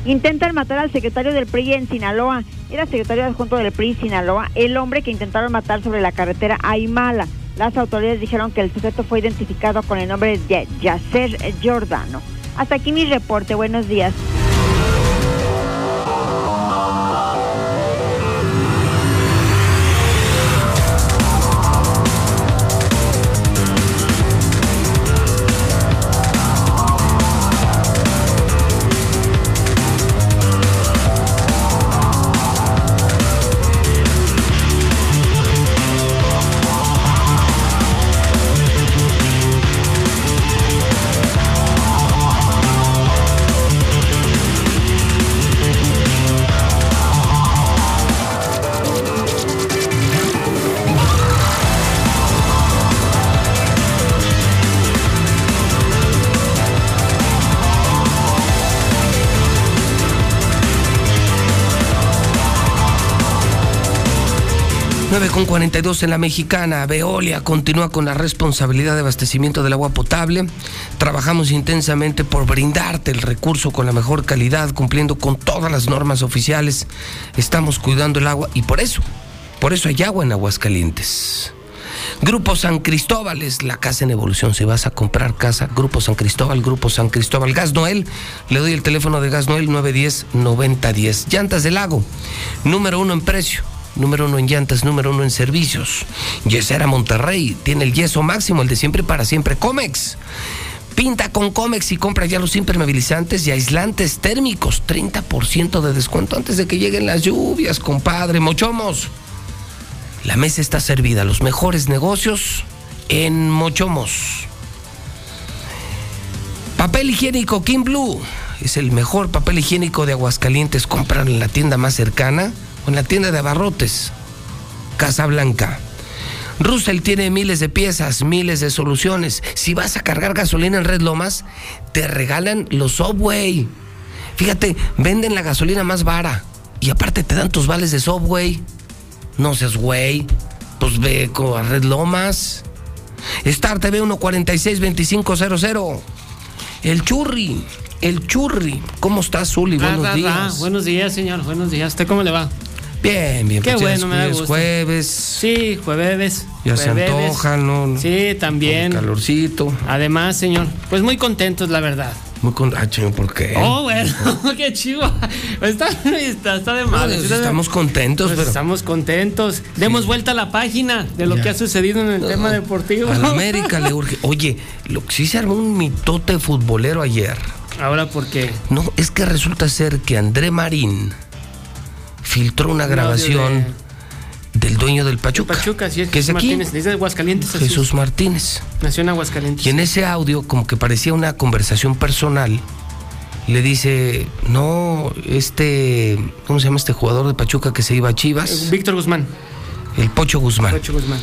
Intentan matar al secretario del PRI en Sinaloa. Era secretario adjunto del PRI Sinaloa, el hombre que intentaron matar sobre la carretera Aymala. Las autoridades dijeron que el sujeto fue identificado con el nombre de Yacer Giordano. Hasta aquí mi reporte. Buenos días. Con 42 en la mexicana. Veolia continúa con la responsabilidad de abastecimiento del agua potable. Trabajamos intensamente por brindarte el recurso con la mejor calidad, cumpliendo con todas las normas oficiales. Estamos cuidando el agua y por eso, por eso hay agua en Aguascalientes. Grupo San Cristóbal es la casa en evolución. Si vas a comprar casa, Grupo San Cristóbal, Grupo San Cristóbal. Gas Noel, le doy el teléfono de Gas Noel 910-9010. Llantas del Lago, número uno en precio número uno en llantas, número uno en servicios. Yesera Monterrey tiene el yeso máximo, el de siempre para siempre. Comex. Pinta con Comex y compra ya los impermeabilizantes y aislantes térmicos. 30% de descuento antes de que lleguen las lluvias, compadre. Mochomos. La mesa está servida. Los mejores negocios en Mochomos. Papel higiénico King Blue. Es el mejor papel higiénico de Aguascalientes. Comprar en la tienda más cercana en la tienda de abarrotes, Casablanca. Russell tiene miles de piezas, miles de soluciones. Si vas a cargar gasolina en Red Lomas, te regalan los Subway. Fíjate, venden la gasolina más vara. Y aparte te dan tus vales de Subway. No seas güey. Pues ve a Red Lomas. Star TV 146-2500. El churri. El churri. ¿Cómo estás, Zuli? Buenos días. Buenos días, señor. Buenos días. ¿Usted cómo le va? Bien, bien. Qué pues bueno, me da es gusto. jueves. Sí, jueves. Ya se antoja, ¿no? Sí, también. Con calorcito. Además, señor, pues muy contentos, la verdad. Muy con... Ah, ¿por qué? Oh, bueno, qué chivo. Está, está, está de mal. No, estamos contentos, Pues pero... Estamos contentos. Demos vuelta a la página de lo Ya. que ha sucedido en el tema deportivo. A la América le urge. Oye, lo que sí se armó un mitote futbolero ayer. Ahora, ¿por qué? No, es que resulta ser que André Marín filtró una grabación del dueño del Pachuca. Pachuca, sí, es que es Jesús aquí. Martínez. De Aguascalientes. así es. Jesús Martínez. Nació en Aguascalientes. Y en ese audio, como que parecía una conversación personal, le dice, no, este, ¿cómo se llama este jugador de Pachuca que se iba a Chivas? Víctor Guzmán. El Pocho Guzmán. Pocho Guzmán.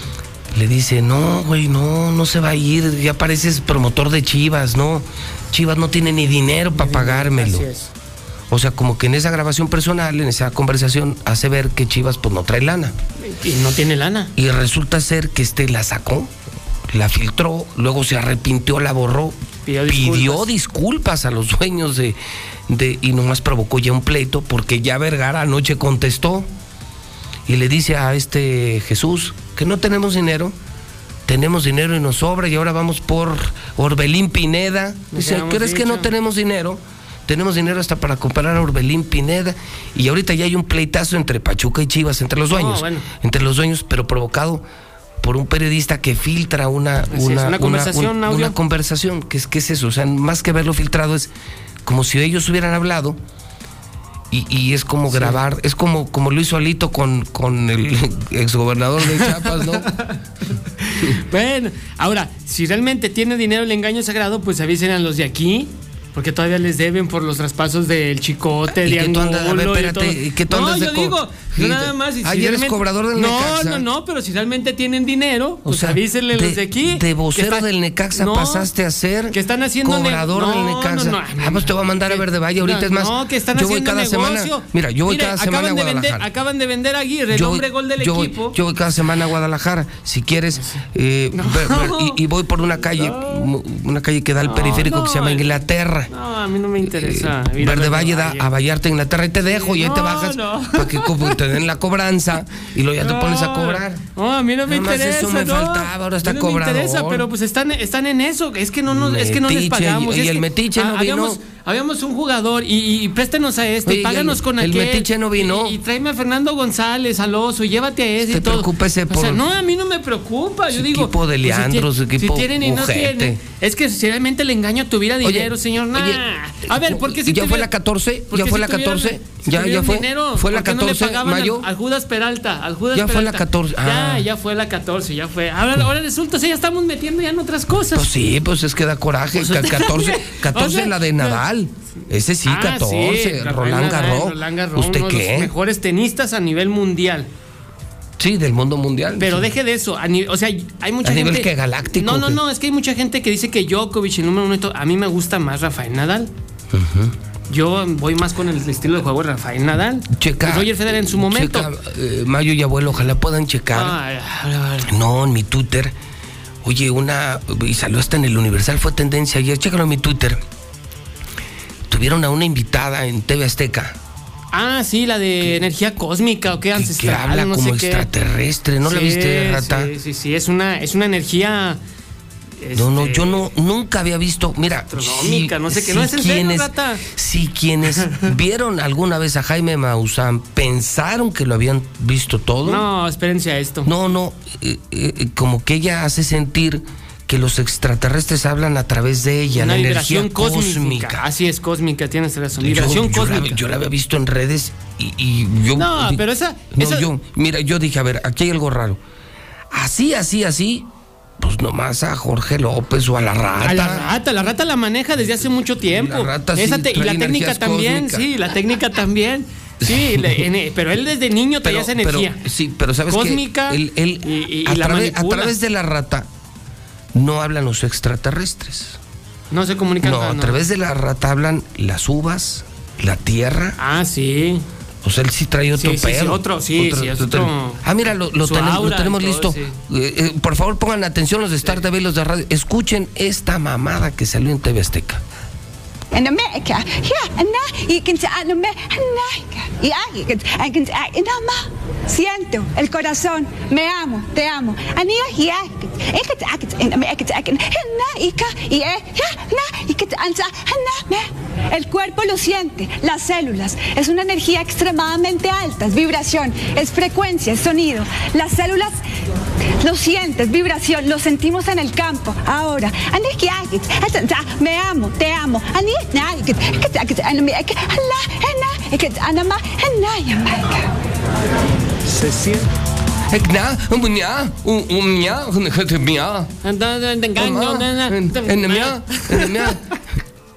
Le dice, no, güey, no, no se va a ir, ya pareces promotor de Chivas, no. Chivas no tiene ni dinero para pagármelo. Así es. O sea, como que en esa grabación personal, en esa conversación, hace ver que Chivas pues no trae lana. Y no tiene lana. Y resulta ser que este la sacó, la filtró, luego se arrepintió, la borró, Pidió pidió disculpas a los dueños de, de y nomás provocó ya un pleito porque ya Vergara anoche contestó y le dice a este Jesús que no tenemos dinero. Tenemos dinero y nos sobra y ahora vamos por Orbelín Pineda. Dice, ¿crees que no tenemos dinero? Tenemos dinero hasta para comprar a Orbelín Pineda. Y ahorita ya hay un pleitazo entre Pachuca y Chivas, entre los dueños. bueno. Entre los dueños, pero provocado por un periodista que filtra una, es, una conversación, un- audio. una conversación. ¿Qué es, ¿Qué es eso? O sea, más que verlo filtrado, es como si ellos hubieran hablado. Y, y es como grabar, es como, como lo hizo Alito con, con el exgobernador de Chiapas, ¿no? Bueno, ahora, si realmente tiene dinero el engaño sagrado, pues avisen a los de aquí. Porque todavía les deben por los traspasos del chicote, ¿Y de que tú andas- a ver, Angulo y espérate, todo. ¿y que tú no, andas de yo digo, nada más. si Ah, ¿y eres cobrador del no, Necaxa? No, no, pero si realmente tienen dinero, O pues sea, avísenle de, los de aquí. de vocero del Necaxa No, pasaste a ser que están haciendo cobrador no, del Necaxa. no, no, ah, pues te voy a mandar a ver de Valle. Ahorita no, es más. No, que están yo voy haciendo cada negocio. semana. Mira, yo voy cada semana a vender, Guadalajara. acaban de vender a Aguirre, el Yo voy- hombre gol del yo voy- equipo. yo voy cada semana a Guadalajara. Si quieres, eh, y, y voy por una calle, una calle que da al No, periférico que se llama no. Inglaterra. No, a mí no me interesa. a Verde ver Valle da a Vallarta, Inglaterra, y te dejo, y ahí te No, bajas no. para que te den la cobranza y luego ya te pones a cobrar. No, a mí no me interesa. eso me no. faltaba, ahora está A mí no me interesa, pero pues están, están en eso. Es que no, no, es que no les pagamos. y- el que, metiche no vino. Habíamos un jugador y, y- préstenos a este, Oye, y páganos el- con el aquel. metiche no vino. Y, y tráeme a Fernando González, al oso, y llévate a ese Te y todo. preocúpese O sea, por- no, a mí no me preocupa. Yo digo. equipo de pues, si Leandro, su equipo Si tienen y no tienen. Es que si realmente el engaño tuviera Oye, dinero, señor, nah. oye, a ver, ¿por qué si ¿Ya fue tuviera- la 14? por ¿Ya fue si la tuvieran- 14? si ¿Ya, ya tuvieran fue? dinero, ¿Fue la ¿por qué no le 14 pagaban al- mayo? Al, Judas Peralta, al Judas Ya fue la Peralta. 14, ah. Ya, ya fue la 14, ya fue. Ahora, ahora resulta, sí, ya estamos metiendo ya en otras cosas. Pues sí, pues es que da coraje. Pues Ca- usted 14, también. 14 O sea, la de Nadal. Ese sí, Ah, 14. sí, Roland Garros. Roland Garros, ¿Usted uno de los qué? mejores tenistas a nivel mundial. Sí, del mundo mundial. Pero sí. deje de eso. a ni- o sea, hay mucha ¿A gente. nivel qué, galáctico, No, no, qué? no. Es que hay mucha gente que dice que Djokovic, el número uno, y todo. A mí me gusta más Rafael Nadal. Yo voy más con el estilo de juego de Rafael Nadal. Checa. Y Roger Federer en su momento. Checa, eh, Mayo y abuelo, ojalá puedan checar. Ay. No, en mi Twitter. Oye, una. Y salió hasta en el Universal, fue tendencia ayer. Chécalo en mi Twitter. Tuvieron a una invitada en TV Azteca Ah, sí, la de energía cósmica o qué ancestral. que habla no como sé extraterrestre. ¿No la Sí, viste, rata? Sí, sí, sí, es una, es una energía. No, no, este, yo no, nunca había visto. Mira, Astronómica, no sé qué, no es serio, quienes, rata. Si quienes vieron alguna vez a Jaime Maussan pensaron que lo habían visto todo. No, espérense a esto. No, no, eh, eh, como que ella hace sentir que los extraterrestres hablan a través de ella, una la energía cósmica. cósmica. Así es, cósmica, tienes razón. Vibración yo, la, cósmica. yo la había visto en redes y, y yo. No, di- pero esa- No, esa- yo, mira, yo dije, a ver, aquí hay algo raro. Así, así, así, pues nomás a Jorge López o a la rata. A la rata, la rata la maneja desde hace mucho tiempo. La rata sí Esa te- y la técnica también, sí, la técnica también. Sí, le- en- pero él desde niño traía esa pero- energía. sí, pero sabes Cósmica que él, él, y- y a, la través, a manipula. través de la rata no hablan los extraterrestres. No se comunican. No, a través de la rata hablan las uvas, la tierra. Ah, sí. O sea, él sí trae otro Sí, sí, sí, otro, sí, sí, otro- Ah, mira, lo, tenemos, lo aura tenemos y todo, listo. Eh, eh, por favor, pongan atención los de Star TV y los de radio. Escuchen esta mamada que salió en TV Azteca. In America. Yeah, and now you can say, "Ah, no, me- America." Yeah, you can, I can say, "Ah, no, ma." Siento el corazón, me amo, te amo. And yeah, yeah, I can- I can- in America, I can- and now, y ca- y, eh, yeah, no, y que- and so- and now, me- El cuerpo lo siente, las células. Es una energía extremadamente alta, es vibración, es frecuencia, es sonido. Las células lo sientes, vibración, lo sentimos en el campo. Ahora, and so- me amo, te amo. And Se siente.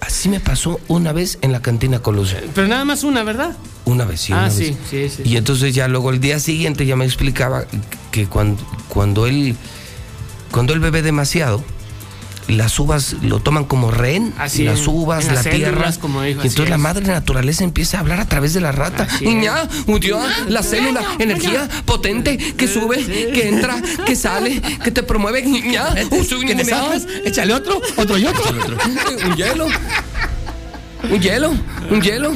Así me pasó una vez en la cantina Colosio. Pero nada más una, ¿verdad? Una vez, sí. ah, una sí, vez. sí, sí. Y entonces ya luego el día siguiente ya me explicaba que cuando, cuando él cuando él bebe demasiado, las uvas lo toman como rehén, Así, las en- uvas, en la las tierra. células, como dijo, y entonces la madre naturaleza empieza a hablar a través de la rata. Niña, murió la célula, energía potente que sube, que entra, que sale, que te promueve. Niña, ¿Que te sabes? Échale otro, otro y otro. un hielo. Un hielo, un hielo.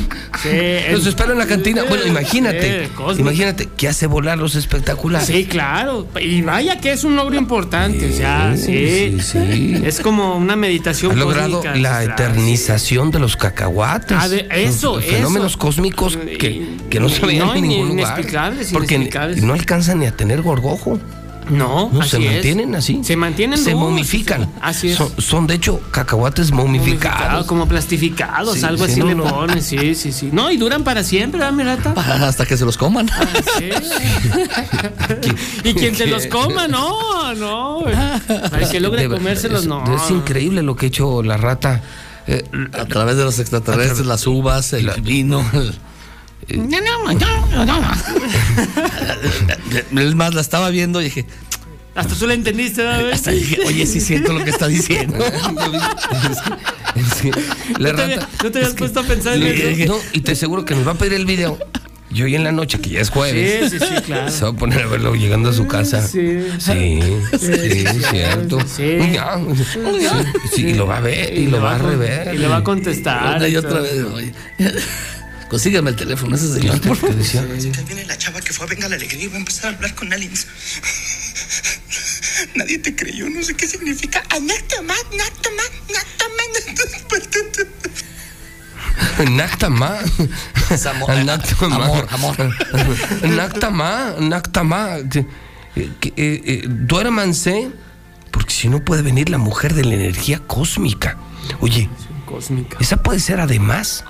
Los espero en la cantina. Bueno, imagínate, sí, imagínate que hace volar los espectaculares. Sí, claro. Y vaya que es un logro importante. o sea, sí. sí, sí. Es como una meditación Ha logrado cósmica la eternización de los cacahuates. Ah, eso, Los fenómenos eso. cósmicos que, que no se veían no, en ni- ningún lugar. inexplicables, Porque inexplicables. no alcanzan ni a tener gorgojo. No, No, así se es. mantienen así. Se mantienen Se duros, momifican. sí, Así es. Son, son, de hecho cacahuates momificados. Como plastificados, Sí, algo sí, así no, le no. ponen, sí, sí, sí. No, y duran para siempre, ¿verdad, Mirata? Hasta que se los coman. y quien se los coma, no, no. Para que logre De comérselos, es, no. Es increíble lo que ha hecho la rata. Eh, A través de los extraterrestres, las uvas, el vino. el- Es más, la estaba viendo y dije, Hasta tú lo entendiste, ¿verdad? hasta dije, oye, sí siento lo que está diciendo. La no, te, había- rata- no te habías puesto a pensar en eso. No, y te aseguro que nos va a pedir el video. Y hoy en la noche, que ya es jueves. Sí, sí, sí, claro. Se va a poner a verlo llegando a su casa. Sí. Sí, sí, cierto. Sí. Sí, y lo va a ver y, lo va a rever. Y le va a contestar. Y otra vez, oye. Consígueme el teléfono, ese señor, por favor. Ahí viene la chava que fue a Venga la Alegría y va a empezar a hablar con aliens. Nadie te creyó, no sé qué significa. Anátoma, anátoma, anátoma. Nactama. Nactama. Amor, amor. Nactama, Nactama. Que- que, eh, eh, Duérmanse, porque si no puede venir la mujer de la energía cósmica. Oye, Cósmica. esa puede ser además,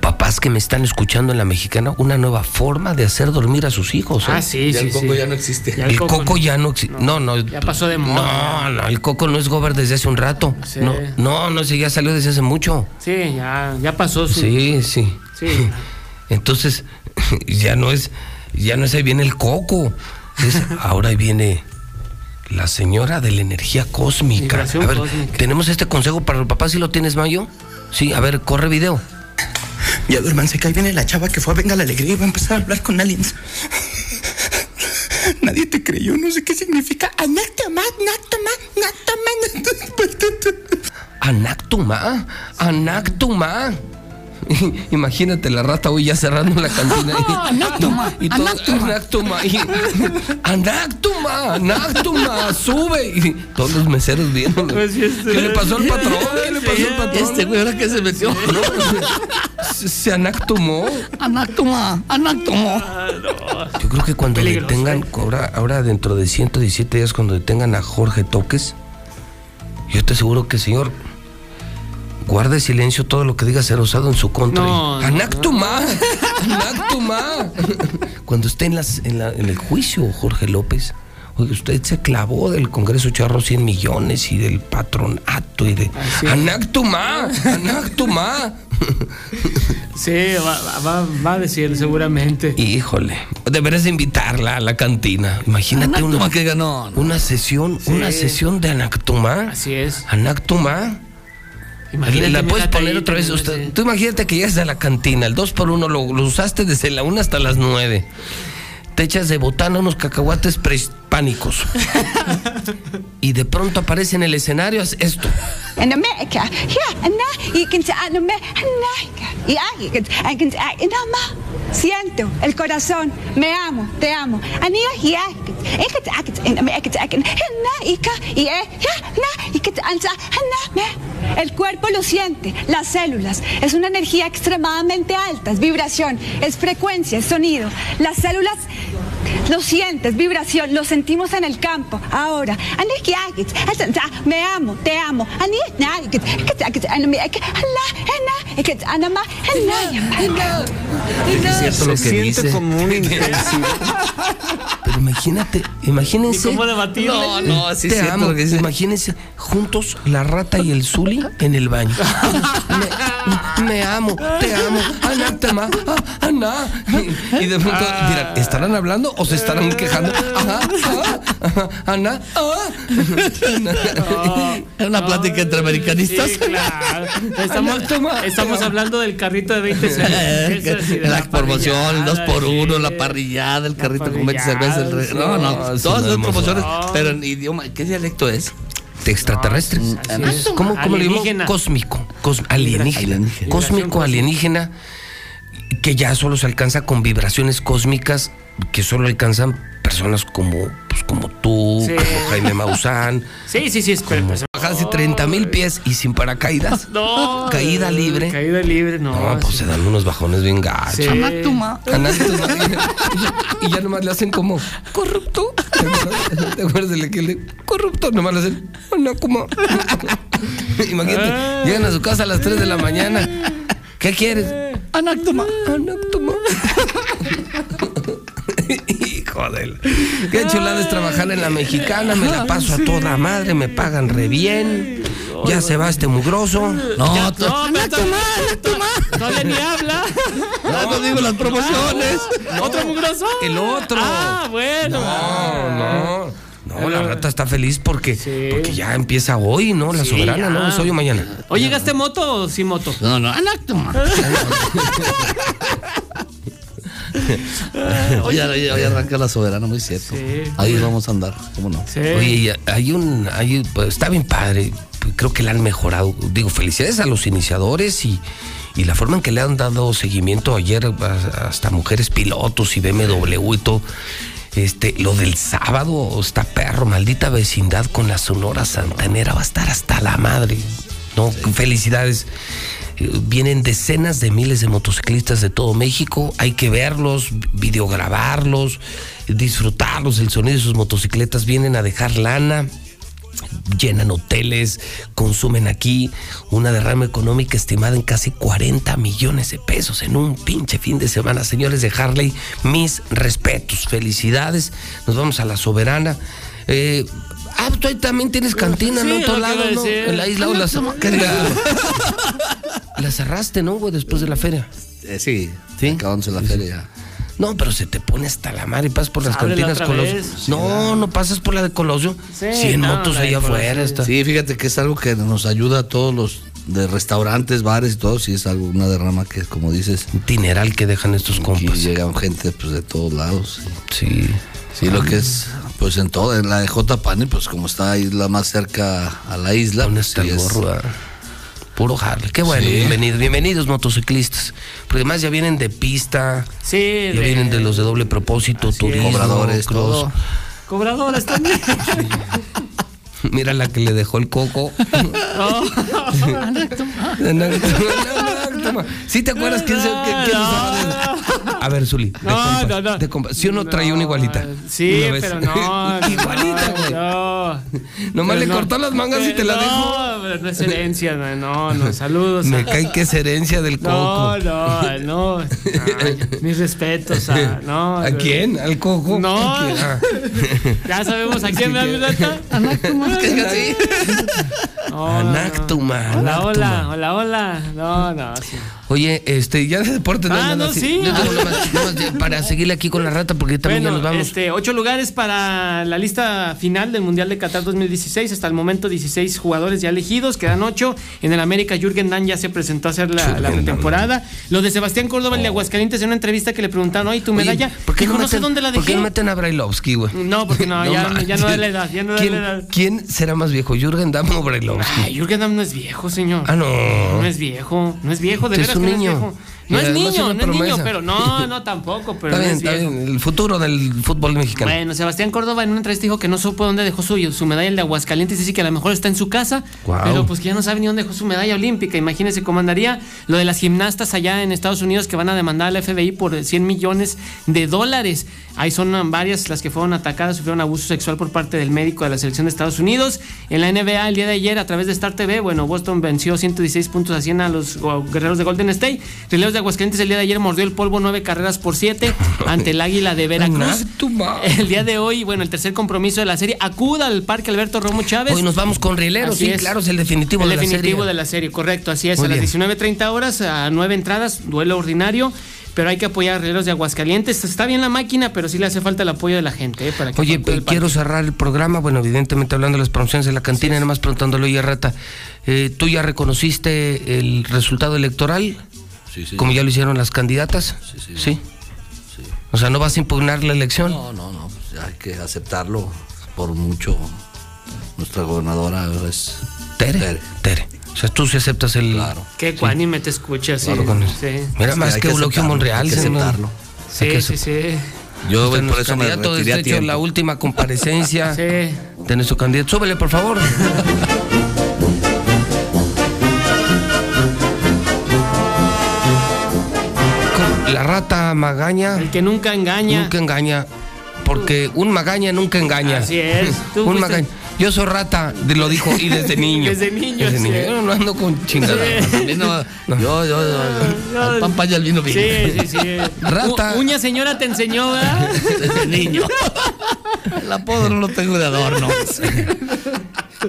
papás que me están escuchando en la mexicana, una nueva forma de hacer dormir a sus hijos. ¿eh? Ah, sí, Ya sí, el coco sí. ya no existe. Ya El coco ya no existe. No, no. Ya pasó de moda. No, no, el coco no es gober desde hace un rato. Sí. No, no, no sé, ya salió desde hace mucho. Sí, ya, ya pasó su. Sí, sí. Sí. Entonces, ya no es, ya no es ahí viene el coco. Es, ahora ahí viene la señora de la energía cósmica. Vibración A ver, cósmica. tenemos este consejo para el papá, si lo tienes, Mayo. Sí, a ver, corre video. Ya duérmanse, que ahí viene la chava que fue a Venga la Alegría y va a empezar a hablar con aliens. Nadie te creyó, no sé qué significa. Anactoma, Anactuma, anactuma. Imagínate la rata hoy ya cerrando la cantina. Anáctoma, Y todo- anáctoma. anáctoma, y- Anáctoma, sube. Y todos los meseros viéndolo. Pues ¿Qué le pasó al patrón? ¿Qué le pasó al patrón? Este güey, ¿ahora qué se metió? Se, se anactomó. Anáctoma, anáctoma. Yo creo que cuando Peligroso, detengan, ahora, ahora dentro de 117 días, cuando detengan a Jorge Toques, yo te aseguro que, señor, guarde silencio todo lo que diga ser usado en su contra. No, Y- no, ¡Anáctoma! ¡Anáctoma! Cuando esté en, las, en, la- en el juicio, Jorge López, oye, usted se clavó del Congreso Charro 100 millones y del patronato y de. ¡Anáctoma! ¡Anáctoma! Sí, va, va- va- va a decir seguramente. Híjole, deberías de invitarla a la cantina. Imagínate una, que no. una sesión, una sesión de Anactuma. Así es. Anactuma. Imagínate, la puedes poner otra vez. Usted- tú imagínate que llegas a la cantina, el 2 por 1 lo, lo usaste desde la 1 hasta las 9. Te echas de botana unos cacahuates prehispánicos. y de pronto aparece en el escenario esto. En que ay, nama. Siento el corazón, me amo, te amo. Me. El cuerpo lo siente, las células. Es una energía extremadamente alta, es vibración, es frecuencia, es sonido. Las células lo sientes, vibración, lo sentimos en el campo. Ahora, me amo, te amo. Es cierto lo Se que siente dice. como una. Pero imagínate, imagínense. ¿Y cómo debatirle? No, no, sí es te cierto amo. lo que dice. Imagínense juntos la rata y el Zuli en el baño. me, me amo, te amo, anáctema, ah, aná. Y, y de pronto dirán, ¿estarán hablando o se estarán quejando? Ajá, ajá, ajá, aná, ah. Era una plática entre americanistas. Sí, claro. Estamos, estamos hablando del carrito de 20 cervezas. De la promoción, el 2 parrillada, por 1 sí. la parrillada, el carrito con 20 parrillada, cervezas. el. No, no, No, eso todas no hemos- promociones, No. pero en idioma, ¿qué dialecto es? De extraterrestres. Es. ¿Cómo, cómo le llamamos? Cósmico. cos- alienígena. Alienígena. Cósmico, alienígena. Que ya solo se alcanza con vibraciones cósmicas que solo alcanzan personas como, pues, como tú, Sí. como Jaime Maussan. Sí, sí, sí, espera, como bajarse 30 mil pies y sin paracaídas. No. Caída libre. Caída libre, no. No, pues sí. se dan unos bajones bien gachos. Sí. Y ya nomás le hacen como corrupto. ¿Te acuerdas? ¿Te acuerdas de que le corrupto? Nomás le hacen anácoma. Imagínate, llegan a su casa a las 3 de la mañana. ¿Qué quieres? Anáctoma. Anáctoma. Hijo de la- Qué chulada es trabajar en la mexicana, me la paso a toda madre, me pagan re bien. Ya se va este mugroso. No, tú- No, pero to- todavía ni habla. no, no digo las promociones. ¿Otro mugroso? El otro. Ah, bueno. No, no. No, la rata está feliz porque, Sí. porque ya empieza hoy, ¿no? La Sí, soberana, ya. ¿no? Es hoy o mañana. Oye, ¿llegaste moto o sin moto? No, no, anáctoma. Hoy, hoy- hoy arranca la soberana, muy cierto. Sí. Ahí vamos a andar, ¿cómo no? Sí. Oye, hay un. Hay, pues, está bien padre. Creo que le han mejorado. Digo, felicidades a los iniciadores y, y la forma en que le han dado seguimiento ayer hasta mujeres pilotos y BMW y todo. Este, lo del sábado está perro, maldita vecindad con la Sonora Santanera va a estar hasta la madre. No, felicidades. Eh, Vienen decenas de miles de motociclistas de todo México. Hay que verlos, videograbarlos, disfrutarlos. El sonido de sus motocicletas vienen a dejar lana llenan hoteles, consumen aquí una derrama económica estimada en casi 40 millones de pesos en un pinche fin de semana. Señores de Harley, mis respetos, felicidades. Nos vamos a la soberana. Eh, ah, tú ahí también tienes cantina, Sí, ¿no? En lados, a ¿no? En la isla o la, la cerraste, ¿no, güey? Después de la feria. Eh, sí, ¿Sí? acabándose la feria ya. No, pero se te pone hasta la madre y pasas por las cantinas Colosio. vez. No, no pasas por la de Colosio. Sí, 100 no, motos allá afuera. Está. Sí, fíjate que es algo que nos ayuda a todos los de restaurantes, bares y todo, sí es algo, una derrama que, como dices. Dineral que dejan estos compas. Y llegan gente pues, de todos lados. Sí. Sí, lo que es, pues en todo, en la de J. Pani, pues como está ahí la más cerca a la isla. Pones sí el es- gorro, ah. Puro Harley. Qué bueno, Sí. bienvenidos, bienvenidos motociclistas. Porque además ya vienen de pista, Sí, ya de- vienen de los de doble propósito, turismo, Cobradores, cross. todo. Cobradoras también. Mira la que le dejó el coco. Oh. Toma. ¿Sí te acuerdas quién se quién- de- A ver, Zuli. No, compas, no, no. Si uno traía una igualita. Sí, Una pero no. no, Igualita, güey. No. Nomás Pero le no. cortó las mangas y te la no, dejó. pero no es herencia, no, no, no, saludos. Me cae que es herencia del No, coco. no, no. Ay, mis respetos a. No, ¿A quién? ¿Al coco? No. Ah. Ya sabemos a quién me da Anáctuma. Anáctuma, Hola, hola, anáctuma. hola, hola. No, no, sí. Oye, este, ya de deporte Ah, andan no, así. sí. Nomás- nomás ya para seguirle aquí con la rata porque también Bueno, ya nos vamos. Este, ocho lugares para la lista final del Mundial de Qatar 2016. Hasta el momento 16 jugadores ya elegidos, quedan ocho. En el América, Jürgen Damm ya se presentó a hacer la, la pretemporada. Lo de Sebastián Córdoba, el de Aguascalientes, en una entrevista que le preguntaron, oye, tu Oye, medalla, ¿por qué no, sé dónde la ¿Por qué dejé. no meten a Brailovsky, güey? No, porque no, ya, no da la edad, ya no da ¿Quién, la edad. quién será más viejo, Jürgen Damm o Brailovsky? Ay, Jürgen Damm no es viejo, señor. Ah, no. No es viejo, no es viejo, de veras niño. No es niño, no es niño, pero no, no tampoco, pero Está bien, es está bien. El futuro del fútbol mexicano. Bueno, Sebastián Córdoba en una entrevista dijo que no supo dónde dejó su, su medalla el de Aguascalientes. Dice que a lo mejor está en su casa, pero pues que ya no sabe ni dónde dejó su medalla olímpica. Imagínese cómo andaría lo de las gimnastas allá en Estados Unidos que van a demandar a la FBI por 100 millones de dólares. Ahí son um, varias las que fueron atacadas, sufrieron abuso sexual por parte del médico de la selección de Estados Unidos. En la NBA el día de ayer a través de Star TV, bueno, Boston venció 116 puntos a 100 a los guerreros de Golden State. Rieleros de Aguascalientes el día de ayer mordió el polvo nueve carreras por siete ante el Águila de Veracruz. El día de hoy, bueno, el tercer compromiso de la serie, acuda al Parque Alberto Romo Chávez. Hoy nos vamos con rieleros, sí, es. claro, es el definitivo El de la definitivo serie. de la serie, correcto, así es. Muy a las bien. 19.30 horas, a nueve entradas, duelo ordinario. Pero hay que apoyar a Rieleros de Aguascalientes. Está bien la máquina, pero sí le hace falta el apoyo de la gente. ¿eh? Para que Oye, eh, quiero cerrar el programa, bueno, evidentemente hablando de las promociones de la cantina, y nada más preguntándole, oye, Rata, eh, ¿tú ya reconociste el resultado electoral? Sí, sí. Como ya lo hicieron las candidatas. Sí, sí. O sea, ¿no vas a impugnar la elección? No, no, no, pues hay que aceptarlo por mucho. Nuestra gobernadora es Tere. Tere. O sea, tú sí aceptas el... Claro. Qué cuánime te escucha, sí. Claro, con- sí. Mira, más que Eulogio Monreal. hay que sí. Sí, Hay que sí, sí. Yo Usted por nuestro eso me candidato, retiré a de hecho, la última comparecencia Sí. de nuestro candidato. Súbele, por favor. La rata magaña. El que nunca engaña. Nunca engaña. Porque un magaña nunca engaña. Así es. Tú Un magaña. Yo soy rata, lo dijo, y desde niño. Desde niño, Desde sí. niño. Yo no ando con. Sí. No- yo, yo, yo, al pan pan y al vino vino. Sí, sí, sí. Rata. U- uña señora te enseñó, ¿verdad? Desde niño. El apodo no lo tengo de adorno.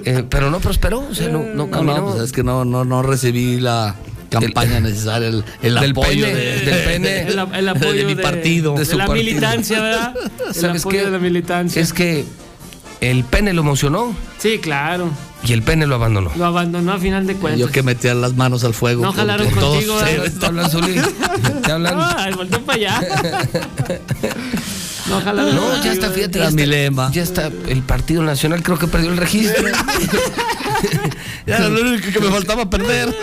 Eh, pero no prosperó, o sea, no, no No, caminó. no, pues es que no, no, no recibí la campaña necesaria, el, el del apoyo pene, de, del pene. El, el apoyo de mi partido. De, su la partido. militancia, ¿verdad? El ¿Sabes apoyo qué? de la militancia. Es que el pene lo emocionó Sí, claro. y el pene lo abandonó. Lo abandonó a final de cuentas. Yo que metía las manos al fuego. No por- jalaron por todos contigo, ustedes. ¿Te hablan, Zuli? ¿Te hablan? Ah, volteó para allá. No, ojalá No, ya está, fíjate. Era ya mi está, lema. ya está el Partido Nacional, creo que perdió el registro. Ya era lo único que me faltaba perder.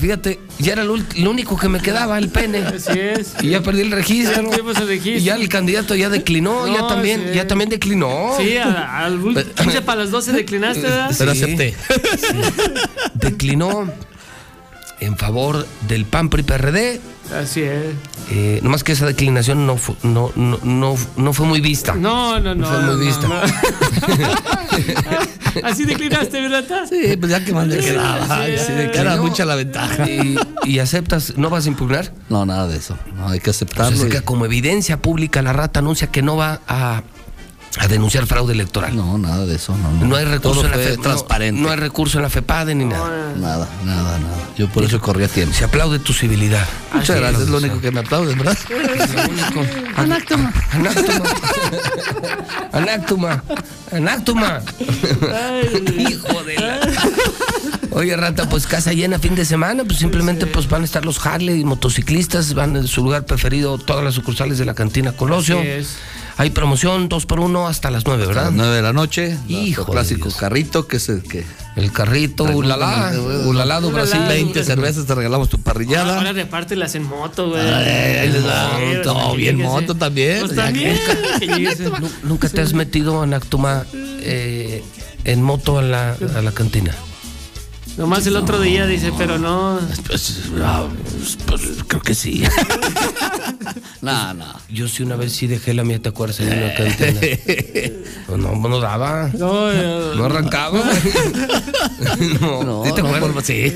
Fíjate, ya era lo, único que me quedaba, el pene. Así es. Y ya perdí el registro. Ya perdimos el registro. Y ya el candidato ya declinó, ya No, también, sí. ya también declinó. Sí, a- al ul- 15 para las 12 declinaste, ¿verdad? Pero Sí. acepté. Declinó en favor del PAN PRI PRD. Así es. Eh, nomás que esa declinación no, fu- no, no, no, no fue muy vista. No, no, no. fue muy no, vista. no. Así declinaste, ¿verdad? Sí, pues ya que más me quedaba. sí, era mucha la ventaja. Y, y aceptas, ¿no vas a impugnar? No, nada de eso. No, hay que Pues aceptarlo. es y- que como evidencia pública la rata anuncia que no va a, a denunciar fraude electoral. No, nada de eso. No, no. No hay recurso Todo en la FEPADE. transparente. No, hay recurso en la FEPADE ni nada. Nada, nada, nada. Yo por eso corrí a tiempo. Se aplaude tu civilidad. Muchas gracias, es lo único que me aplauden, ¿verdad? Anáctuma. Anáctuma. Anáctuma. Anáctuma. Hijo de la. Oye, Rata, pues casa llena fin de semana, pues simplemente pues van a estar los Harley y motociclistas, van en su lugar preferido todas las sucursales de la cantina Colosio. Así es. Hay promoción dos por uno hasta las nueve, ¿verdad? las 9 de la noche. Hijo El clásico Dios. carrito, que es el que. El carrito, ulala, ulala do Brasil. 20 cervezas, te regalamos tu parrillada. Ahora repártelas en moto, güey. Ay, bien moto también. Pues también. ¿Nunca te has metido en Actuma eh, en moto a la, a la cantina? Nomás el otro día dice, pero no. Pues, ah, pues, creo que sí. No, no. Yo sí una vez sí dejé la mía, ¿te acuerdas? En una cantina. Pues no, no daba. No, no, No arrancaba. no, No, ¿sí te no, acuerdas? por- sí.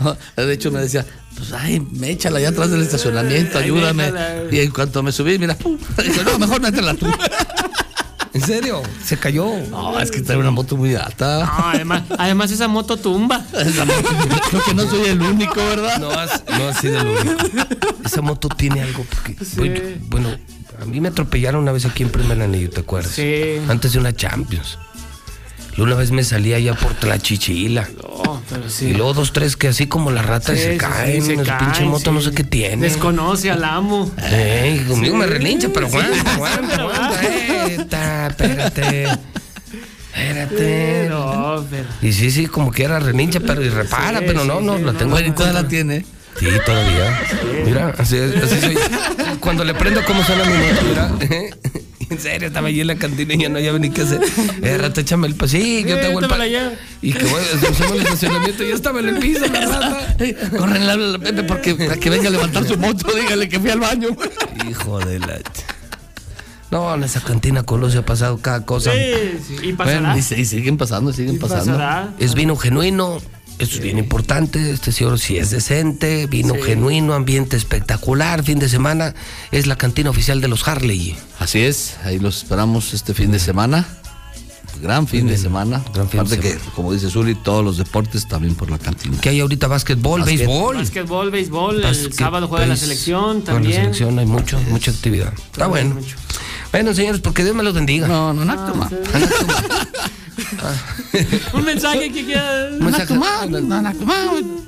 No, de hecho me decía, pues ay, me échala allá atrás del estacionamiento, Ay, ayúdame. Y en cuanto me subí, mira, pum, dijo, no, mejor métela tú. ¿En serio? Se cayó. No, es que trae una moto muy alta. No, además, además esa moto tumba. Esa moto, creo que no soy el único, ¿verdad? No has, no has sido el único. Esa moto tiene algo. Porque, bueno, bueno, a mí me atropellaron una vez aquí en Primer Anillo, ¿te acuerdas? Sí. Antes de una Champions. Y una vez me salí allá por Tlachichila. No, pero sí. Y luego dos, tres que así como la rata Sí, se sí, caen. sí, se Esa pinche caen, moto no sí. sé qué tiene. Desconoce al amo. Ey, conmigo Sí. me relincha, pero Sí, aguanta, sí, aguanta, pero aguanta. Espérate. Espérate. No, pero. Y sí, sí, como quiera relincha, pero y repara, Sí, pero no, sí, no, sí, la tengo. no, en Y toda la tiene. Sí, todavía. Mira, así, es- así soy. Cuando le prendo cómo suena mi moto, mira. En serio, estaba allí en la cantina y ya no había ni qué hacer. Eh, rata, échame el pa- Sí, yo te hago el pa-. Y que voy, hacemos el estacionamiento y ya estaba en el piso la rata. Corren a Pepe porque para que venga a levantar su moto, dígale que fui al baño. Hijo de la. No, en esa cantina Colosio ha pasado cada cosa. Sí, sí. Y pasará. Y, se- y siguen pasando, siguen pasando. pasará. Es vino genuino. Esto es bien importante. Este señor sí es decente. Vino Sí. genuino, ambiente espectacular. Fin de semana es la cantina oficial de los Harley. Así es, ahí los esperamos este fin de semana. Gran fin de semana. gran fin de Aparte que, semana. como dice Zuli, todos los deportes también por la cantina. Que hay ahorita básquetbol, Básquet. béisbol. Básquetbol, béisbol. El sábado juega la selección también. La selección, hay mucho, mucha actividad. Está bueno. mucho. Bueno, señores, porque Dios me los bendiga. No, no, no, toma. Un mensaje que quiera. Mensaje-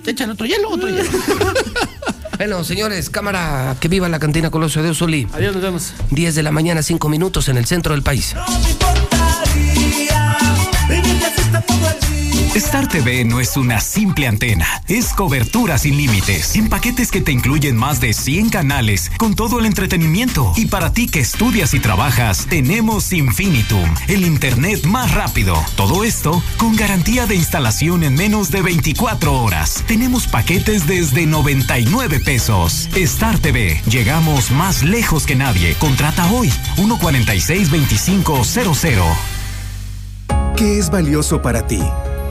Échale otro hielo, otro hielo. Bueno, señores, cámara, que viva la cantina Colosio de Soli. Adiós, nos vemos. 10 de la mañana, 5 minutos en el centro del país. Star TV no es una simple antena, es cobertura sin límites, en paquetes que te incluyen más de 100 canales con todo el entretenimiento. Y para ti que estudias y trabajas, tenemos Infinitum, el internet más rápido. Todo esto con garantía de instalación en menos de 24 horas. Tenemos paquetes desde 99 pesos. Star TV, llegamos más lejos que nadie. Contrata hoy 146 2500. ¿Qué es valioso para ti?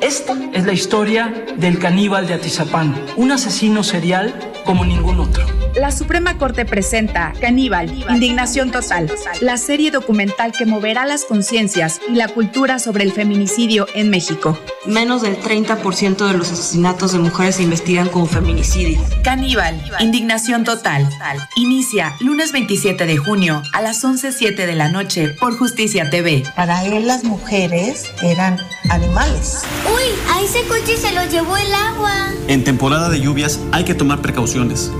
Esta es la historia del caníbal de Atizapán, un asesino serial como ningún otro. La Suprema Corte presenta Caníbal, Indignación Total, la serie documental que moverá las conciencias y la cultura sobre el feminicidio en México. Menos del 30% de los asesinatos de mujeres se investigan como feminicidio. Caníbal, Indignación Total. Inicia lunes 27 de junio a las 11.07 de la noche por Justicia TV. Para él las mujeres eran animales. Uy, a ese coche se lo llevó el agua. En temporada de lluvias hay que tomar precauciones.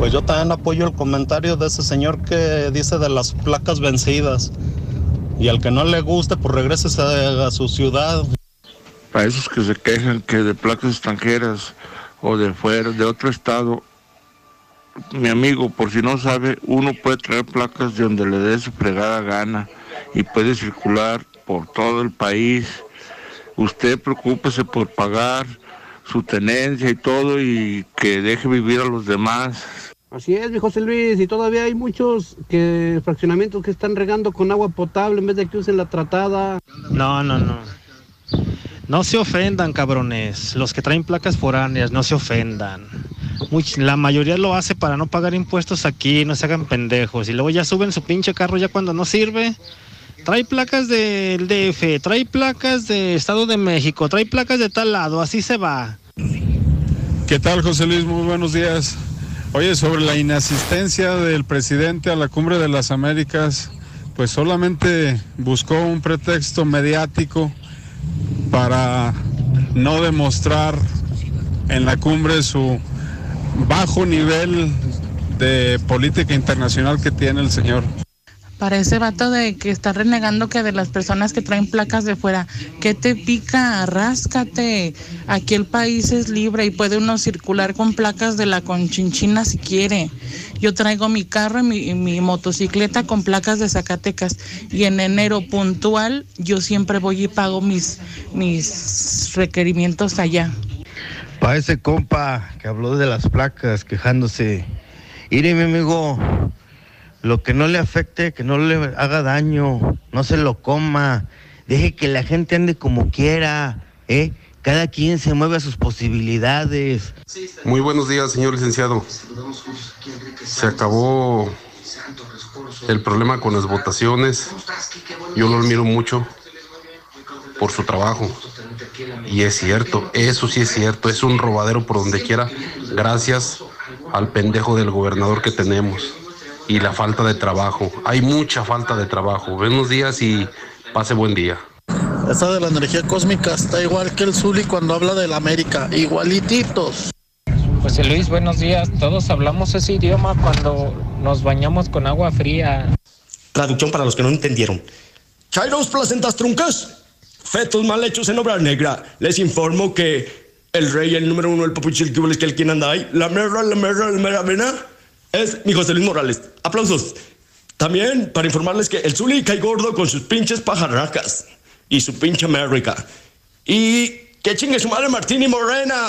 Pues yo también apoyo el comentario de ese señor que dice de las placas vencidas. Y al que no le guste, pues regrese a, su ciudad. Para esos que se quejan que de placas extranjeras o de fuera, de otro estado, mi amigo, por si no sabe, uno puede traer placas de donde le dé su fregada gana y puede circular por todo el país. Usted preocúpese por pagar su tenencia y todo y que deje vivir a los demás. Así es, mi José Luis, y todavía hay muchos que fraccionamientos que están regando con agua potable en vez de que usen la tratada. No, no, no. No se ofendan, cabrones. Los que traen placas foráneas, no se ofendan. Much- la mayoría lo hace para no pagar impuestos aquí, no se hagan pendejos. Y luego ya suben su pinche carro ya cuando no sirve. Trae placas del DF, trae placas de Estado de México, trae placas de tal lado, así se va. ¿Qué tal, José Luis? Muy buenos días. Oye, sobre la inasistencia del presidente a la cumbre de las Américas, pues solamente buscó un pretexto mediático para no demostrar en la cumbre su bajo nivel de política internacional que tiene el señor. Para ese vato de que está renegando que de las personas que traen placas de fuera, ¿qué te pica? Ráscate. Aquí el país es libre y puede uno circular con placas de la conchinchina si quiere. Yo traigo mi carro y mi, y mi motocicleta con placas de Zacatecas y en enero puntual yo siempre voy y pago mis, mis requerimientos allá. Para ese compa que habló de las placas quejándose, mire mi amigo, lo que no le afecte, que no le haga daño, no se lo coma, deje que la gente ande como quiera, ¿eh? Cada quien se mueve a sus posibilidades. Muy buenos días, señor licenciado. Se acabó el problema con las votaciones. Yo lo admiro mucho por su trabajo. Y es cierto, eso sí es cierto, es un robadero por donde quiera, gracias al pendejo del gobernador que tenemos y la falta de trabajo. Hay mucha falta de trabajo. Buenos días y pase buen día. Esa de la energía cósmica está igual que el Zuli cuando habla de la América, igualititos. José Luis, buenos días. Todos hablamos ese idioma cuando nos bañamos con agua fría. Traducción para los que no entendieron. Chairos placentas truncas, fetos mal hechos en obra negra. Les informo que el rey, el número uno, el papuchil que que el quien anda ahí, la merra, la merra, la mera vena, es mi José Luis Morales. Aplausos. También para informarles que el Zuli cae gordo con sus pinches pajarracas y su pinche América. Y que chingue su madre Martín y Morena.